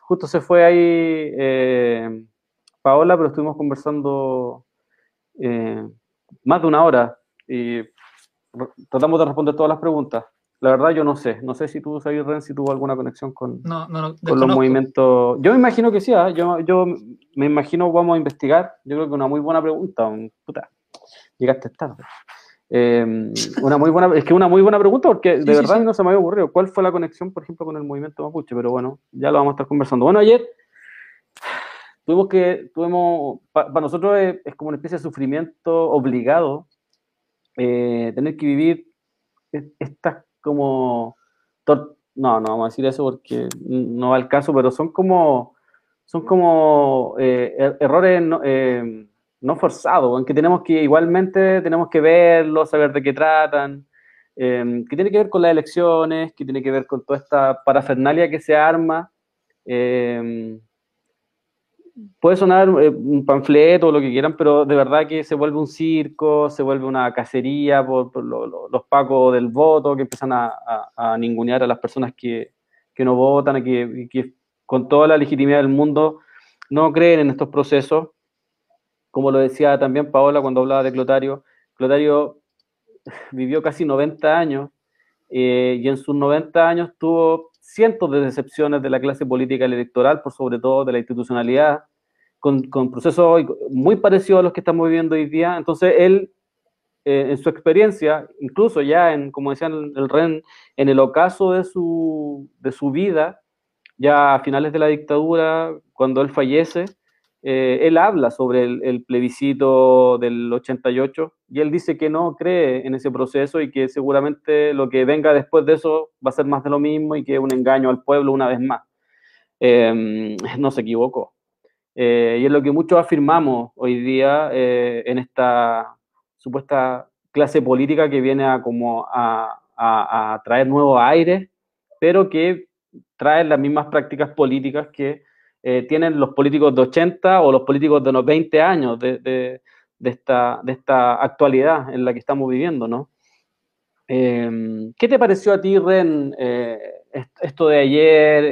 justo se fue ahí Paola, pero estuvimos conversando eh, más de una hora y tratamos de responder todas las preguntas. La verdad yo no sé, no sé si tú sabes, Ren, si tuvo alguna conexión con, con los movimientos. Yo me imagino que sí, ¿ah? yo, yo me imagino vamos a investigar. Yo creo que una muy buena pregunta. Puta, llegaste tarde. Eh, una muy buena, es que una muy buena pregunta porque de verdad no se me había ocurrido. ¿Cuál fue la conexión, por ejemplo, con el movimiento mapuche? Pero bueno, ya lo vamos a estar conversando. Bueno, ayer tuvimos que, tuvimos, para nosotros es, como una especie de sufrimiento obligado eh, tener que vivir estas como, no, no vamos a decir eso porque no va al caso, pero son como, son como eh, er, errores no, eh, forzados, en que tenemos que igualmente tenemos que verlos, saber de qué tratan, que tiene que ver con las elecciones, que tiene que ver con toda esta parafernalia que se arma puede sonar eh, un panfleto o lo que quieran, pero de verdad que se vuelve un circo, se vuelve una cacería por, los pacos del voto que empiezan a, ningunear a las personas que, no votan, que, que con toda la legitimidad del mundo no creen en estos procesos. Como lo decía también Paola cuando hablaba de Clotario, Clotario vivió casi 90 años eh, y en sus 90 años tuvo cientos de decepciones de la clase política electoral, por sobre todo de la institucionalidad, con, con procesos muy parecidos a los que estamos viviendo hoy día. Entonces, él, eh, en su experiencia, incluso ya, en, como decía el, REN, en el ocaso de su, de su vida, ya a finales de la dictadura, cuando él fallece, eh, él habla sobre el, plebiscito del 88 y él dice que no cree en ese proceso y que seguramente lo que venga después de eso va a ser más de lo mismo y que es un engaño al pueblo una vez más. Em, no se equivocó. Eh, y es lo que muchos afirmamos hoy día eh, en esta supuesta clase política que viene a, como a, traer nuevos aires, pero que trae las mismas prácticas políticas que eh, tienen los políticos de 80 o los políticos de unos 20 años de, de, esta, de esta actualidad en la que estamos viviendo, ¿no? Em, ¿Qué te pareció a ti, Ren, eh, esto de ayer?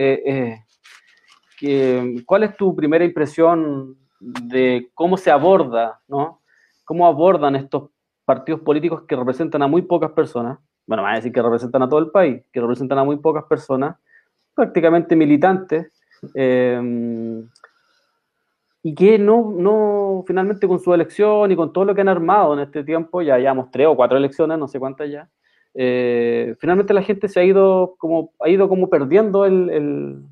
Eh, ¿Cuál es tu primera impresión de cómo se aborda, ¿no? ¿Cómo abordan estos partidos políticos que representan a muy pocas personas? Bueno, van a decir que representan a todo el país, que representan a muy pocas personas, prácticamente militantes, Em, y que no, no, finalmente con su elección y con todo lo que han armado en este tiempo, ya llevamos tres o cuatro elecciones, no sé cuántas ya, eh, finalmente la gente se ha ido como, ha ido como perdiendo el,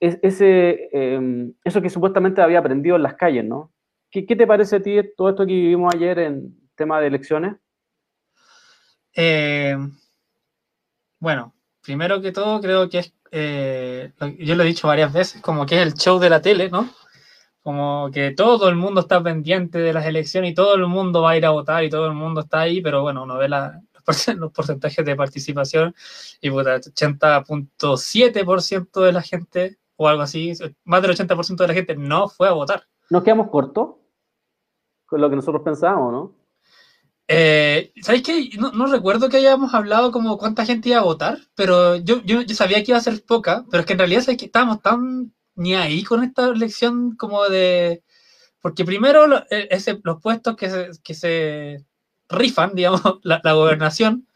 ese, em, eso que supuestamente había aprendido en las calles, ¿no? ¿Qué, ¿Qué, te parece a ti todo esto que vivimos ayer en tema de elecciones? Eh, bueno, primero que todo creo que es, eh, yo lo he dicho varias veces, como que es el show de la tele, ¿no? Como que todo el mundo está pendiente de las elecciones y todo el mundo va a ir a votar y todo el mundo está ahí, pero bueno, uno ve la, los porcentajes de participación y 80.7% de la gente o algo así, más del 80% de la gente no fue a votar. ¿Nos quedamos cortos con lo que nosotros pensábamos, no? Eh, ¿Sabéis qué? No, recuerdo que hayamos hablado como cuánta gente iba a votar, pero yo, yo, yo sabía que iba a ser poca, pero es que en realidad es que estábamos tan ni ahí con esta elección como de... Porque primero e, ese, los puestos que se, que se rifan, digamos, *laughs* la, la, gobernación,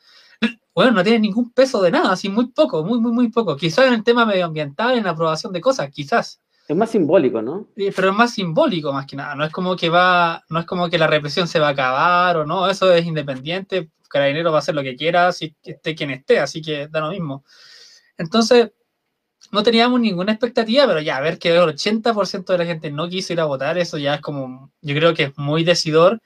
bueno, no tienen ningún peso de nada, así muy poco, muy, muy, muy poco. Quizás en el tema medioambiental, en la aprobación de cosas, quizás. Es más simbólico, ¿no? Pero es más simbólico más que nada. No es como que va, no es como que la represión se va a acabar o no, eso es independiente. Carabinero va a hacer lo que quiera, si esté quien esté, así que da lo mismo. Entonces, no teníamos ninguna expectativa, pero ya, a ver que el 80% de la gente no quiso ir a votar, eso ya es como, yo creo que es muy decidor.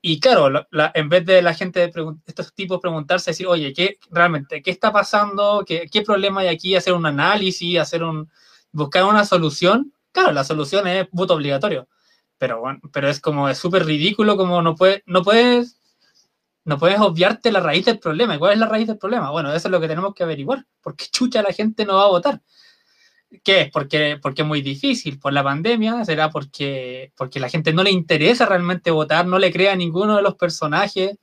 Y claro, la, la, en vez de la gente, de estos tipos preguntarse, decir, oye, ¿qué realmente, qué está pasando? ¿Qué, qué problema hay aquí? Hacer un análisis, hacer un, buscar una solución. Claro, la solución es voto obligatorio. Pero bueno, pero es como, es súper ridículo, como no, puede, no puedes no puedes obviarte la raíz del problema. ¿Y cuál es la raíz del problema? Bueno, eso es lo que tenemos que averiguar. ¿Por qué chucha la gente no va a votar? ¿Qué es? Porque, porque es muy difícil. ¿Por la pandemia? ¿Será porque, porque la gente no le interesa realmente votar? ¿No le crea a ninguno de los personajes?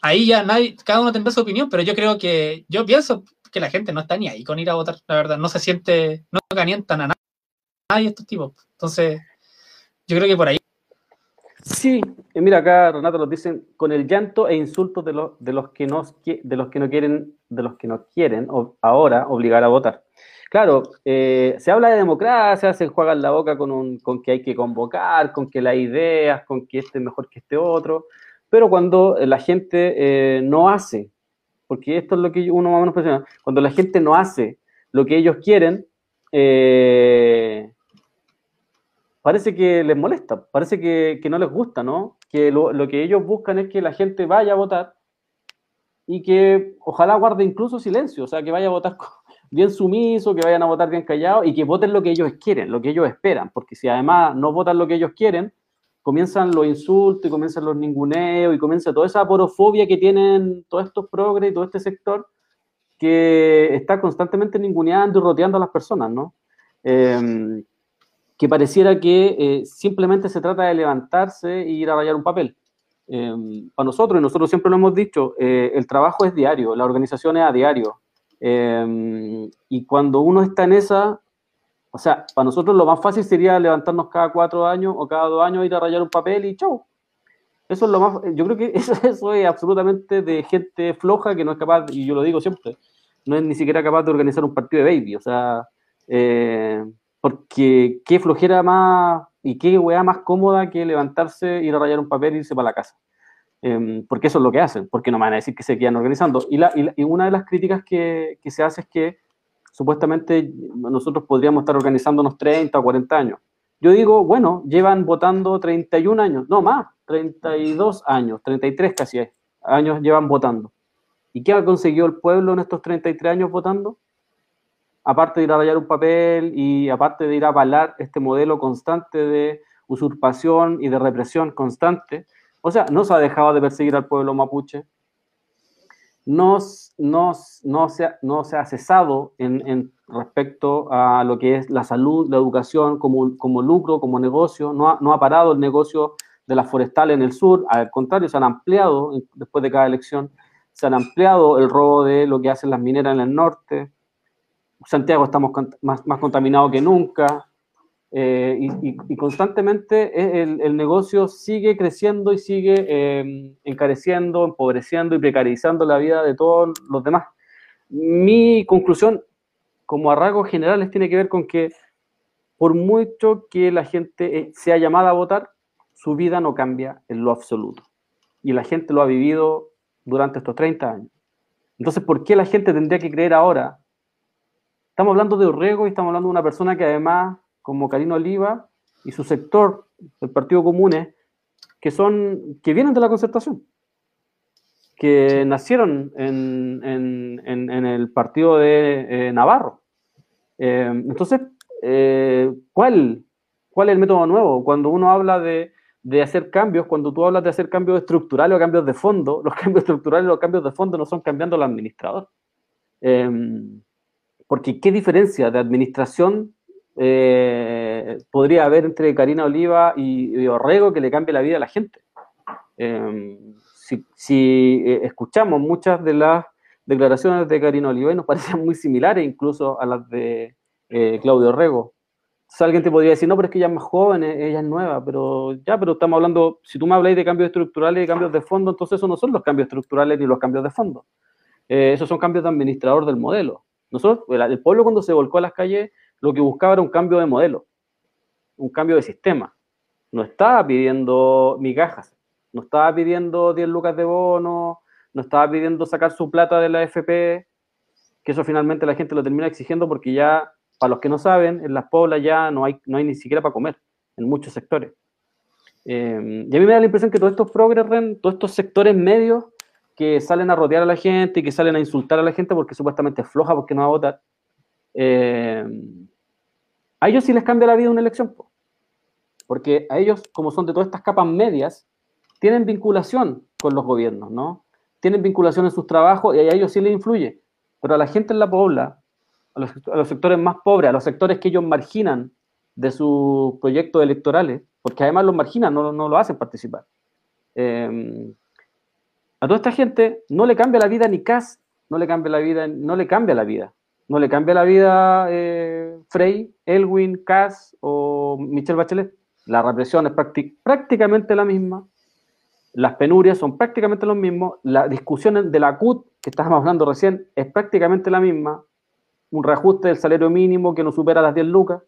Ahí ya nadie, cada uno tendrá su opinión, pero yo creo que, yo pienso que la gente no está ni ahí con ir a votar, la verdad. No se siente, no calientan a nadie estos tipos. Entonces, yo creo que por ahí Sí, mira acá Renato nos dicen con el llanto e insultos de los, de los que nos de los que no quieren de los que no quieren ahora obligar a votar. Claro, eh, se habla de democracia, se juega la boca con, un, con que hay que convocar, con que las ideas, con que este es mejor que este otro, pero cuando la gente eh, no hace, porque esto es lo que uno más o menos presiona, cuando la gente no hace lo que ellos quieren, eh, parece que les molesta, parece que, que no les gusta, ¿no? Que lo, lo, que ellos buscan es que la gente vaya a votar y que ojalá guarde incluso silencio, o sea, que vaya a votar *laughs* bien sumiso, que vayan a votar bien callados y que voten lo que ellos quieren, lo que ellos esperan, porque si además no votan lo que ellos quieren, comienzan los insultos y comienzan los ninguneos y comienza toda esa porofobia que tienen todos estos progres y todo este sector que está constantemente ninguneando y roteando a las personas, ¿no? Eh, que pareciera que eh, simplemente se trata de levantarse e ir a rayar un papel. Para nosotros, y nosotros siempre lo hemos dicho, eh, el trabajo es diario, la organización es a diario. Eh, y cuando uno está en esa, o sea, para nosotros lo más fácil sería levantarnos cada cuatro años o cada dos años, ir a rayar un papel y chau. Eso es lo más, yo creo que *laughs* eso, es absolutamente de gente floja que no es capaz, y yo lo digo siempre, no es ni siquiera capaz de organizar un partido de baby, o sea, eh, porque qué flojera más y qué weá más cómoda que levantarse, ir a rayar un papel e irse para la casa. Eh, porque eso es lo que hacen, porque no van a decir que se quedan organizando. Y, la, y, la, y una de las críticas que, se hace es que supuestamente nosotros podríamos estar organizando unos 30 o 40 años. Yo digo, bueno, llevan votando 31 años, no más, 32 años, 33 casi años llevan votando. ¿Y qué ha conseguido el pueblo en estos 33 años votando? aparte de ir a rayar un papel y aparte de ir a avalar este modelo constante de usurpación y de represión constante, o sea, no se ha dejado de perseguir al pueblo mapuche, no, no, no, se, no se ha cesado en, respecto a lo que es la salud, la educación como, como lucro, como negocio, no ha, no ha parado el negocio de las forestales en el sur, al contrario, se han ampliado después de cada elección, se han ampliado el robo de lo que hacen las mineras en el norte, Santiago estamos más, más contaminados que nunca, eh, y, constantemente el, el, negocio sigue creciendo y sigue eh, encareciendo, empobreciendo y precarizando la vida de todos los demás. Mi conclusión, como a rasgos generales, tiene que ver con que por mucho que la gente eh, sea llamada a votar, su vida no cambia en lo absoluto. Y la gente lo ha vivido durante estos 30 años. Entonces, ¿por qué la gente tendría que creer ahora? Estamos hablando de Orrego y estamos hablando de una persona que además, como Karina Oliva y su sector, el Partido Comunes, que son, que vienen de la concertación, que nacieron en, el partido de eh, Navarro. Eh, entonces, eh, ¿cuál, ¿cuál es el método nuevo? Cuando uno habla de, de hacer cambios, cuando tú hablas de hacer cambios estructurales o cambios de fondo, *laughs* los cambios estructurales y los cambios de fondo no son cambiando al administrador. Porque qué diferencia de administración eh, podría haber entre Karina Oliva y, Orrego que le cambie la vida a la gente. Em, si, eh, escuchamos muchas de las declaraciones de Karina Oliva y nos *laughs* parecen muy similares incluso a las de eh, Claudio Orrego, alguien te podría decir, no, pero es que ella es más joven, eh, ella es nueva, pero ya, pero estamos hablando, si tú me habláis de cambios estructurales y cambios de fondo, entonces esos no son los cambios estructurales ni los cambios de fondo. Eh, esos son cambios de administrador del modelo. Nosotros, el, pueblo cuando se volcó a las calles, lo que buscaba era un cambio de modelo, un cambio de sistema. No estaba pidiendo migajas, no estaba pidiendo 10 lucas de bono, no estaba pidiendo sacar su plata de la FP, que eso finalmente la gente lo termina exigiendo porque ya para los que no saben, en las poblas ya no hay, no hay ni siquiera para comer en muchos sectores. Eh, y a mí me da la impresión que todos estos progres, todos estos sectores medios que salen a rodear a la gente y que salen a insultar a la gente porque supuestamente es floja porque no va a votar, eh, a ellos sí les cambia la vida una elección. Porque a ellos, como son de todas estas capas medias, tienen vinculación con los gobiernos, ¿no? Tienen vinculación en sus trabajos y a ellos sí les influye. Pero a la gente en la pobla, a los, sectores más pobres, a los sectores que ellos marginan de sus proyectos electorales, porque además los marginan, no, lo hacen participar. Eh, a toda esta gente no le cambia la vida ni Cass, no le cambia la vida, no le cambia la vida. No le cambia la vida eh, Frey, Elwin, Cass o Michelle Bachelet. La represión es prácticamente la misma. Las penurias son prácticamente lo mismo. La discusión de la CUT, que estábamos hablando recién, es prácticamente la misma un reajuste del salario mínimo que no supera las 10 lucas.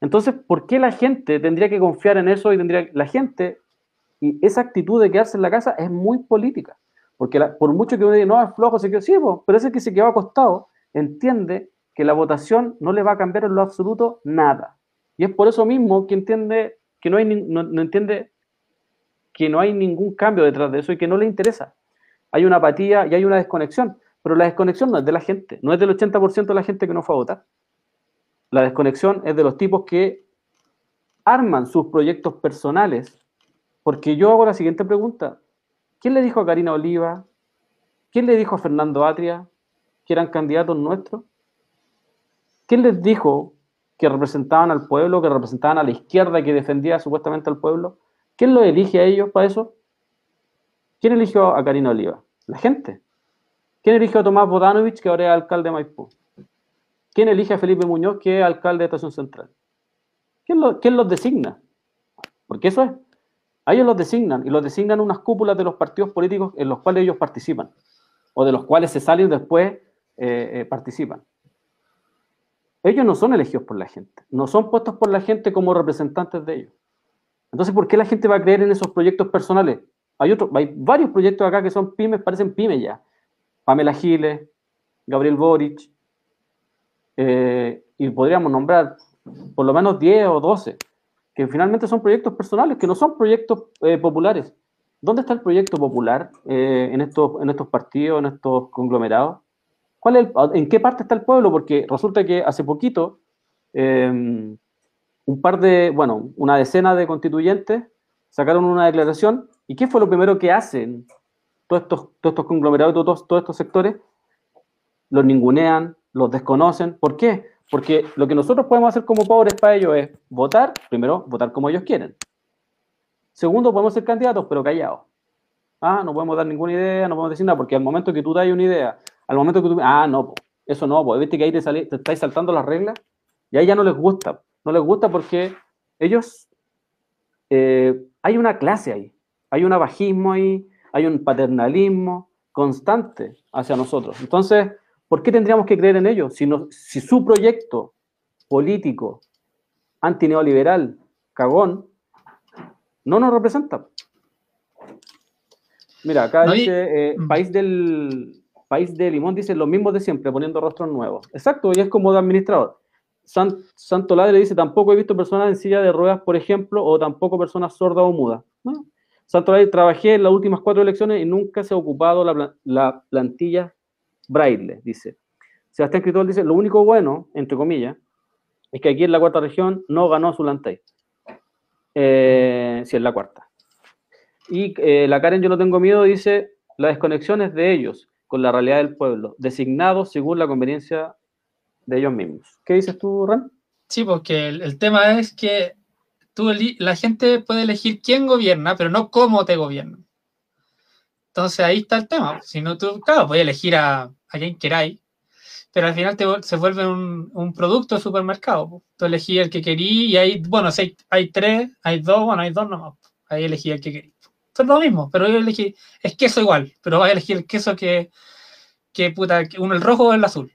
Entonces, ¿por qué la gente tendría que confiar en eso y tendría la gente y esa actitud de quedarse en la casa es muy política? Porque por mucho que uno diga, no, es flojo, se quedó, sí, pero ese que se quedó acostado entiende que la votación no le va a cambiar en lo absoluto nada. Y es por eso mismo que entiende que no hay no entiende que no hay ningún cambio detrás de eso y que no le interesa. Hay una apatía y hay una desconexión. Pero la desconexión no es de la gente, no es del 80% de la gente que no fue a votar. La desconexión es de los tipos que arman sus proyectos personales. Porque yo hago la siguiente pregunta. ¿Quién le dijo a Karina Oliva? ¿Quién le dijo a Fernando Atria eran candidatos nuestros? ¿Quién les dijo que representaban al pueblo, que representaban a la izquierda que defendía supuestamente al pueblo? ¿Quién lo elige a ellos para eso? ¿Quién eligió a Karina Oliva? La gente. ¿Quién elige a Tomás Bodanovich, que ahora es alcalde de Maipú? ¿Quién elige a Felipe Muñoz, que es alcalde de Estación Central? ¿Quién, los designa? Porque eso es. A ellos los designan y los designan unas cúpulas de los partidos políticos en los cuales ellos participan o de los cuales se salen después eh, eh, participan. Ellos no son elegidos por la gente, no son puestos por la gente como representantes de ellos. Entonces, ¿por qué la gente va a creer en esos proyectos personales? Hay, otros, hay varios proyectos acá que son pymes, parecen pymes ya. Pamela Giles, Gabriel Boric, eh, y podríamos nombrar por lo menos 10 o 12, que finalmente son proyectos personales, que no son proyectos populares. ¿Dónde está el proyecto popular en, estos, en estos partidos, en estos conglomerados? ¿Cuál es ¿En qué parte está el pueblo? Porque resulta que hace poquito un par de, bueno, una decena de constituyentes sacaron una declaración. ¿Y qué fue lo primero que hacen todos estos, todos estos conglomerados, todos, todos estos sectores, los ningunean, los desconocen. ¿Por qué? Porque lo que nosotros podemos hacer como pobres para ellos es votar, primero, votar como ellos quieren. Segundo, podemos ser candidatos, pero callados. Ah, no podemos dar ninguna idea, no podemos decir nada, porque al momento que tú das una idea, al momento que tú... Ah, no, eso no, pues viste que ahí te, te estáis saltando las reglas y ahí ya no les gusta. No les gusta porque ellos... Eh, hay una clase ahí, hay un abajismo ahí, hay un paternalismo constante hacia nosotros. Entonces, ¿por qué tendríamos que creer en ellos? Si, si su proyecto político antineoliberal, cagón, no nos representa. Mira, acá No, dice, eh, país del país de Limón dice los mismos de siempre, poniendo rostros nuevos. Exacto, y es como de administrador. San- Santo Ladre dice, tampoco he visto personas en silla de ruedas, por ejemplo, o tampoco personas sordas o mudas. Bueno, Santo Ladre, trabajé en las últimas cuatro elecciones y nunca se ha ocupado la, la plantilla braille, dice. Sebastián Cristóbal dice, lo único bueno, entre comillas, es que aquí en la cuarta región no ganó Zulantay. Eh, sí, en la cuarta. Y eh, la Karen, yo no tengo miedo, dice, la desconexión es de ellos con la realidad del pueblo, designados según la conveniencia de ellos mismos. ¿Qué dices tú, Ran? Sí, porque el, tema es que tú la gente puede elegir quién gobierna, pero no cómo te gobierna. Entonces ahí está el tema. Si no, tú, claro, puedes elegir a, a quien queráis, pero al final te, se vuelve un, producto de supermercado. Tú elegí el que querí y hay, bueno, hay, hay tres, hay dos, bueno, hay dos nomás. Ahí elegí el que querí. Esto es lo mismo, pero yo elegí, es queso igual, pero vas a elegir el queso que, que puta, que uno el rojo o el azul.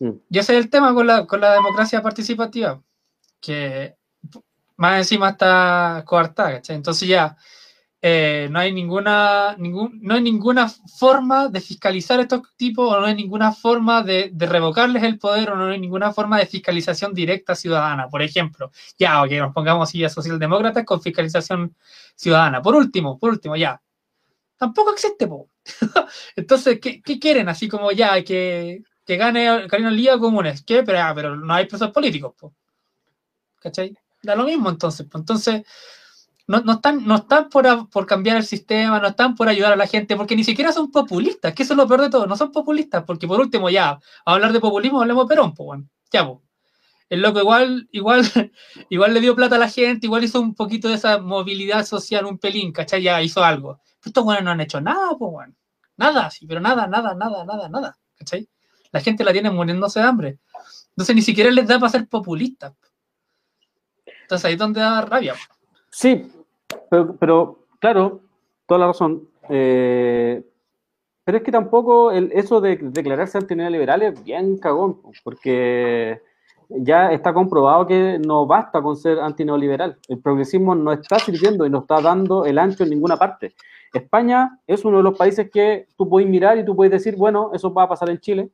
Mm. Y ese es el tema con la, con la democracia participativa, que más encima está coartada, ¿cachai? Entonces ya eh, no hay ninguna, ningún, no hay ninguna forma de fiscalizar a estos tipos, o no hay ninguna forma de, de revocarles el poder, o no hay ninguna forma de fiscalización directa ciudadana. Por ejemplo, ya, que nos pongamos así socialdemócratas con fiscalización ciudadana. Por último, por último, ya. Tampoco existe, po. *laughs* Entonces, ¿qué, qué quieren? Así como ya, que, que gane Karina Lía Comunes. ¿Qué? Pero, ah, pero no hay presos políticos, po. ¿Cachai? Da lo mismo entonces. po. Entonces, no, no están, no están por, por cambiar el sistema, no están por ayudar a la gente, porque ni siquiera son populistas, que eso es lo peor de todo, no son populistas, porque por último ya, a hablar de populismo, hablemos de Perón, pues, bueno. ya, pues. El loco igual, igual, *laughs* igual le dio plata a la gente, igual hizo un poquito de esa movilidad social, un pelín, ¿cachai? Ya hizo algo. Estos buenos no han hecho nada, pues, bueno. Nada, sí, pero nada, nada, nada, nada, nada, ¿cachai? La gente la tiene muriéndose de hambre. Entonces ni siquiera les da para ser populistas. Entonces ahí es donde da rabia. Sí, pero, pero, claro, toda la razón. Eh, pero es que tampoco eso de declararse antineoliberal es bien cagón, po, porque ya está comprobado que no basta con ser antineoliberal. El progresismo no está sirviendo y no está dando el ancho en ninguna parte. España es uno de los países que tú puedes mirar y tú puedes decir, bueno, eso va a pasar en Chile.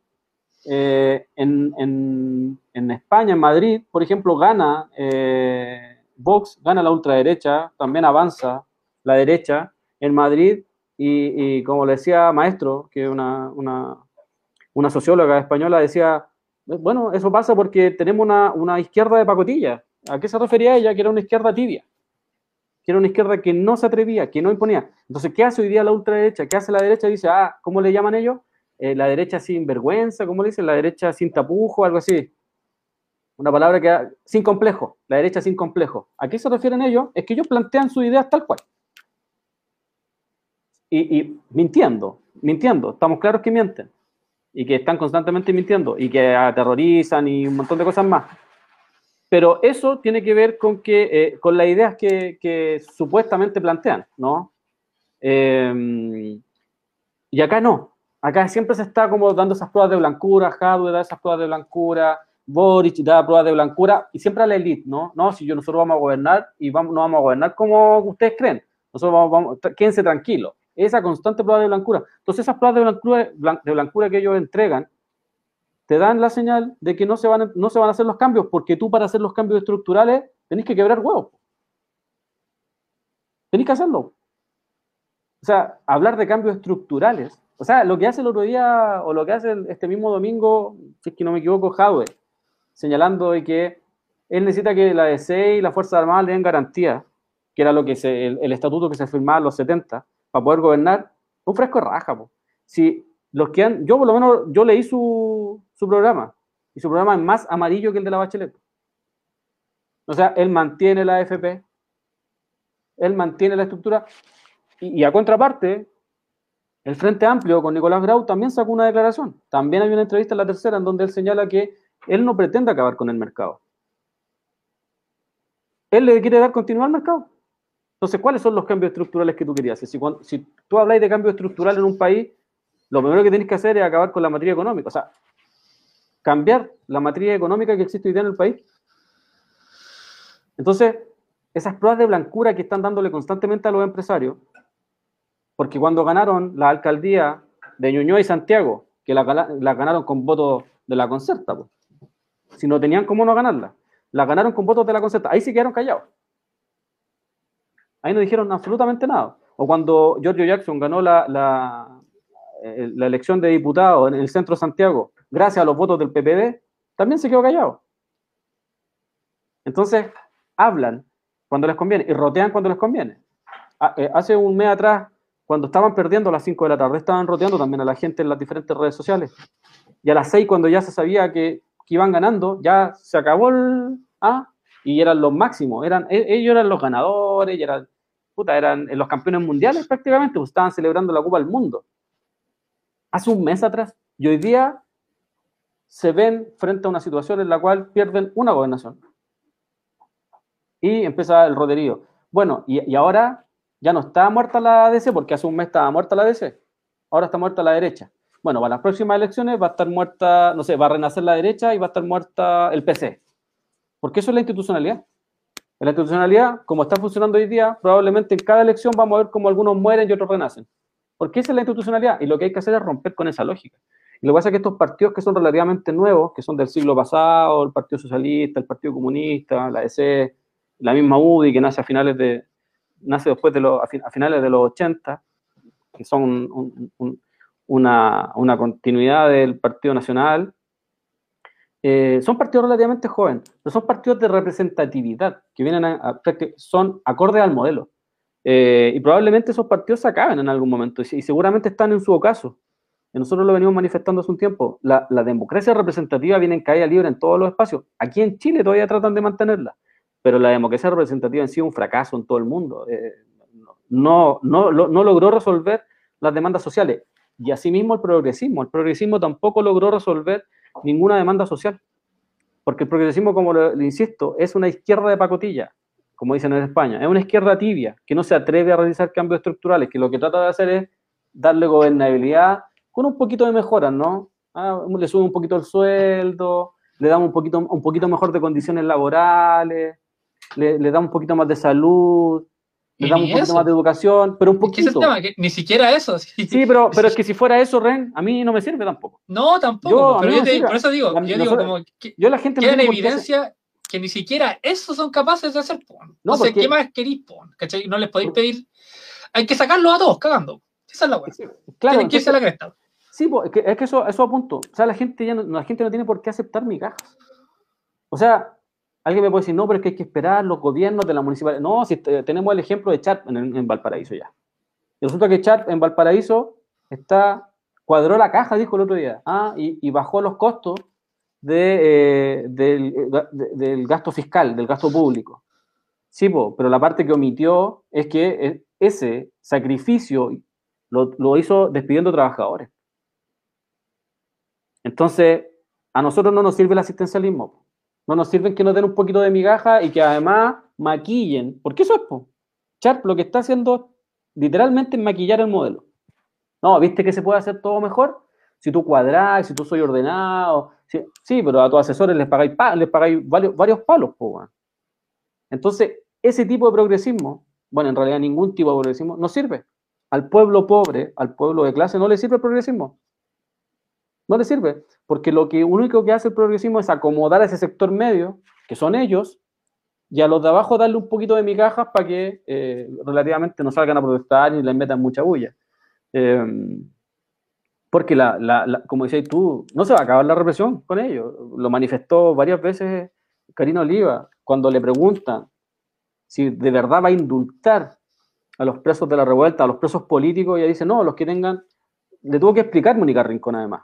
Eh, en España, en Madrid, por ejemplo, gana eh, Vox, gana la ultraderecha, también avanza la derecha en Madrid y, como le decía Maestro, que una, una socióloga española, decía, bueno, eso pasa porque tenemos una, una izquierda de pacotilla. ¿A qué se refería ella? Que era una izquierda tibia que era una izquierda que no se atrevía, que no imponía. Entonces, ¿qué hace hoy día la ultraderecha? ¿Qué hace la derecha? Dice, ah, ¿cómo le llaman ellos? Eh, la derecha sin vergüenza, ¿cómo le dicen? La derecha sin tapujo, algo así. Una palabra que sin complejo, la derecha sin complejo. ¿A qué se refieren ellos? Es que ellos plantean sus ideas tal cual. Y, y mintiendo, mintiendo. Estamos claros que mienten. Y que están constantemente mintiendo. Y que aterrorizan y un montón de cosas más. Pero eso tiene que ver con, que, eh, con las ideas que, que, supuestamente plantean, ¿no? Eh, y acá no. Acá siempre se está como dando esas pruebas de blancura, da esas pruebas de blancura, Boric da pruebas de blancura, y siempre a la élite, ¿no? No, si yo, nosotros vamos a gobernar y vamos, no vamos a gobernar como ustedes creen. Nosotros vamos, vamos quédense tranquilos. Esa constante prueba de blancura. Entonces, esas pruebas de blancura, de blancura que ellos entregan, te dan la señal de que no se, van no se van a hacer los cambios, porque tú para hacer los cambios estructurales tenés que quebrar huevos. Tenés que hacerlo. O sea, hablar de cambios estructurales, o sea, lo que hace el otro día, o lo que hace este mismo domingo, si es que no me equivoco, Jadwe, señalando de que él necesita que la DC y la Fuerza Armada le den garantía, que era lo que se, el, estatuto que se firmaba en los 70, para poder gobernar, un fresco raja. Si los que yo por lo menos, yo leí su, su programa, y su programa es más amarillo que el de la Bachelet. O sea, él mantiene la AFP, él mantiene la estructura, y, y, a contraparte, el Frente Amplio con Nicolás Grau también sacó una declaración. También hay una entrevista en la tercera en donde él señala que él no pretende acabar con el mercado. Él le quiere dar continuidad al mercado. Entonces, ¿cuáles son los cambios estructurales que tú querías? Si, cuando, si tú habláis de cambio estructural en un país, lo primero que tienes que hacer es acabar con la materia económica. O sea, cambiar la materia económica que existe hoy día en el país. Entonces, esas pruebas de blancura que están dándole constantemente a los empresarios, Porque cuando ganaron la alcaldía de Ñuñoa y Santiago, que la, ganaron con votos de la concerta, po. Si no tenían cómo no ganarla, la ganaron con votos de la concerta, ahí sí quedaron callados. Ahí no dijeron absolutamente nada. O cuando Giorgio Jackson ganó la, la, eh, la elección de diputado en el centro de Santiago, gracias a los votos del PPD, también se quedó callado. Entonces, hablan cuando les conviene y rotean cuando les conviene. Ah, eh, Hace un mes atrás, cuando estaban perdiendo a las 5 de la tarde, estaban roteando también a la gente en las diferentes redes sociales. Y a las 6, cuando ya se sabía que, que iban ganando, ya se acabó el A y eran los máximos. Eran, e- ellos eran los ganadores, eran, puta, eran los campeones mundiales prácticamente, pues, estaban celebrando la Copa del Mundo. Hace un mes atrás. Y hoy día se ven frente a una situación en la cual pierden una gobernación. Y empieza el roderío. Bueno, y, y ahora ya no está muerta la ADC, porque hace un mes estaba muerta la ADC. Ahora está muerta la derecha. Bueno, para las próximas elecciones va a estar muerta, no sé, va a renacer la derecha y va a estar muerta el PC. Porque eso es la institucionalidad. La institucionalidad, como está funcionando hoy día, probablemente en cada elección vamos a ver cómo algunos mueren y otros renacen. Porque esa es la institucionalidad y lo que hay que hacer es romper con esa lógica. Y lo que pasa es que estos partidos que son relativamente nuevos, que son del siglo pasado, el Partido Socialista, el Partido Comunista, la EC, la misma UDI que nace a finales de, nace después de los, a, fin- a finales de los 80, que son un- una, una continuidad del Partido Nacional, eh, son partidos relativamente jóvenes, pero son partidos de representatividad, que vienen a, a- son acordes al modelo. Eh, y probablemente esos partidos se acaben en algún momento, y, y seguramente están en su ocaso. Y nosotros lo venimos manifestando hace un tiempo. La, la democracia representativa viene en caída libre en todos los espacios. Aquí en Chile todavía tratan de mantenerla, pero la democracia representativa ha sido un fracaso en todo el mundo. Eh, no, no, no, no logró resolver las demandas sociales. Y asimismo el progresismo. El progresismo tampoco logró resolver ninguna demanda social. Porque el progresismo, como le, le insisto, es una izquierda de pacotilla, como dicen en España. Es una izquierda tibia, que no se atreve a realizar cambios estructurales, que lo que trata de hacer es darle gobernabilidad con un poquito de mejoras, ¿no? Ah, le sube un poquito el sueldo, le damos un poquito, un poquito mejor de condiciones laborales, le, le damos un poquito más de salud, le Y damos un poquito eso. más de educación, pero un ese es el poquito. tema, que ni siquiera eso. *laughs* sí. Sí, pero, pero es que si fuera eso, Ren, a mí no me sirve tampoco. No, tampoco. Yo, pero yo te- por eso digo, A mí- yo digo nosotros- como que Yo la gente no queda en qué hacer- evidencia que ni siquiera eso son capaces de hacer. po. No, No, sé porque- qué más queréis, po, ¿cachai? No les podéis pedir. Hay que sacarlos a todos, cagando. Esa es la weá. Claro, Tienen que irse a la cresta. Sí, es que, es que eso, eso apunto. O sea, la gente ya no, la gente no tiene por qué aceptar migajas. O sea, alguien me puede decir, no, pero es que hay que esperar los gobiernos de la municipalidad. No, si te- tenemos el ejemplo de Chat en, Valparaíso ya. Y resulta que Chat en Valparaíso está, cuadró la caja, dijo el otro día, ah, y, bajó los costos eh, del, de- del gasto fiscal, del gasto público. Sí, pero la parte que omitió es que eh, ese sacrificio lo, lo hizo despidiendo trabajadores. Entonces, a nosotros no nos sirve el asistencialismo. No nos sirve que nos den un poquito de migaja y que además maquillen. Porque eso es, po. Sharp lo que está haciendo literalmente es maquillar el modelo. No, ¿viste que se puede hacer todo mejor? Si tú cuadrás, si tú soy ordenado. Sí, pero a tus asesores les pagáis, pa- les pagáis varios, varios palos, po. Entonces, ese tipo de progresismo, bueno, en realidad ningún tipo de progresismo, no sirve. Al pueblo pobre, al pueblo de clase, no le sirve el progresismo. No le sirve, porque lo que único que hace el progresismo es acomodar a ese sector medio, que son ellos, y a los de abajo darle un poquito de migajas para que eh, relativamente no salgan a protestar y les metan mucha bulla. Eh, porque, la, la- la- como decías tú, no se va a acabar la represión con ellos. Lo manifestó varias veces Karina Oliva cuando le preguntan si de verdad va a indultar a los presos de la revuelta, a los presos políticos, y ella dice, no, los que tengan... Le tuvo que explicar Mónica Rincón además.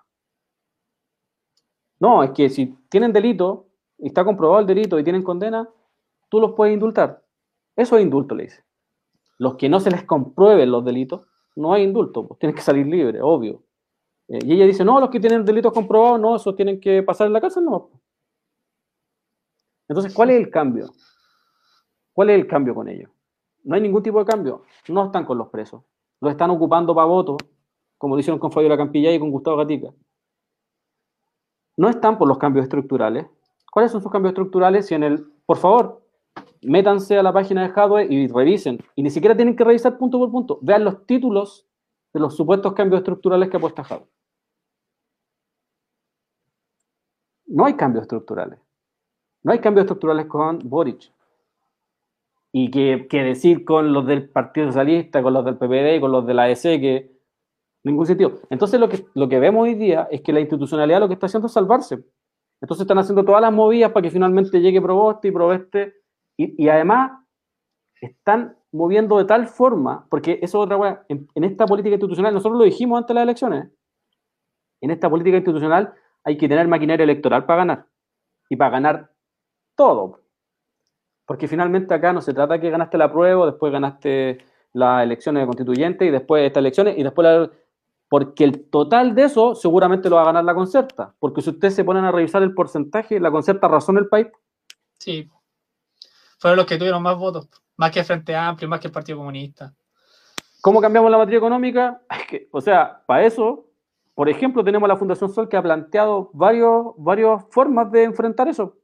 No, es que si tienen delito, y está comprobado el delito y tienen condena, tú los puedes indultar. Eso es indulto, le dice. Los que no se les comprueben los delitos, no hay indulto, pues tienen que salir libres, obvio. Eh, y ella dice, no, los que tienen delitos comprobados, no, esos tienen que pasar en la cárcel, no. Entonces, ¿cuál es el cambio? ¿Cuál es el cambio con ellos? No hay ningún tipo de cambio. No están con los presos. Los están ocupando para votos, como lo con Fabiola Campillay y con Gustavo Gatica. No están por los cambios estructurales. ¿Cuáles son sus cambios estructurales? Si en el, por favor, métanse a la página de Hadwe y revisen. Y ni siquiera tienen que revisar punto por punto. Vean los títulos de los supuestos cambios estructurales que ha puesto Hadwe. No hay cambios estructurales. No hay cambios estructurales con Boric. Y que, que decir con los del Partido Socialista, con los del PPD, con los de la AEC, que ningún sentido. Entonces lo que, lo que vemos hoy día es que la institucionalidad lo que está haciendo es salvarse. Entonces están haciendo todas las movidas para que finalmente llegue Proboste y Proboste. Y, y además están moviendo de tal forma, porque eso es otra cosa, en, en, esta política institucional, nosotros lo dijimos antes de las elecciones, en esta política institucional hay que tener maquinaria electoral para ganar. Y para ganar todo. Porque finalmente acá no se trata que ganaste la prueba, después ganaste las elecciones de constituyente y después estas elecciones y después la, porque el total de eso seguramente lo va a ganar la concerta. Porque si ustedes se ponen a revisar el porcentaje, la concerta razón el país. Sí. Fueron los que tuvieron más votos, más que Frente Amplio, más que el Partido Comunista. ¿Cómo cambiamos la materia económica? *laughs* o sea, para eso, por ejemplo, tenemos la Fundación Sol que ha planteado varios, varias formas de enfrentar eso.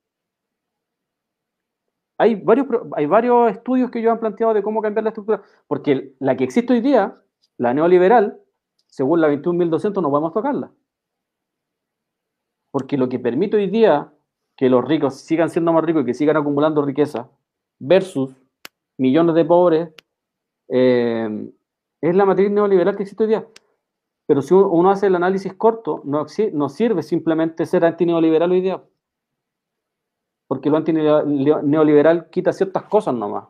Hay varios, hay varios estudios que ellos han planteado de cómo cambiar la estructura, porque la que existe hoy día, la neoliberal, según la 21.200 no podemos tocarla. Porque lo que permite hoy día que los ricos sigan siendo más ricos y que sigan acumulando riqueza versus millones de pobres eh, es la matriz neoliberal que existe hoy día. Pero si uno hace el análisis corto, no, no sirve simplemente ser antineoliberal hoy día. Porque lo antineoliberal quita ciertas cosas nomás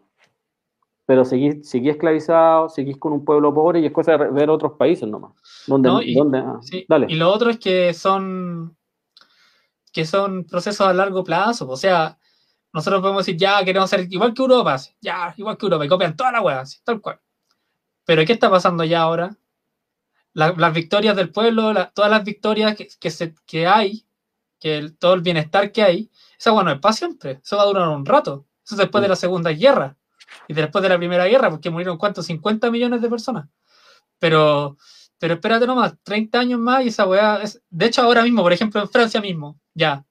pero seguís, seguís esclavizado, seguís con un pueblo pobre y es cosa de ver otros países nomás. Donde, No, y- donde, ah, Sí, dale. Y lo otro es que son que son procesos a largo plazo. O sea, nosotros podemos decir, ya queremos ser igual que Europa, así, ya, igual que Europa, y copian toda la hueá, así, tal cual. Pero ¿qué está pasando ya ahora? La- las victorias del pueblo, la- todas las victorias que, que, se, que hay, que el- todo el bienestar que hay, esa bueno es para siempre, eso va a durar un rato. Eso es después de la Segunda Guerra y después de la Primera Guerra, porque murieron cuántos, 50 millones de personas. Pero, pero espérate nomás, 30 años más y esa weá es. De hecho, ahora mismo, por ejemplo, en Francia mismo, ya.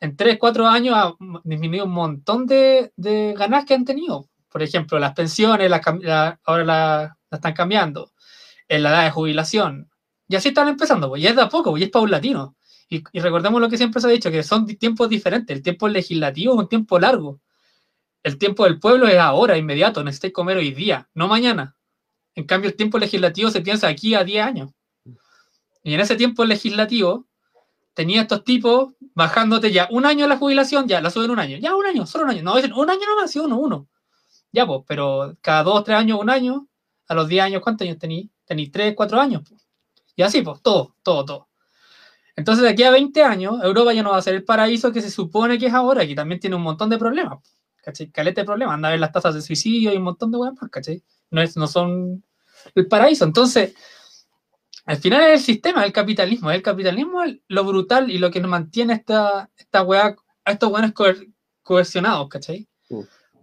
En 3, 4 años ha disminuido un montón de, de ganas que han tenido. Por ejemplo, las pensiones las la- ahora la, la están cambiando. En la edad de jubilación. Y así están empezando, pues, y es de a poco, pues, y es paulatino. Y, y recordemos lo que siempre se ha dicho, que son tiempos diferentes. El tiempo legislativo es un tiempo largo. El tiempo del pueblo es ahora, inmediato. Necesitáis comer hoy día, no mañana. En cambio, el tiempo legislativo se piensa aquí a 10 años. Y en ese tiempo legislativo, tenía estos tipos bajándote ya un año la jubilación, ya la suben un año, ya un año, solo un año. No, dicen un año nomás, sí, uno, uno. Ya, pues, pero cada dos, tres años, un año, a los 10 años, ¿cuántos años tení? Tení 3, 4 años. pues. Y así, pues, todo, todo, todo. Entonces, de aquí a 20 años, Europa ya no va a ser el paraíso que se supone que es ahora, que también tiene un montón de problemas. ¿Cachai? Caleta de problemas. Anda a ver las tasas de suicidio y un montón de weas más, ¿cachai? No, es, no son el paraíso. Entonces, al final es el sistema, el capitalismo. El capitalismo es lo brutal y lo que nos mantiene esta, esta weá, a estos buenos cohesionados, ¿cachai? Sí.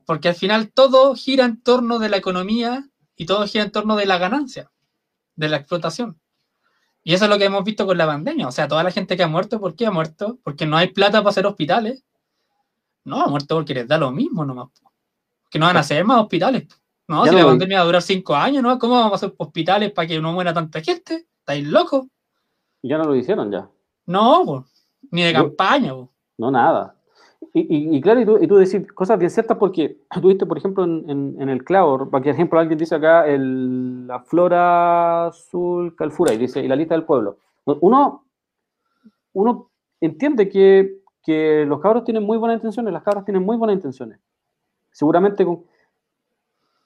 Porque al final todo gira en torno de la economía y todo gira en torno de la ganancia, de la explotación. Y eso es lo que hemos visto con la pandemia. O sea, toda la gente que ha muerto, ¿por qué ha muerto? Porque no hay plata para hacer hospitales. No, ha muerto porque les da lo mismo nomás. Que no van a hacer más hospitales. No, Ya si no la pandemia va a durar cinco años, ¿no? ¿Cómo vamos a hacer hospitales para que no muera tanta gente? ¿Estáis locos? Ya no lo hicieron ya. No, po. ni de Yo- campaña. po. No, nada. Y, y- y claro, y tú, y tú decís cosas bien ciertas porque *clears throat* tuviste, por ejemplo, en, en- en el clavo, por ejemplo, alguien dice acá el- la flora azul calfura y dice, y la lista del pueblo. Uno, uno entiende que, que los cabros tienen muy buenas intenciones, las cabras tienen muy buenas intenciones. Seguramente con...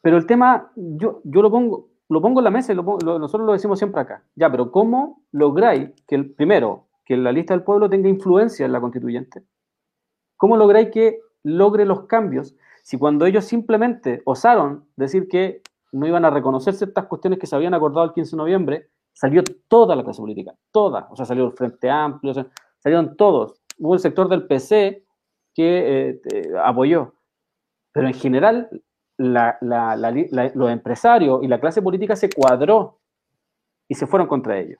Pero el tema, yo, yo lo pongo, lo pongo en la mesa y lo nosotros lo decimos siempre acá. Ya, pero ¿cómo lográis que el primero, que la lista del pueblo tenga influencia en la constituyente? ¿Cómo lográis que logre los cambios si cuando ellos simplemente osaron decir que no iban a reconocer ciertas cuestiones que se habían acordado el 15 de noviembre, salió toda la clase política, toda, o sea, salió el Frente Amplio, salieron todos. Hubo el sector del PC que eh, eh, apoyó, pero en general los empresarios y la clase política se cuadró y se fueron contra ellos.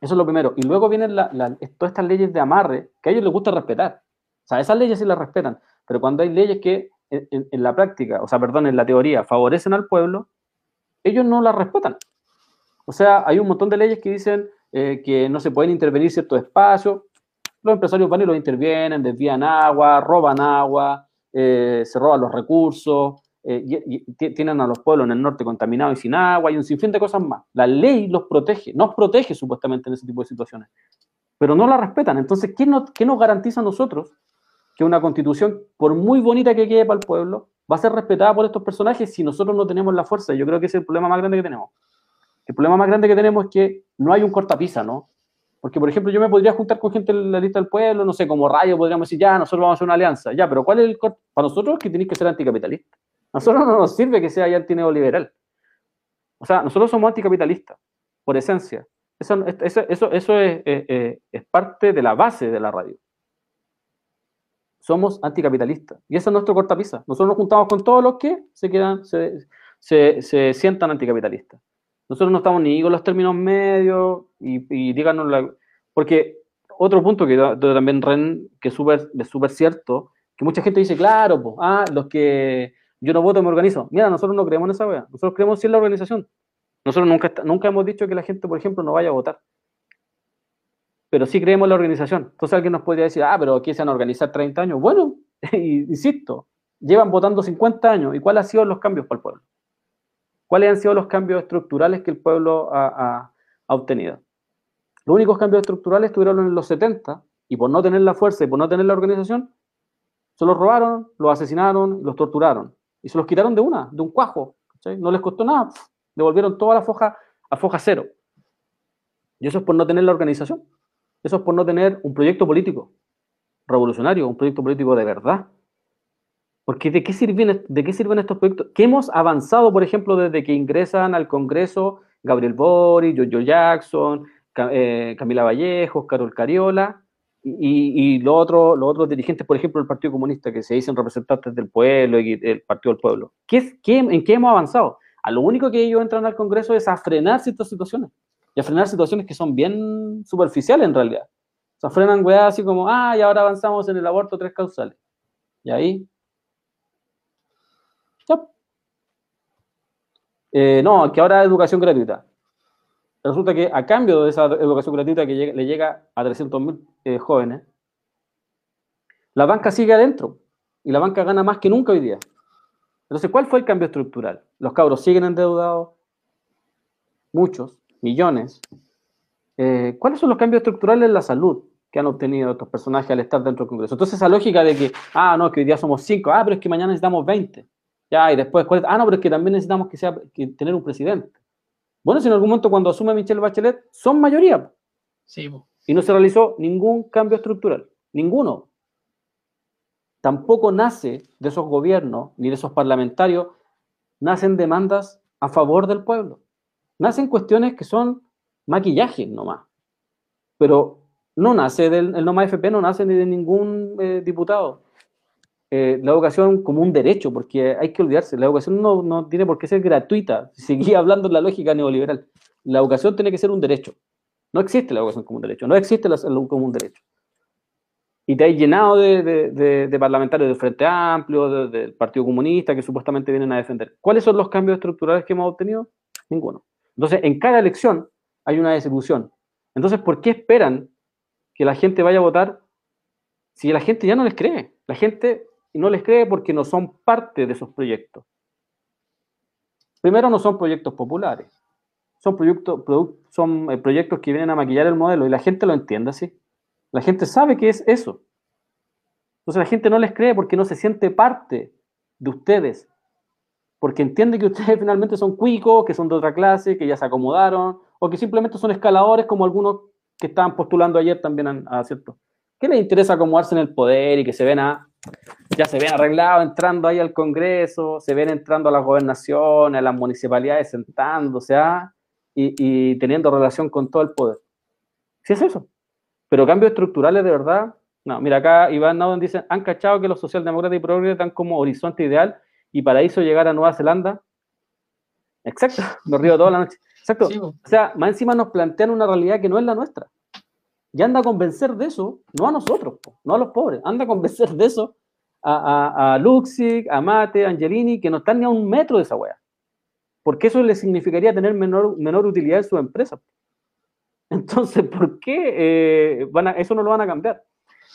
Eso es lo primero. Y luego vienen todas estas leyes de amarre que a ellos les gusta respetar. O sea, esas leyes sí las respetan, pero cuando hay leyes que en la práctica, o sea, perdón, en la teoría, favorecen al pueblo, ellos no las respetan. O sea, hay un montón de leyes que dicen eh, que no se pueden intervenir ciertos espacios. Los empresarios van y los intervienen, desvían agua, roban agua, eh, se roban los recursos, eh, tienen a los pueblos en el norte contaminados y sin agua, y un sinfín de cosas más. La ley los protege, nos protege supuestamente en ese tipo de situaciones, pero no la respetan. Entonces, ¿qué, no- qué nos garantiza a nosotros que una constitución, por muy bonita que quede para el pueblo, va a ser respetada por estos personajes si nosotros no tenemos la fuerza? Yo creo que ese es el problema más grande que tenemos. El problema más grande que tenemos es que no hay un cortapisa, ¿no? Porque, por ejemplo, yo me podría juntar con gente en la lista del pueblo, no sé, como rayo, podríamos decir, ya, nosotros vamos a hacer una alianza. Ya, pero ¿cuál es el corte? Para nosotros es que tenéis que ser anticapitalista. A nosotros no nos sirve que sea ya antineoliberal. O sea, nosotros somos anticapitalistas, por esencia. Eso, eso, eso, eso es, parte de la base de la radio. Somos anticapitalistas. Y ese es nuestro cortapisa. Nosotros nos juntamos con todos los que se quedan, se, se, se sientan anticapitalistas. Nosotros no estamos ni con los términos medios y, díganos la... Porque otro punto que da- también Ren, que es súper cierto, que mucha gente dice, claro, ah, los que yo no voto me organizo. Mira, nosotros no creemos en esa wea. Nosotros creemos en la organización. Nosotros nunca, nunca hemos dicho que la gente, por ejemplo, no vaya a votar. Pero sí creemos en la organización. Entonces alguien nos podría decir, ah, pero aquí se van a organizar 30 años. Bueno, *laughs* insisto, llevan votando 50 años. ¿Y cuáles han sido los cambios para el pueblo? ¿Cuáles han sido los cambios estructurales que el pueblo ha, obtenido? Los únicos cambios estructurales estuvieron en los 70 y por no tener la fuerza y por no tener la organización, se los robaron, los asesinaron, los torturaron y se los quitaron de una, de un cuajo. No les costó nada, devolvieron toda la foja a foja cero. Y eso es por no tener la organización. Eso es por no tener un proyecto político revolucionario, un proyecto político de verdad. Porque ¿de qué sirven, de qué sirven estos proyectos? ¿Qué hemos avanzado, por ejemplo, desde que ingresan al Congreso Gabriel Boric, Jojo Jackson, eh, Camila Vallejos, Carol Cariola y, los otros los otros dirigentes, por ejemplo, del Partido Comunista, que se dicen representantes del pueblo y el Partido del Pueblo? ¿Qué, qué- ¿En qué hemos avanzado? A lo único que ellos entran al Congreso es a frenar ciertas situaciones y a frenar situaciones que son bien superficiales en realidad. O sea, frenan weas así como, ah, y ahora avanzamos en el aborto tres causales. Y ahí. ya. Eh, no, que ahora educación gratuita. Resulta que a cambio de esa educación gratuita que le llega a 300.000 eh, jóvenes, la banca sigue adentro y la banca gana más que nunca hoy día. Entonces, ¿cuál fue el cambio estructural? Los cabros siguen endeudados, muchos, millones. Eh, ¿Cuáles son los cambios estructurales en la salud que han obtenido estos personajes al estar dentro del Congreso? Entonces, esa lógica de que, ah, no, que hoy día somos cinco, ah, pero es que mañana necesitamos 20, ya, y después, ¿cuál es? ah, no, pero es que también necesitamos que sea, que tener un presidente. Bueno, si en algún momento cuando asume Michelle Bachelet, son mayoría, Sí, po. y no se realizó ningún cambio estructural, ninguno. Tampoco nace de esos gobiernos ni de esos parlamentarios, nacen demandas a favor del pueblo. Nacen cuestiones que son maquillaje nomás. Pero no nace del el Noma FP, no nace ni de ningún eh, diputado. Eh, la educación como un derecho, porque hay que olvidarse, la educación no, no tiene por qué ser gratuita. *laughs* Seguía hablando en la lógica neoliberal. La educación tiene que ser un derecho. No existe la educación como un derecho, no existe la salud como un derecho. Y te hay llenado de, de- de- parlamentarios del Frente Amplio, de- del Partido Comunista, que supuestamente vienen a defender. ¿Cuáles son los cambios estructurales que hemos obtenido? Ninguno. Entonces, en cada elección hay una desilusión. Entonces, ¿por qué esperan que la gente vaya a votar si la gente ya no les cree? La gente no les cree porque no son parte de esos proyectos. Primero, no son proyectos populares. Son, proyectos, son eh, proyectos que vienen a maquillar el modelo y la gente lo entiende así. La gente sabe que es eso. Entonces la gente no les cree porque no se siente parte de ustedes. Porque entiende que ustedes *laughs* finalmente son cuicos, que son de otra clase, que ya se acomodaron, o que simplemente son escaladores como algunos que estaban postulando ayer también a cierto. ¿Qué les interesa acomodarse en el poder y que se ven a, ya se ven arreglados entrando ahí al Congreso, se ven entrando a las gobernaciones, a las municipalidades, sentándose ¿ah? y, y teniendo relación con todo el poder? Sí es eso. Pero cambios estructurales de verdad, no. Mira, acá Iván Nauden dice, han cachado que los socialdemócratas y progres dan como horizonte ideal y para eso llegar a Nueva Zelanda. Exacto, nos río toda la noche. Exacto. Sí. O sea, más encima nos plantean una realidad que no es la nuestra. Y anda a convencer de eso, no a nosotros, po, no a los pobres, anda a convencer de eso a, a, Luxic, a Mate, a Angelini, que no están ni a un metro de esa wea. Porque eso les significaría tener menor, menor utilidad en su empresa. Entonces, ¿por qué eh, van a, eso no lo van a cambiar?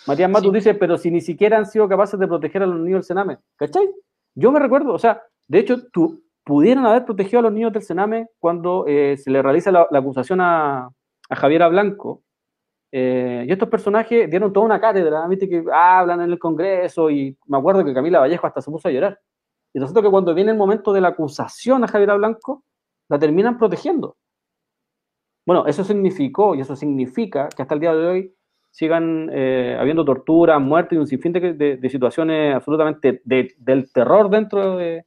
Matías Matus dice, pero si ni siquiera han sido capaces de proteger a los niños del Sename. ¿Cachai? Yo me recuerdo, o sea, de hecho, tú, pudieran haber protegido a los niños del Sename cuando eh, se le realiza la, acusación a, a, Javiera Blanco. Eh, y estos personajes dieron toda una cátedra, viste que hablan en el Congreso y me acuerdo que Camila Vallejo hasta se puso a llorar. Y resulta que cuando viene el momento de la acusación a Javiera Blanco, la terminan protegiendo. Bueno, eso significó y eso significa que hasta el día de hoy sigan eh, habiendo tortura, muerte y un sinfín de, situaciones absolutamente del terror dentro de,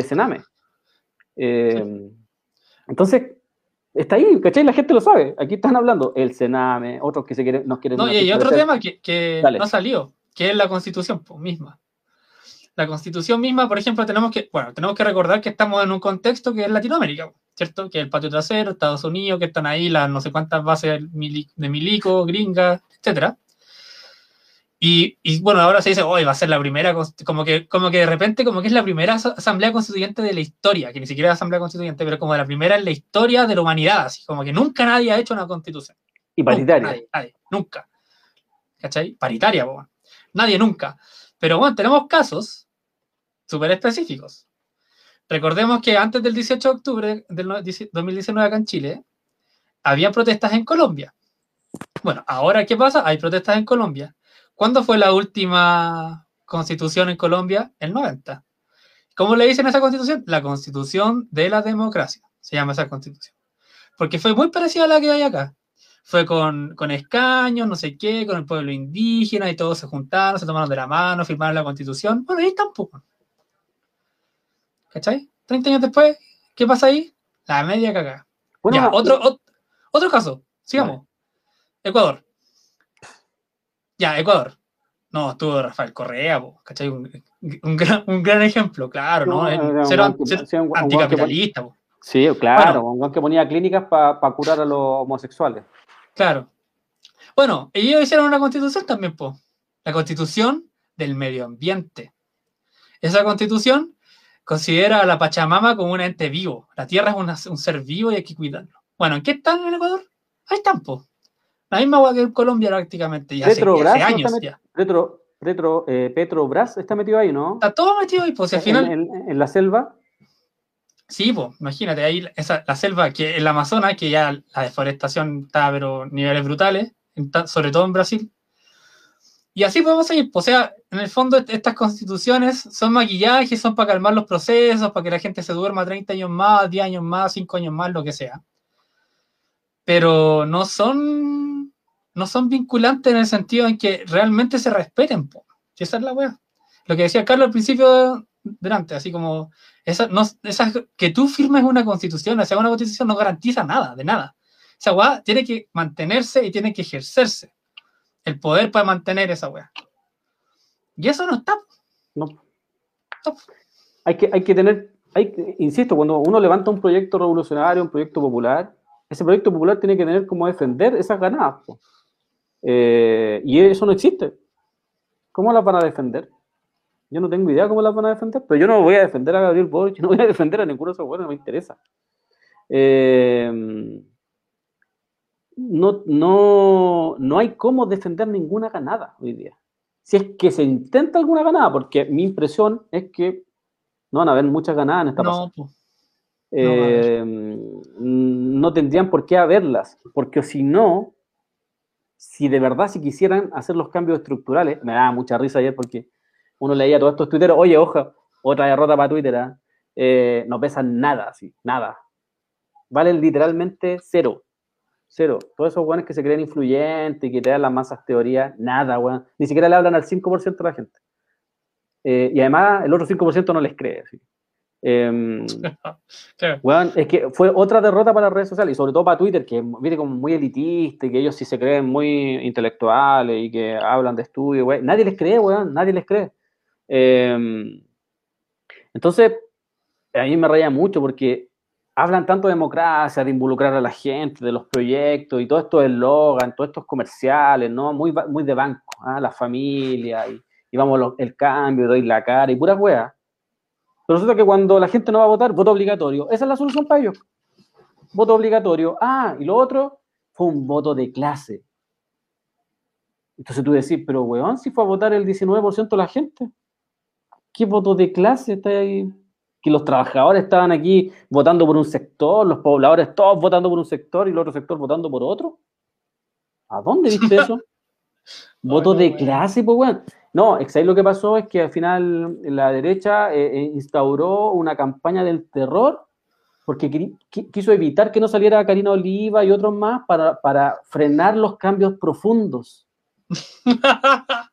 Sename. Eh, entonces, está ahí, ¿cachai? La gente lo sabe. Aquí están hablando el Sename, otros que se quieren, nos quieren. No, y hay otro tema que, no ha salido, que es la constitución pues, misma. La constitución misma, por ejemplo, tenemos que, bueno, tenemos que recordar que estamos en un contexto que es Latinoamérica, ¿cierto? Que es el patio trasero, Estados Unidos, que están ahí las no sé cuántas bases de milico, gringas, etcétera. Y, y, bueno, ahora se dice, hoy va a ser la primera, como que, como que de repente, como que es la primera asamblea constituyente de la historia, que ni siquiera es asamblea constituyente, pero como la primera en la historia de la humanidad, así como que nunca nadie ha hecho una constitución. Y paritaria. Nunca, nadie, nunca. ¿Cachai? Paritaria, bueno. Nadie nunca. Pero bueno, tenemos casos súper específicos. Recordemos que antes del 18 de octubre del 2019 acá en Chile, había protestas en Colombia. Bueno, ahora, ¿qué pasa? Hay protestas en Colombia. ¿Cuándo fue la última constitución en Colombia? El 90. ¿Cómo le dicen a esa constitución? La constitución de la democracia. Se llama esa constitución. Porque fue muy parecida a la que hay acá. Fue con, con escaños, no sé qué, con el pueblo indígena y todos se juntaron, se tomaron de la mano, firmaron la constitución. Bueno, ahí tampoco. ¿Cachai? 30 años después, ¿qué pasa ahí? La media cagada. Bueno, otro, otro, caso. Sigamos. Ecuador. Ya, Ecuador. No, estuvo Rafael Correa, ¿cachai? Un, gran, ejemplo, claro, ¿no? anticapitalista. Sí, claro, un que ponía clínicas para curar a los homosexuales. Claro. Bueno, ellos hicieron una constitución también, po. La constitución del medio ambiente. Esa constitución considera a la Pachamama como un ente vivo. La Tierra es un ser vivo y hay que cuidarlo. Bueno, ¿en qué están en Ecuador? Ahí están, po. La misma agua que en Colombia prácticamente, ya hace, años ya. Retro, retro, eh, Petrobras está metido ahí, ¿no? Está todo metido ahí, pues al final... En, la selva. Sí, pues, imagínate, ahí esa, la selva, que el Amazonas, que ya la deforestación está, pero niveles brutales, sobre todo en Brasil. Y así podemos seguir. Pues, o sea, en el fondo estas constituciones son maquillajes, son para calmar los procesos, para que la gente se duerma 30 años más, 10 años más, 5 años más, lo que sea. Pero no son no son vinculantes en el sentido en que realmente se respeten. Po. esa es la weá. Lo que decía Carlos al principio delante, así como esa, no, esa, que tú firmes una constitución, o sea, una constitución no garantiza nada, de nada. Esa weá tiene que mantenerse y tiene que ejercerse. El poder para mantener esa weá. Y eso no está. No. Hay, que, hay que tener, hay, insisto, cuando uno levanta un proyecto revolucionario, un proyecto popular, ese proyecto popular tiene que tener como defender esas ganadas. Eh, y eso no existe. ¿Cómo las van a defender? Yo no tengo idea cómo las van a defender, pero yo no voy a defender a Gabriel Boric, *laughs* no voy a defender a ninguno de esos buenos, no me interesa. Eh, no, no, no hay cómo defender ninguna ganada hoy día. Si es que se intenta alguna ganada, porque mi impresión es que no van a haber muchas ganadas en esta no, eh, no tendrían por qué haberlas, porque si no, si de verdad, si quisieran hacer los cambios estructurales, me daba mucha risa ayer porque uno leía todos estos tuiteros, oye, oja, otra derrota para Twitter, ¿ah? eh, no pesan nada, sí, nada. Valen literalmente cero. Cero. Todos esos buenos que se creen influyentes y que te dan las masas teorías, nada, weón. Ni siquiera le hablan al 5% de la gente. Eh, y además, el otro 5% no les cree. ¿sí? Em, *laughs* es que fue otra derrota para las redes sociales y sobre todo para Twitter, que viene como muy elitista y que ellos sí se creen muy intelectuales y que hablan de estudio, Nadie les cree, weón, nadie les cree. Em, entonces, a mí me raya mucho porque hablan tanto de democracia, de involucrar a la gente, de los proyectos y todo esto eslogan, todos estos comerciales, ¿no? Muy, muy de banco, ¿ah? la familia y, y vamos lo- el cambio, doy la cara y puras weas. Pero resulta que cuando la gente no va a votar, voto obligatorio. Esa es la solución para ellos. Voto obligatorio. Ah, y lo otro fue un voto de clase. Entonces tú decís, pero weón, si fue a votar el 19% de la gente. ¿Qué voto de clase está ahí? Que los trabajadores estaban aquí votando por un sector, los pobladores todos votando por un sector y el otro sector votando por otro. ¿A dónde viste eso? *laughs* Voto no, de weón. clase, pues weón. No, ahí lo que pasó es que al final la derecha eh, eh, instauró una campaña del terror porque quiso evitar que no saliera Karina Oliva y otros más para, para frenar los cambios profundos. *laughs*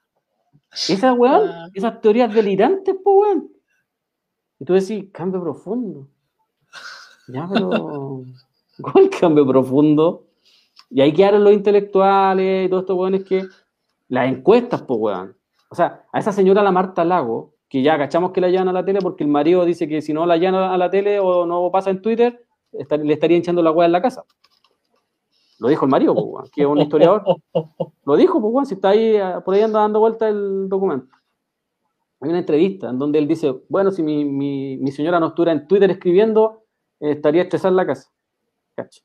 Esas, weón, Ah. esas teorías delirantes, pues, weón. Y tú decís, cambio profundo. Ya, pero. *laughs* ¿Cuál cambio profundo? Y ahí quedaron los intelectuales y todos estos weones que. Las encuestas, pues, weón. O sea, a esa señora, la Marta Lago, que ya cachamos que la llevan a la tele porque el marido dice que si no la llevan a la tele o no pasa en Twitter, le estaría echando la weá en la casa. Lo dijo el marido, que es un historiador. Lo dijo, pues, si está ahí, ah, por ahí anda dando vuelta el documento. Hay una entrevista en donde él dice, bueno, si mi, mi- mi señora no estuviera en Twitter escribiendo, eh, estaría estresada en la casa. Cacho.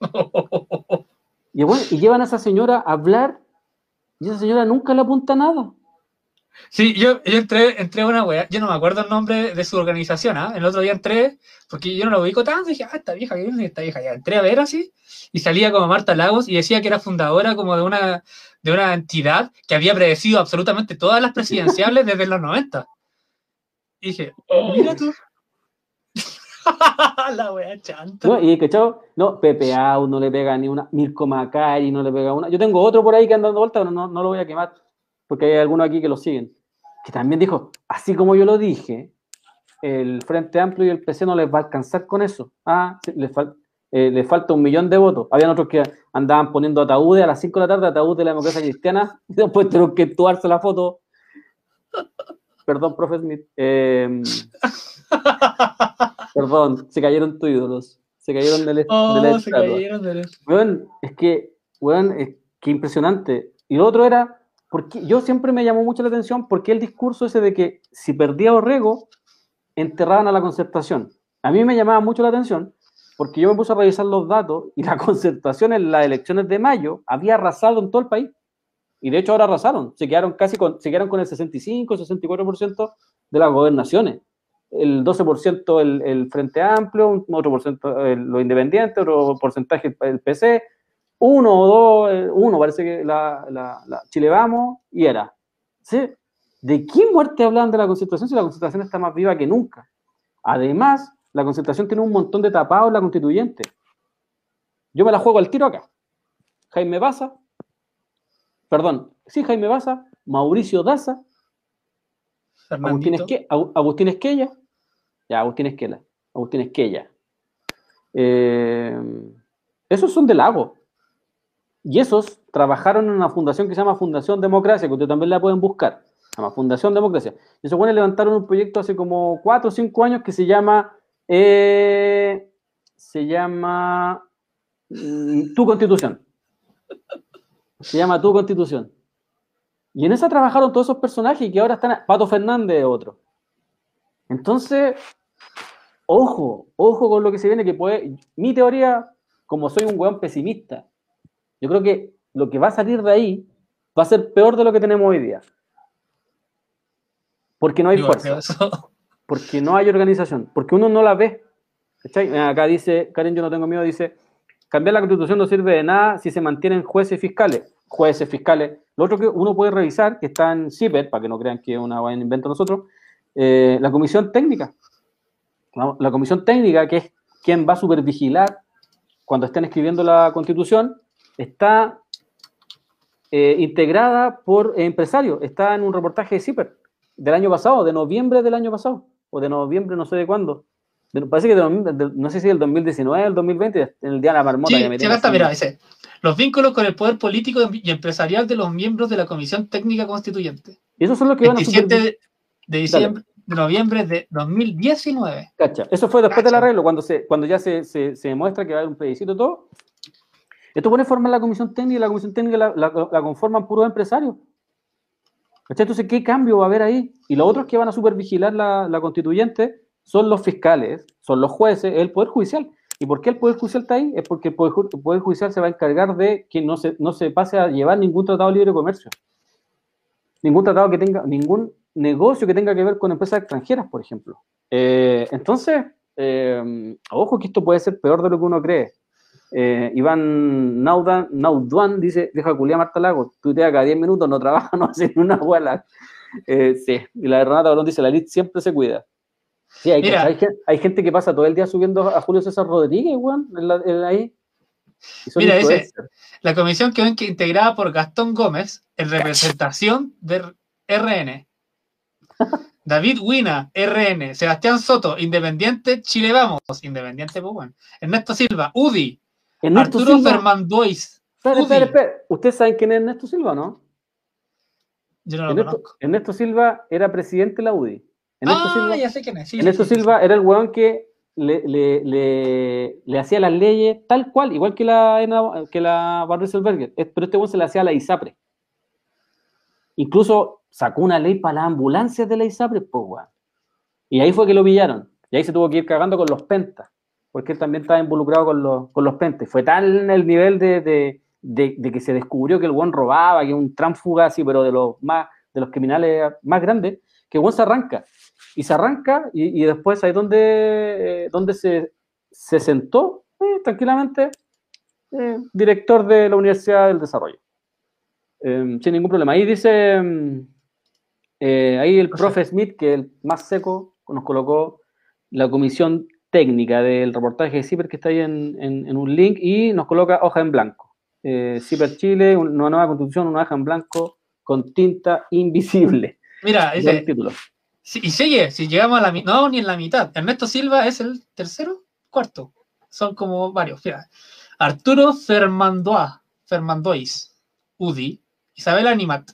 *laughs* Y, bueno, y llevan a esa señora a hablar y esa señora nunca le apunta nada. Sí, yo, yo entré, entré a una wea, yo no me acuerdo el nombre de su organización, ¿ah? El otro día entré, porque yo no lo ubico tanto, dije, ah, esta vieja, ¿qué es esta vieja? Ya entré a ver así, y salía como Marta Lagos y decía que era fundadora como de una, de una entidad que había predecido absolutamente todas las presidenciales desde los 90. Y dije, mira tú. *laughs* la wea chanta. ¿no? Y ¿cachao? No, Pepe Au no le pega ni una, Mirko Macari no le pega una. Yo tengo otro por ahí que anda dando vuelta, pero no, no lo voy a quemar, porque hay algunos aquí que lo siguen. Que también dijo, así como yo lo dije, el Frente Amplio y el PC no les va a alcanzar con eso. Ah, sí, les, fal- eh, les falta un millón de votos. Habían otros que andaban poniendo ataúdes a las 5 de la tarde, ataúd de la democracia cristiana, y *laughs* después tuvieron que actuarse la foto. Perdón, profe Smith. Eh, *laughs* perdón, se cayeron tus ídolos. Se cayeron del, Oh, de la se cayeron de Weón, es que, weón, es que impresionante. Y lo otro era, porque yo siempre me llamó mucho la atención porque el discurso ese de que si perdía Orrego, enterraban a la concertación. A mí me llamaba mucho la atención porque yo me puse a revisar los datos y la *laughs* concertación en las elecciones de mayo había arrasado en todo el país. Y de hecho ahora arrasaron, se quedaron casi con, se quedaron con el 65, 64% de las gobernaciones. El 12% el, el Frente Amplio, un otro por ciento el- los independientes, otro porcentaje el PC, uno o dos, eh, uno parece que la, la, la Chile Vamos, y era. ¿Sí? ¿De qué muerte hablan de la concentración si la concentración está más viva que nunca? Además, la concentración tiene un montón de tapados en la constituyente. Yo me la juego al tiro acá. Jaime Baza, perdón, sí, Jaime Baza, Mauricio Daza, Agustín. Esque- Agu- Agustín Esquella, ya, Agustín Esquela, Agustín Esquella. Eh, esos son del lago. Y esos trabajaron en una fundación que se llama Fundación Democracia, que ustedes también la pueden buscar. Se llama Fundación Democracia. Y esos buenos levantaron un proyecto hace como 4 o 5 años que se llama. eh, se llama. mm, Tu Constitución. Se llama Tu Constitución. Y en esa trabajaron todos esos personajes que ahora están. Pato Fernández es otro. Entonces, ojo, ojo con lo que se viene, que puede. Mi teoría, como soy un weón pesimista, yo creo que lo que va a salir de ahí va a ser peor de lo que tenemos hoy día. Porque no hay fuerza, *laughs* porque no hay organización, porque uno no la ve. ¿Cachai? Acá dice, Karen, yo no tengo miedo, dice, cambiar la constitución no sirve de nada si se mantienen jueces fiscales. Jueces fiscales. Lo otro que uno puede revisar, que está en CIPER, para que no crean que es una vaina invento nosotros, eh, la comisión técnica. La, la comisión técnica, que es quien va a supervigilar cuando estén escribiendo la constitución, está eh, integrada por empresarios. Está en un reportaje de CIPER del año pasado, de noviembre del año pasado, o de noviembre, no sé de cuándo. De- parece que de, de- no sé si del 2019 el 2020, en el día de la marmota. Sí, tengo acá mira, dice, los vínculos con el poder político y empresarial de los miembros de la Comisión Técnica Constituyente. Y esos son los que van a 27 supervisar. de, de diciembre, de noviembre de 2019. Cacha. Eso fue después del arreglo, cuando, se, cuando ya se, se, se demuestra que va a haber un plebiscito todo. Esto pone formar la comisión técnica y la comisión técnica la, conforman puros empresarios. Entonces, ¿qué cambio va a haber ahí? Y los otros que van a supervigilar la, constituyente son los fiscales, son los jueces, el Poder Judicial. ¿Y por qué el Poder Judicial está ahí? Es porque el Poder, Judicial se va a encargar de que no se, no se pase a llevar ningún tratado de libre comercio. Ningún tratado que tenga, ningún negocio que tenga que ver con empresas extranjeras, por ejemplo. Eh, entonces, eh, ojo que esto puede ser peor de lo que uno cree. Eh, Iván Naudan, Nauduan dice, deja culiar Marta Lago, tuitea cada 10 minutos, no trabaja, *laughs* no hace ni una abuela. Eh, sí, y la de Renata Barón dice, la elite siempre se cuida. Sí, hay, Mira. hay gen- hay gente que pasa todo el día subiendo a Julio César Rodríguez, weón, ahí. Mira, dice-. La comisión quedó in- integrada por Gastón Gómez en representación de RN. David Wina, RN. Sebastián Soto, Independiente, Chile Vamos, Independiente, pues bueno. Ernesto Silva, UDI. Ernesto Arturo Silva. Fermandois. Espera, espera, espera. ¿Ustedes saben quién es Ernesto Silva, no? Yo no lo Ernesto, conozco. Ernesto Silva era presidente de la UDI. Ernesto ah, Silva, ya sé quién es. sí, Ernesto sí, sí. Silva era el weón que le, le, le, le hacía las leyes tal cual, igual que la, que la pero este weón se le hacía a la ISAPRE. Incluso sacó una ley para las ambulancias de la ISAPRE, pues weón. Y ahí fue que lo pillaron. Y ahí se tuvo que ir cagando con los pentas, porque él también estaba involucrado con los, con los pentas. Fue tal el nivel de, de, de- de que se descubrió que el weón robaba, que un tránfuga así, pero de los más, de los criminales más grandes, que weón se arranca. Y se arranca, y, y después ahí donde, eh, donde se, se sentó, eh, tranquilamente, eh, director de la Universidad del Desarrollo. Eh, sin ningún problema. Ahí dice, eh, ahí el profe Smith, que el más seco, nos colocó la comisión técnica del reportaje de CIPER, que está ahí en, en- en un link, y nos coloca hoja en blanco. Eh, CIPER Chile, una nueva constitución, una hoja en blanco con tinta invisible. Mira, Ese es el título. si- y sigue, si llegamos a la mitad, no, ni en la mitad. Ernesto Silva es el tercero, cuarto. Son como varios. Mira. Arturo Fermandoa, Fermandois, UDI. Isabel Animat,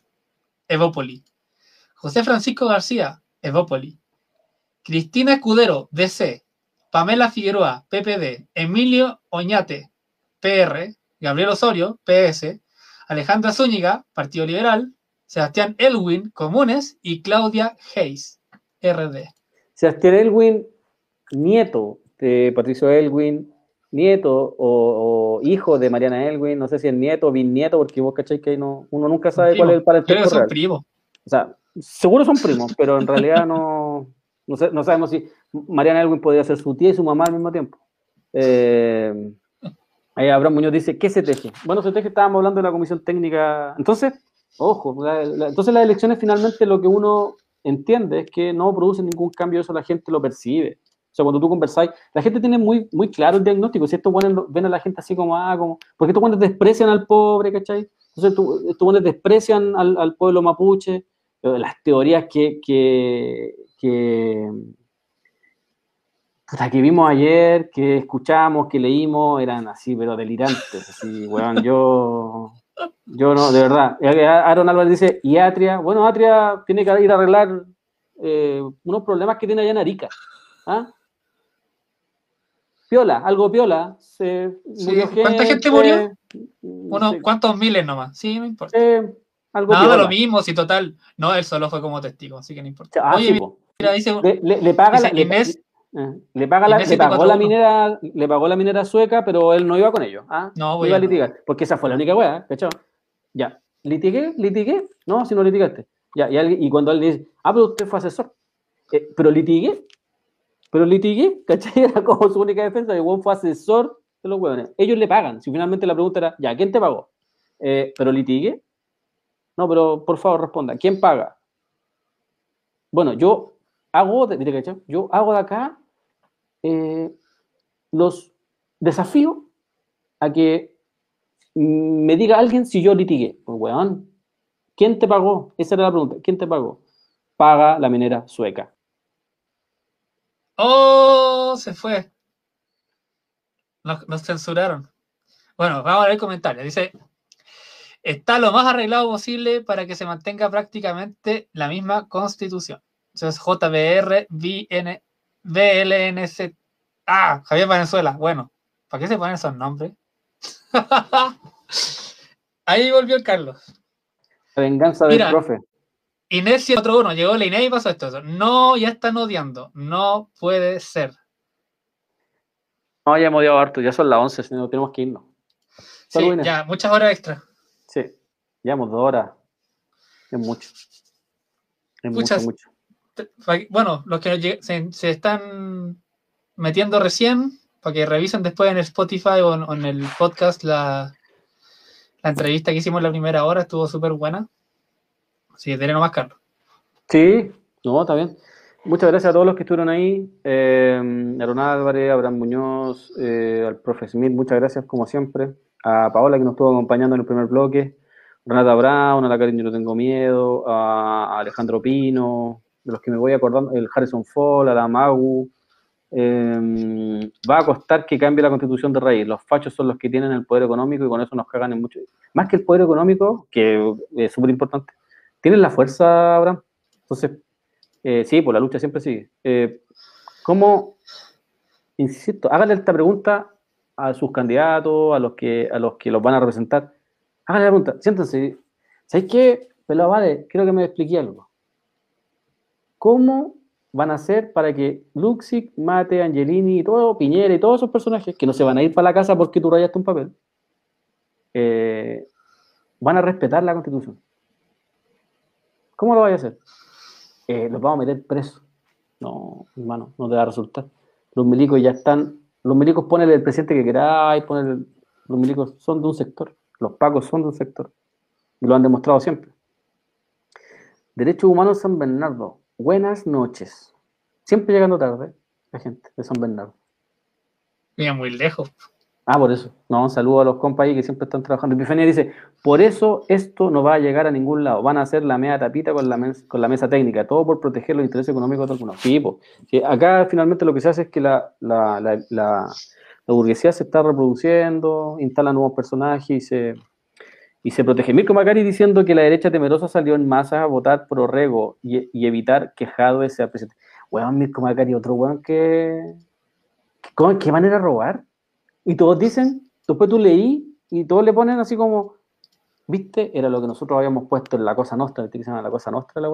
Evópoli. José Francisco García, Evópoli. Cristina Escudero, DC. Pamela Figueroa, PPD. Emilio Oñate, PR. Gabriel Osorio, PS. Alejandra Zúñiga, Partido Liberal. Sebastián Elwin, Comunes. Y Claudia Hayes, RD. Sebastián Elwin, nieto de Patricio Elwin, nieto o, o hijo de Mariana Elwin, no sé si es nieto o bisnieto, porque vos cacháis que no, uno nunca sabe Primo. cuál es el Creo que parentesco son primos. O sea, seguro son primos, pero en realidad no, no, sabemos si Mariana Elwin podría ser su tía y su mamá al mismo tiempo. Eh, Abraham Muñoz dice, ¿qué se teje? Bueno, se teje, estábamos hablando de la comisión técnica. Entonces, ojo, entonces las elecciones finalmente lo que uno entiende es que no producen ningún cambio, eso la gente lo percibe. O sea, cuando tú conversáis, la gente tiene muy, muy claro el diagnóstico. Si estos buenos ven a la gente así como, ah, como, porque estos buenos desprecian al pobre, ¿cachai? Entonces tú- estos buenos desprecian al, al pueblo mapuche. Eh, Las teorías que, que, que, puta, que vimos ayer, que escuchamos, que leímos, eran así, pero delirantes. Así, weón, yo, yo no, de verdad. Eh, Aaron Álvarez dice, y Atria, bueno, Atria tiene que ir a arreglar eh, unos problemas que tiene allá en Arica. ¿Ah? Piola, algo piola. Se Sí, murió ¿cuánta gente murió? no Unos sé, cuantos miles nomás. Sí, no importa. eh, algo piola. lo mismo, si total. No, él solo fue como testigo, así que no importa. Ah, Oye, sí. Mira, dice. le, le- le paga la, Dice le, Inés- eh, le paga la, le pagó la 741. minera, le pagó la minera sueca, pero él no iba con ellos. ¿ah? No, voy iba a a no. litigar, porque esa fue la única weá, ¿cachai? Ya, litigué, litigué, no, si no litigaste. Ya, y, alguien- y cuando él dice, ah, pero usted fue asesor, Eh, pero litigué, pero litigué, ¿cachai? *laughs* Era como su única defensa, el weón fue asesor de los hueones. Ellos le pagan, si finalmente la pregunta era, ya, ¿quién te pagó? Eh, pero litigué, no, pero por favor responda, ¿quién paga? Bueno, yo hago, yo hago de acá eh, los desafío a que me diga alguien si yo litigué. Pues, weón, ¿quién te pagó? Esa era la pregunta. ¿Quién te pagó? Paga la minera sueca. ¡Oh! Se fue. Nos, nos censuraron. Bueno, vamos a ver el comentario. Dice: Está lo más arreglado posible para que se mantenga prácticamente la misma constitución. Entonces, JBR, VN, VLNC. Ah, Javier Venezuela. Bueno, ¿para qué se ponen esos nombres? *laughs* Ahí volvió el Carlos. La venganza del profe. Inés 101, llegó la Inés y pasó esto. No, ya están odiando. No puede ser. No, ya hemos odiado harto, ya son las 11, no tenemos que irnos. Sí, ya, muchas horas extra. Sí, llevamos dos horas. Es mucho. Es Muchas. mucho, mucho. Bueno, los que se, se están metiendo recién, para que revisen después en Spotify o en, el podcast la, la entrevista que hicimos la primera hora, estuvo súper buena. Así que tenemos más Carlos. Sí, no, está bien. Muchas gracias a todos los que estuvieron ahí. Eh, Aaron Álvarez, Abraham Muñoz, eh, al profe Smith, muchas gracias como siempre. A Paola que nos estuvo acompañando en el primer bloque. Renata Brown, a la Karin Yo No Tengo Miedo, a Alejandro Pino, de los que me voy acordando, el Harrison Fall, a la Magu. Eh, va a costar que cambie la constitución de raíz. Los fachos son los que tienen el poder económico y con eso nos cagan en mucho. Más que el poder económico, que es súper importante, tienen la fuerza, Abraham. Entonces, eh, sí, pues la lucha siempre sigue. Eh, ¿Cómo, insisto, háganle esta pregunta a sus candidatos, a los que, a los que los van a representar? Háganle la pregunta, siéntense. ¿Sabéis qué? Pero vale, creo que me expliqué algo. ¿Cómo van a hacer para que Luxic, Mate, Angelini, y todo, Piñera y todos esos personajes que no se van a ir para la casa porque tú rayaste un papel, eh, van a respetar la constitución? ¿Cómo lo vais a hacer? Eh, los vamos a meter presos. No, hermano, no te va a resultar. Los milicos ya están. Los milicos ponen el presidente que queráis, ponen los milicos son de un sector. Los pacos son de un sector. Y lo han demostrado siempre. Derechos Humanos San Bernardo. Buenas noches. Siempre llegando tarde la gente de San Bernardo. Mira, muy lejos. Ah, por eso. No, un saludo a los compas ahí que siempre están trabajando. Epifania dice, por eso esto no va a llegar a ningún lado. Van a hacer la media tapita con la, mes- con la mesa técnica. Todo por proteger los intereses económicos de algunos. Po. Sí, acá finalmente lo que se hace es que la, la, la, la- la burguesía se está reproduciendo, instala nuevos personajes y se, y se protege. Mirko Macari diciendo que la derecha temerosa salió en masa a votar por Orrego y, y evitar que Jadwe sea presidente. Weón, Mirko Macari, otro weón que... ¿cómo- ¿Qué manera robar? Y todos dicen, después tú leí y todos le ponen así como, ¿viste? Era lo que nosotros habíamos puesto en la cosa nuestra, ¿viste que se llama la cosa nuestra la?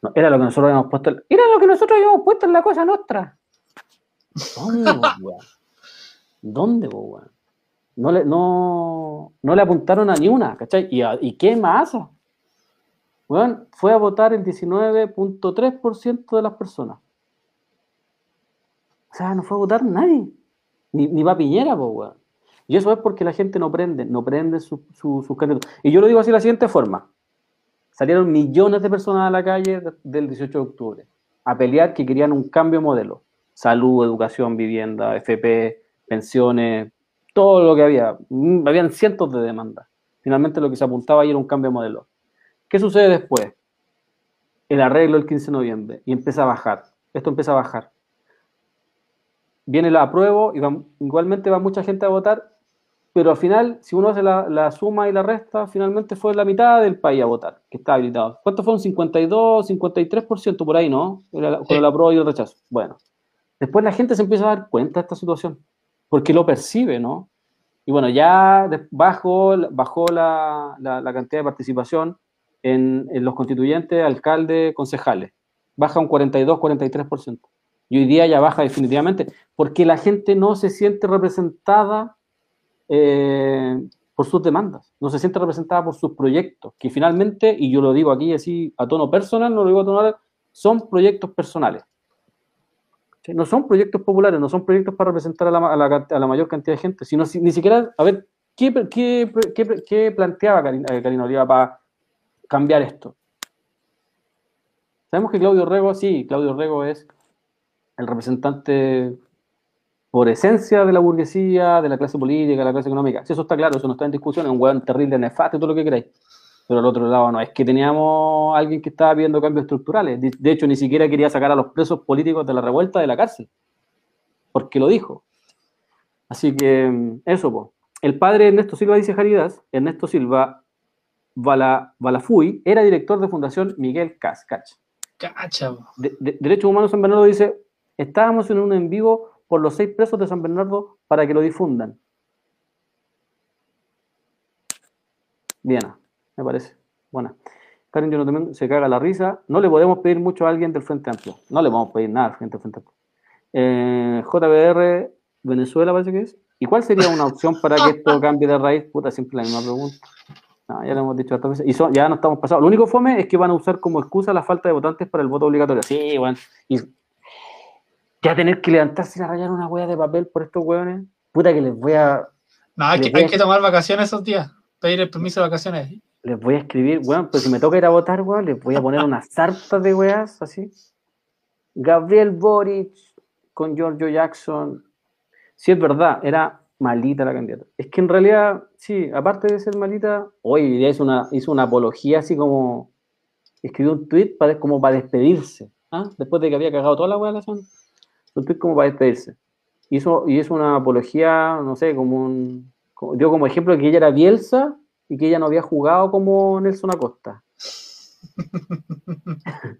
No, era lo que nosotros habíamos puesto, en- era lo que nosotros habíamos puesto en la cosa nuestra. ¿Dónde, *laughs* weón? ¿Dónde, weón? No le, no, no le apuntaron a ni una, ¿cachai? ¿Y, a- y qué más? Weón, fue a votar el 19.3% de las personas. O sea, no fue a votar nadie. Ni, ni va Piñera, po, weón. Y eso es porque la gente no prende, no prende su- su- sus candidatos. Y yo lo digo así de la siguiente forma. Salieron millones de personas a la calle de- del 18 de octubre a pelear que querían un cambio de modelo. Salud, educación, vivienda, FP, pensiones, todo lo que había. Mm, Habían cientos de demandas. Finalmente lo que se apuntaba ahí era un cambio de modelo. ¿Qué sucede después? El arreglo el 15 de noviembre y empieza a bajar. Esto empieza a bajar viene la apruebo y va- igualmente va mucha gente a votar, pero al final, si uno hace la, la suma y la resta, finalmente fue la mitad del país a votar, que está habilitado. ¿Cuánto fueron? 52, 53% por ahí, ¿no? Con Sí. el apruebo y el rechazo. Bueno, después la gente se empieza a dar cuenta de esta situación, porque lo percibe, ¿no? Y bueno, ya bajó, bajó la, la- la cantidad de participación en, en los constituyentes, alcaldes, concejales. Baja un 42, 43%. Y hoy día ya baja definitivamente, porque la gente no se siente representada eh, por sus demandas, no se siente representada por sus proyectos, que finalmente, y yo lo digo aquí así a tono personal, no lo digo a tono son proyectos personales. No son proyectos populares, no son proyectos para representar a la, a la a la mayor cantidad de gente, sino si- ni siquiera, a ver, ¿qué, qué, qué, planteaba Karina, eh, Karina Oliva para cambiar esto? Sabemos que Claudio Rego, sí, Claudio Rego es el representante por esencia de la burguesía, de la clase política, de la clase económica. Si eso está claro, eso no está en discusión, es un hueón terrible, nefasto todo lo que queráis. Pero al otro lado no, es que teníamos a alguien que estaba pidiendo cambios estructurales. De, de hecho, ni siquiera quería sacar a los presos políticos de la revuelta de la cárcel, porque lo dijo. Así que eso, pues. El padre de Ernesto Silva dice Jaridas, Ernesto Silva Bala, Balafuy, era director de Fundación Miguel Cascach. Cacha, po. De- de- Derechos Humanos San Bernardo dice, estábamos en un en vivo por los seis presos de San Bernardo para que lo difundan. Bien, me parece. Buena. Karen Yo no también se caga la risa. No le podemos pedir mucho a alguien del Frente Amplio. No le vamos a pedir nada al Frente Frente Amplio. Eh, JBR, Venezuela parece que es. ¿Y cuál sería una opción para que esto cambie de raíz? Puta, siempre la misma pregunta. No, ya lo hemos dicho veces. Y son- ya no estamos pasados. Lo único fome es que van a usar como excusa la falta de votantes para el voto obligatorio. Sí, bueno. Y ya tener que levantarse y rayar una hueá de papel por estos hueones. Puta que les voy a No, hay que, hay que tomar vacaciones esos días. Pedir el permiso de vacaciones. Les voy a escribir, weón, pero si me toca ir a votar, weón, les voy a poner una *laughs* sarta de weas así. Gabriel Boric con Giorgio Jackson. Sí, es verdad, era malita la candidata. Es que en realidad, sí, aparte de ser malita, hoy hizo una, hizo una apología así como. Escribió un tweet para, como para despedirse. ¿ah? Después de que había cagado toda la wea la zona. Un tweet como para despedirse. Hizo, y hizo una apología, no sé, como un. como- dio como ejemplo que ella era Bielsa y que ella no había jugado como Nelson Acosta. *laughs*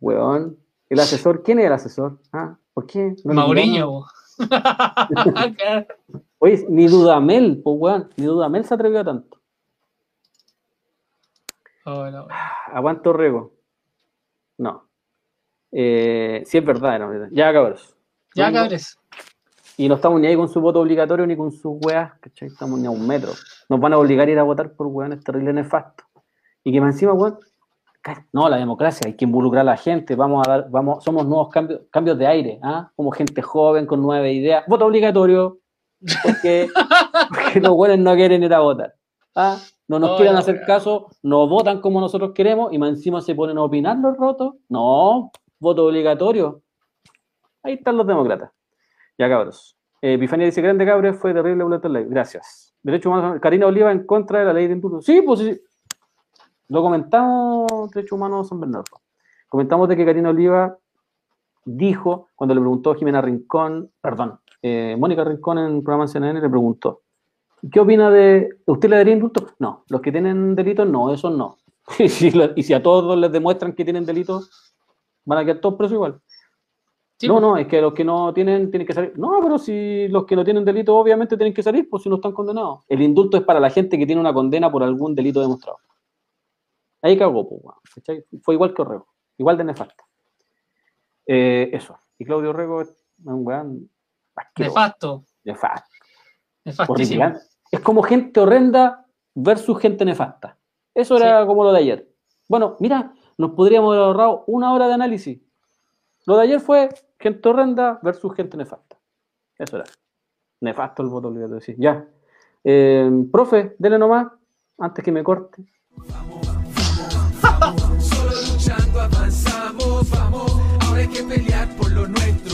Weón. El asesor, ¿quién es el asesor? Ah, ¿Por qué? No Mauriño. *laughs* Oye, ni Dudamel, pues weón, ni Dudamel se atrevió a tanto. Oh, no. Aguanto Rego. No. Eh, sí es verdad, verdad. Ya cabros. Ya, Vengo. Y no estamos ni ahí con su voto obligatorio ni con sus weas, ¿cachai? Estamos ni a un metro. Nos van a obligar a ir a votar por weones terribles nefastos. Y que más encima, weón, no, la democracia, hay que involucrar a la gente, vamos a dar, vamos, somos nuevos cambios, cambios de aire, ¿ah? Como gente joven, con nuevas ideas. Voto obligatorio, porque, *laughs* porque los weones no quieren ir a votar. ¿ah? No nos Oh, quieren hacer caso, no votan como nosotros queremos y más encima se ponen a opinar los rotos. No, voto obligatorio. Ahí están los demócratas. Ya, cabros. Eh, Epifanía dice, grande cabros, fue terrible Bulletin Live. Gracias. Derecho humano, Karina Oliva en contra de la ley de indulto. Sí, pues sí. Lo comentamos, Derecho Humano San Bernardo. Comentamos de que Karina Oliva dijo, cuando le preguntó Jimena Rincón, perdón, eh, Mónica Rincón en el programa CNN le preguntó, ¿qué opina de, ¿usted le daría indulto? No, los que tienen delitos, no, esos no. *laughs* y, si, y si a todos les demuestran que tienen delitos, van a quedar todos presos igual. Sí, no, pues. no, es que los que no tienen tienen que salir. No, pero si los que no tienen delito obviamente tienen que salir, pues si no están condenados. El indulto es para la gente que tiene una condena por algún delito demostrado. Ahí cagó, pues, ¿cachai? Fue igual que Orrego, igual de nefasta. Eh, eso. Y Claudio Orrego es un weón Nefasto. nefasto, Nefastísimo. horripilante. Es como gente horrenda versus gente nefasta. Eso era como lo de ayer. Bueno, mira, nos podríamos haber ahorrado una hora de análisis. Lo de ayer fue gente horrenda versus gente nefasta. Eso era. Nefasto el voto obligatorio. Sí. Ya. Eh, profe, dele nomás, antes que me corte. *laughs* Solo luchando avanzamos, vamos. Ahora hay que pelear por lo nuestro,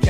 que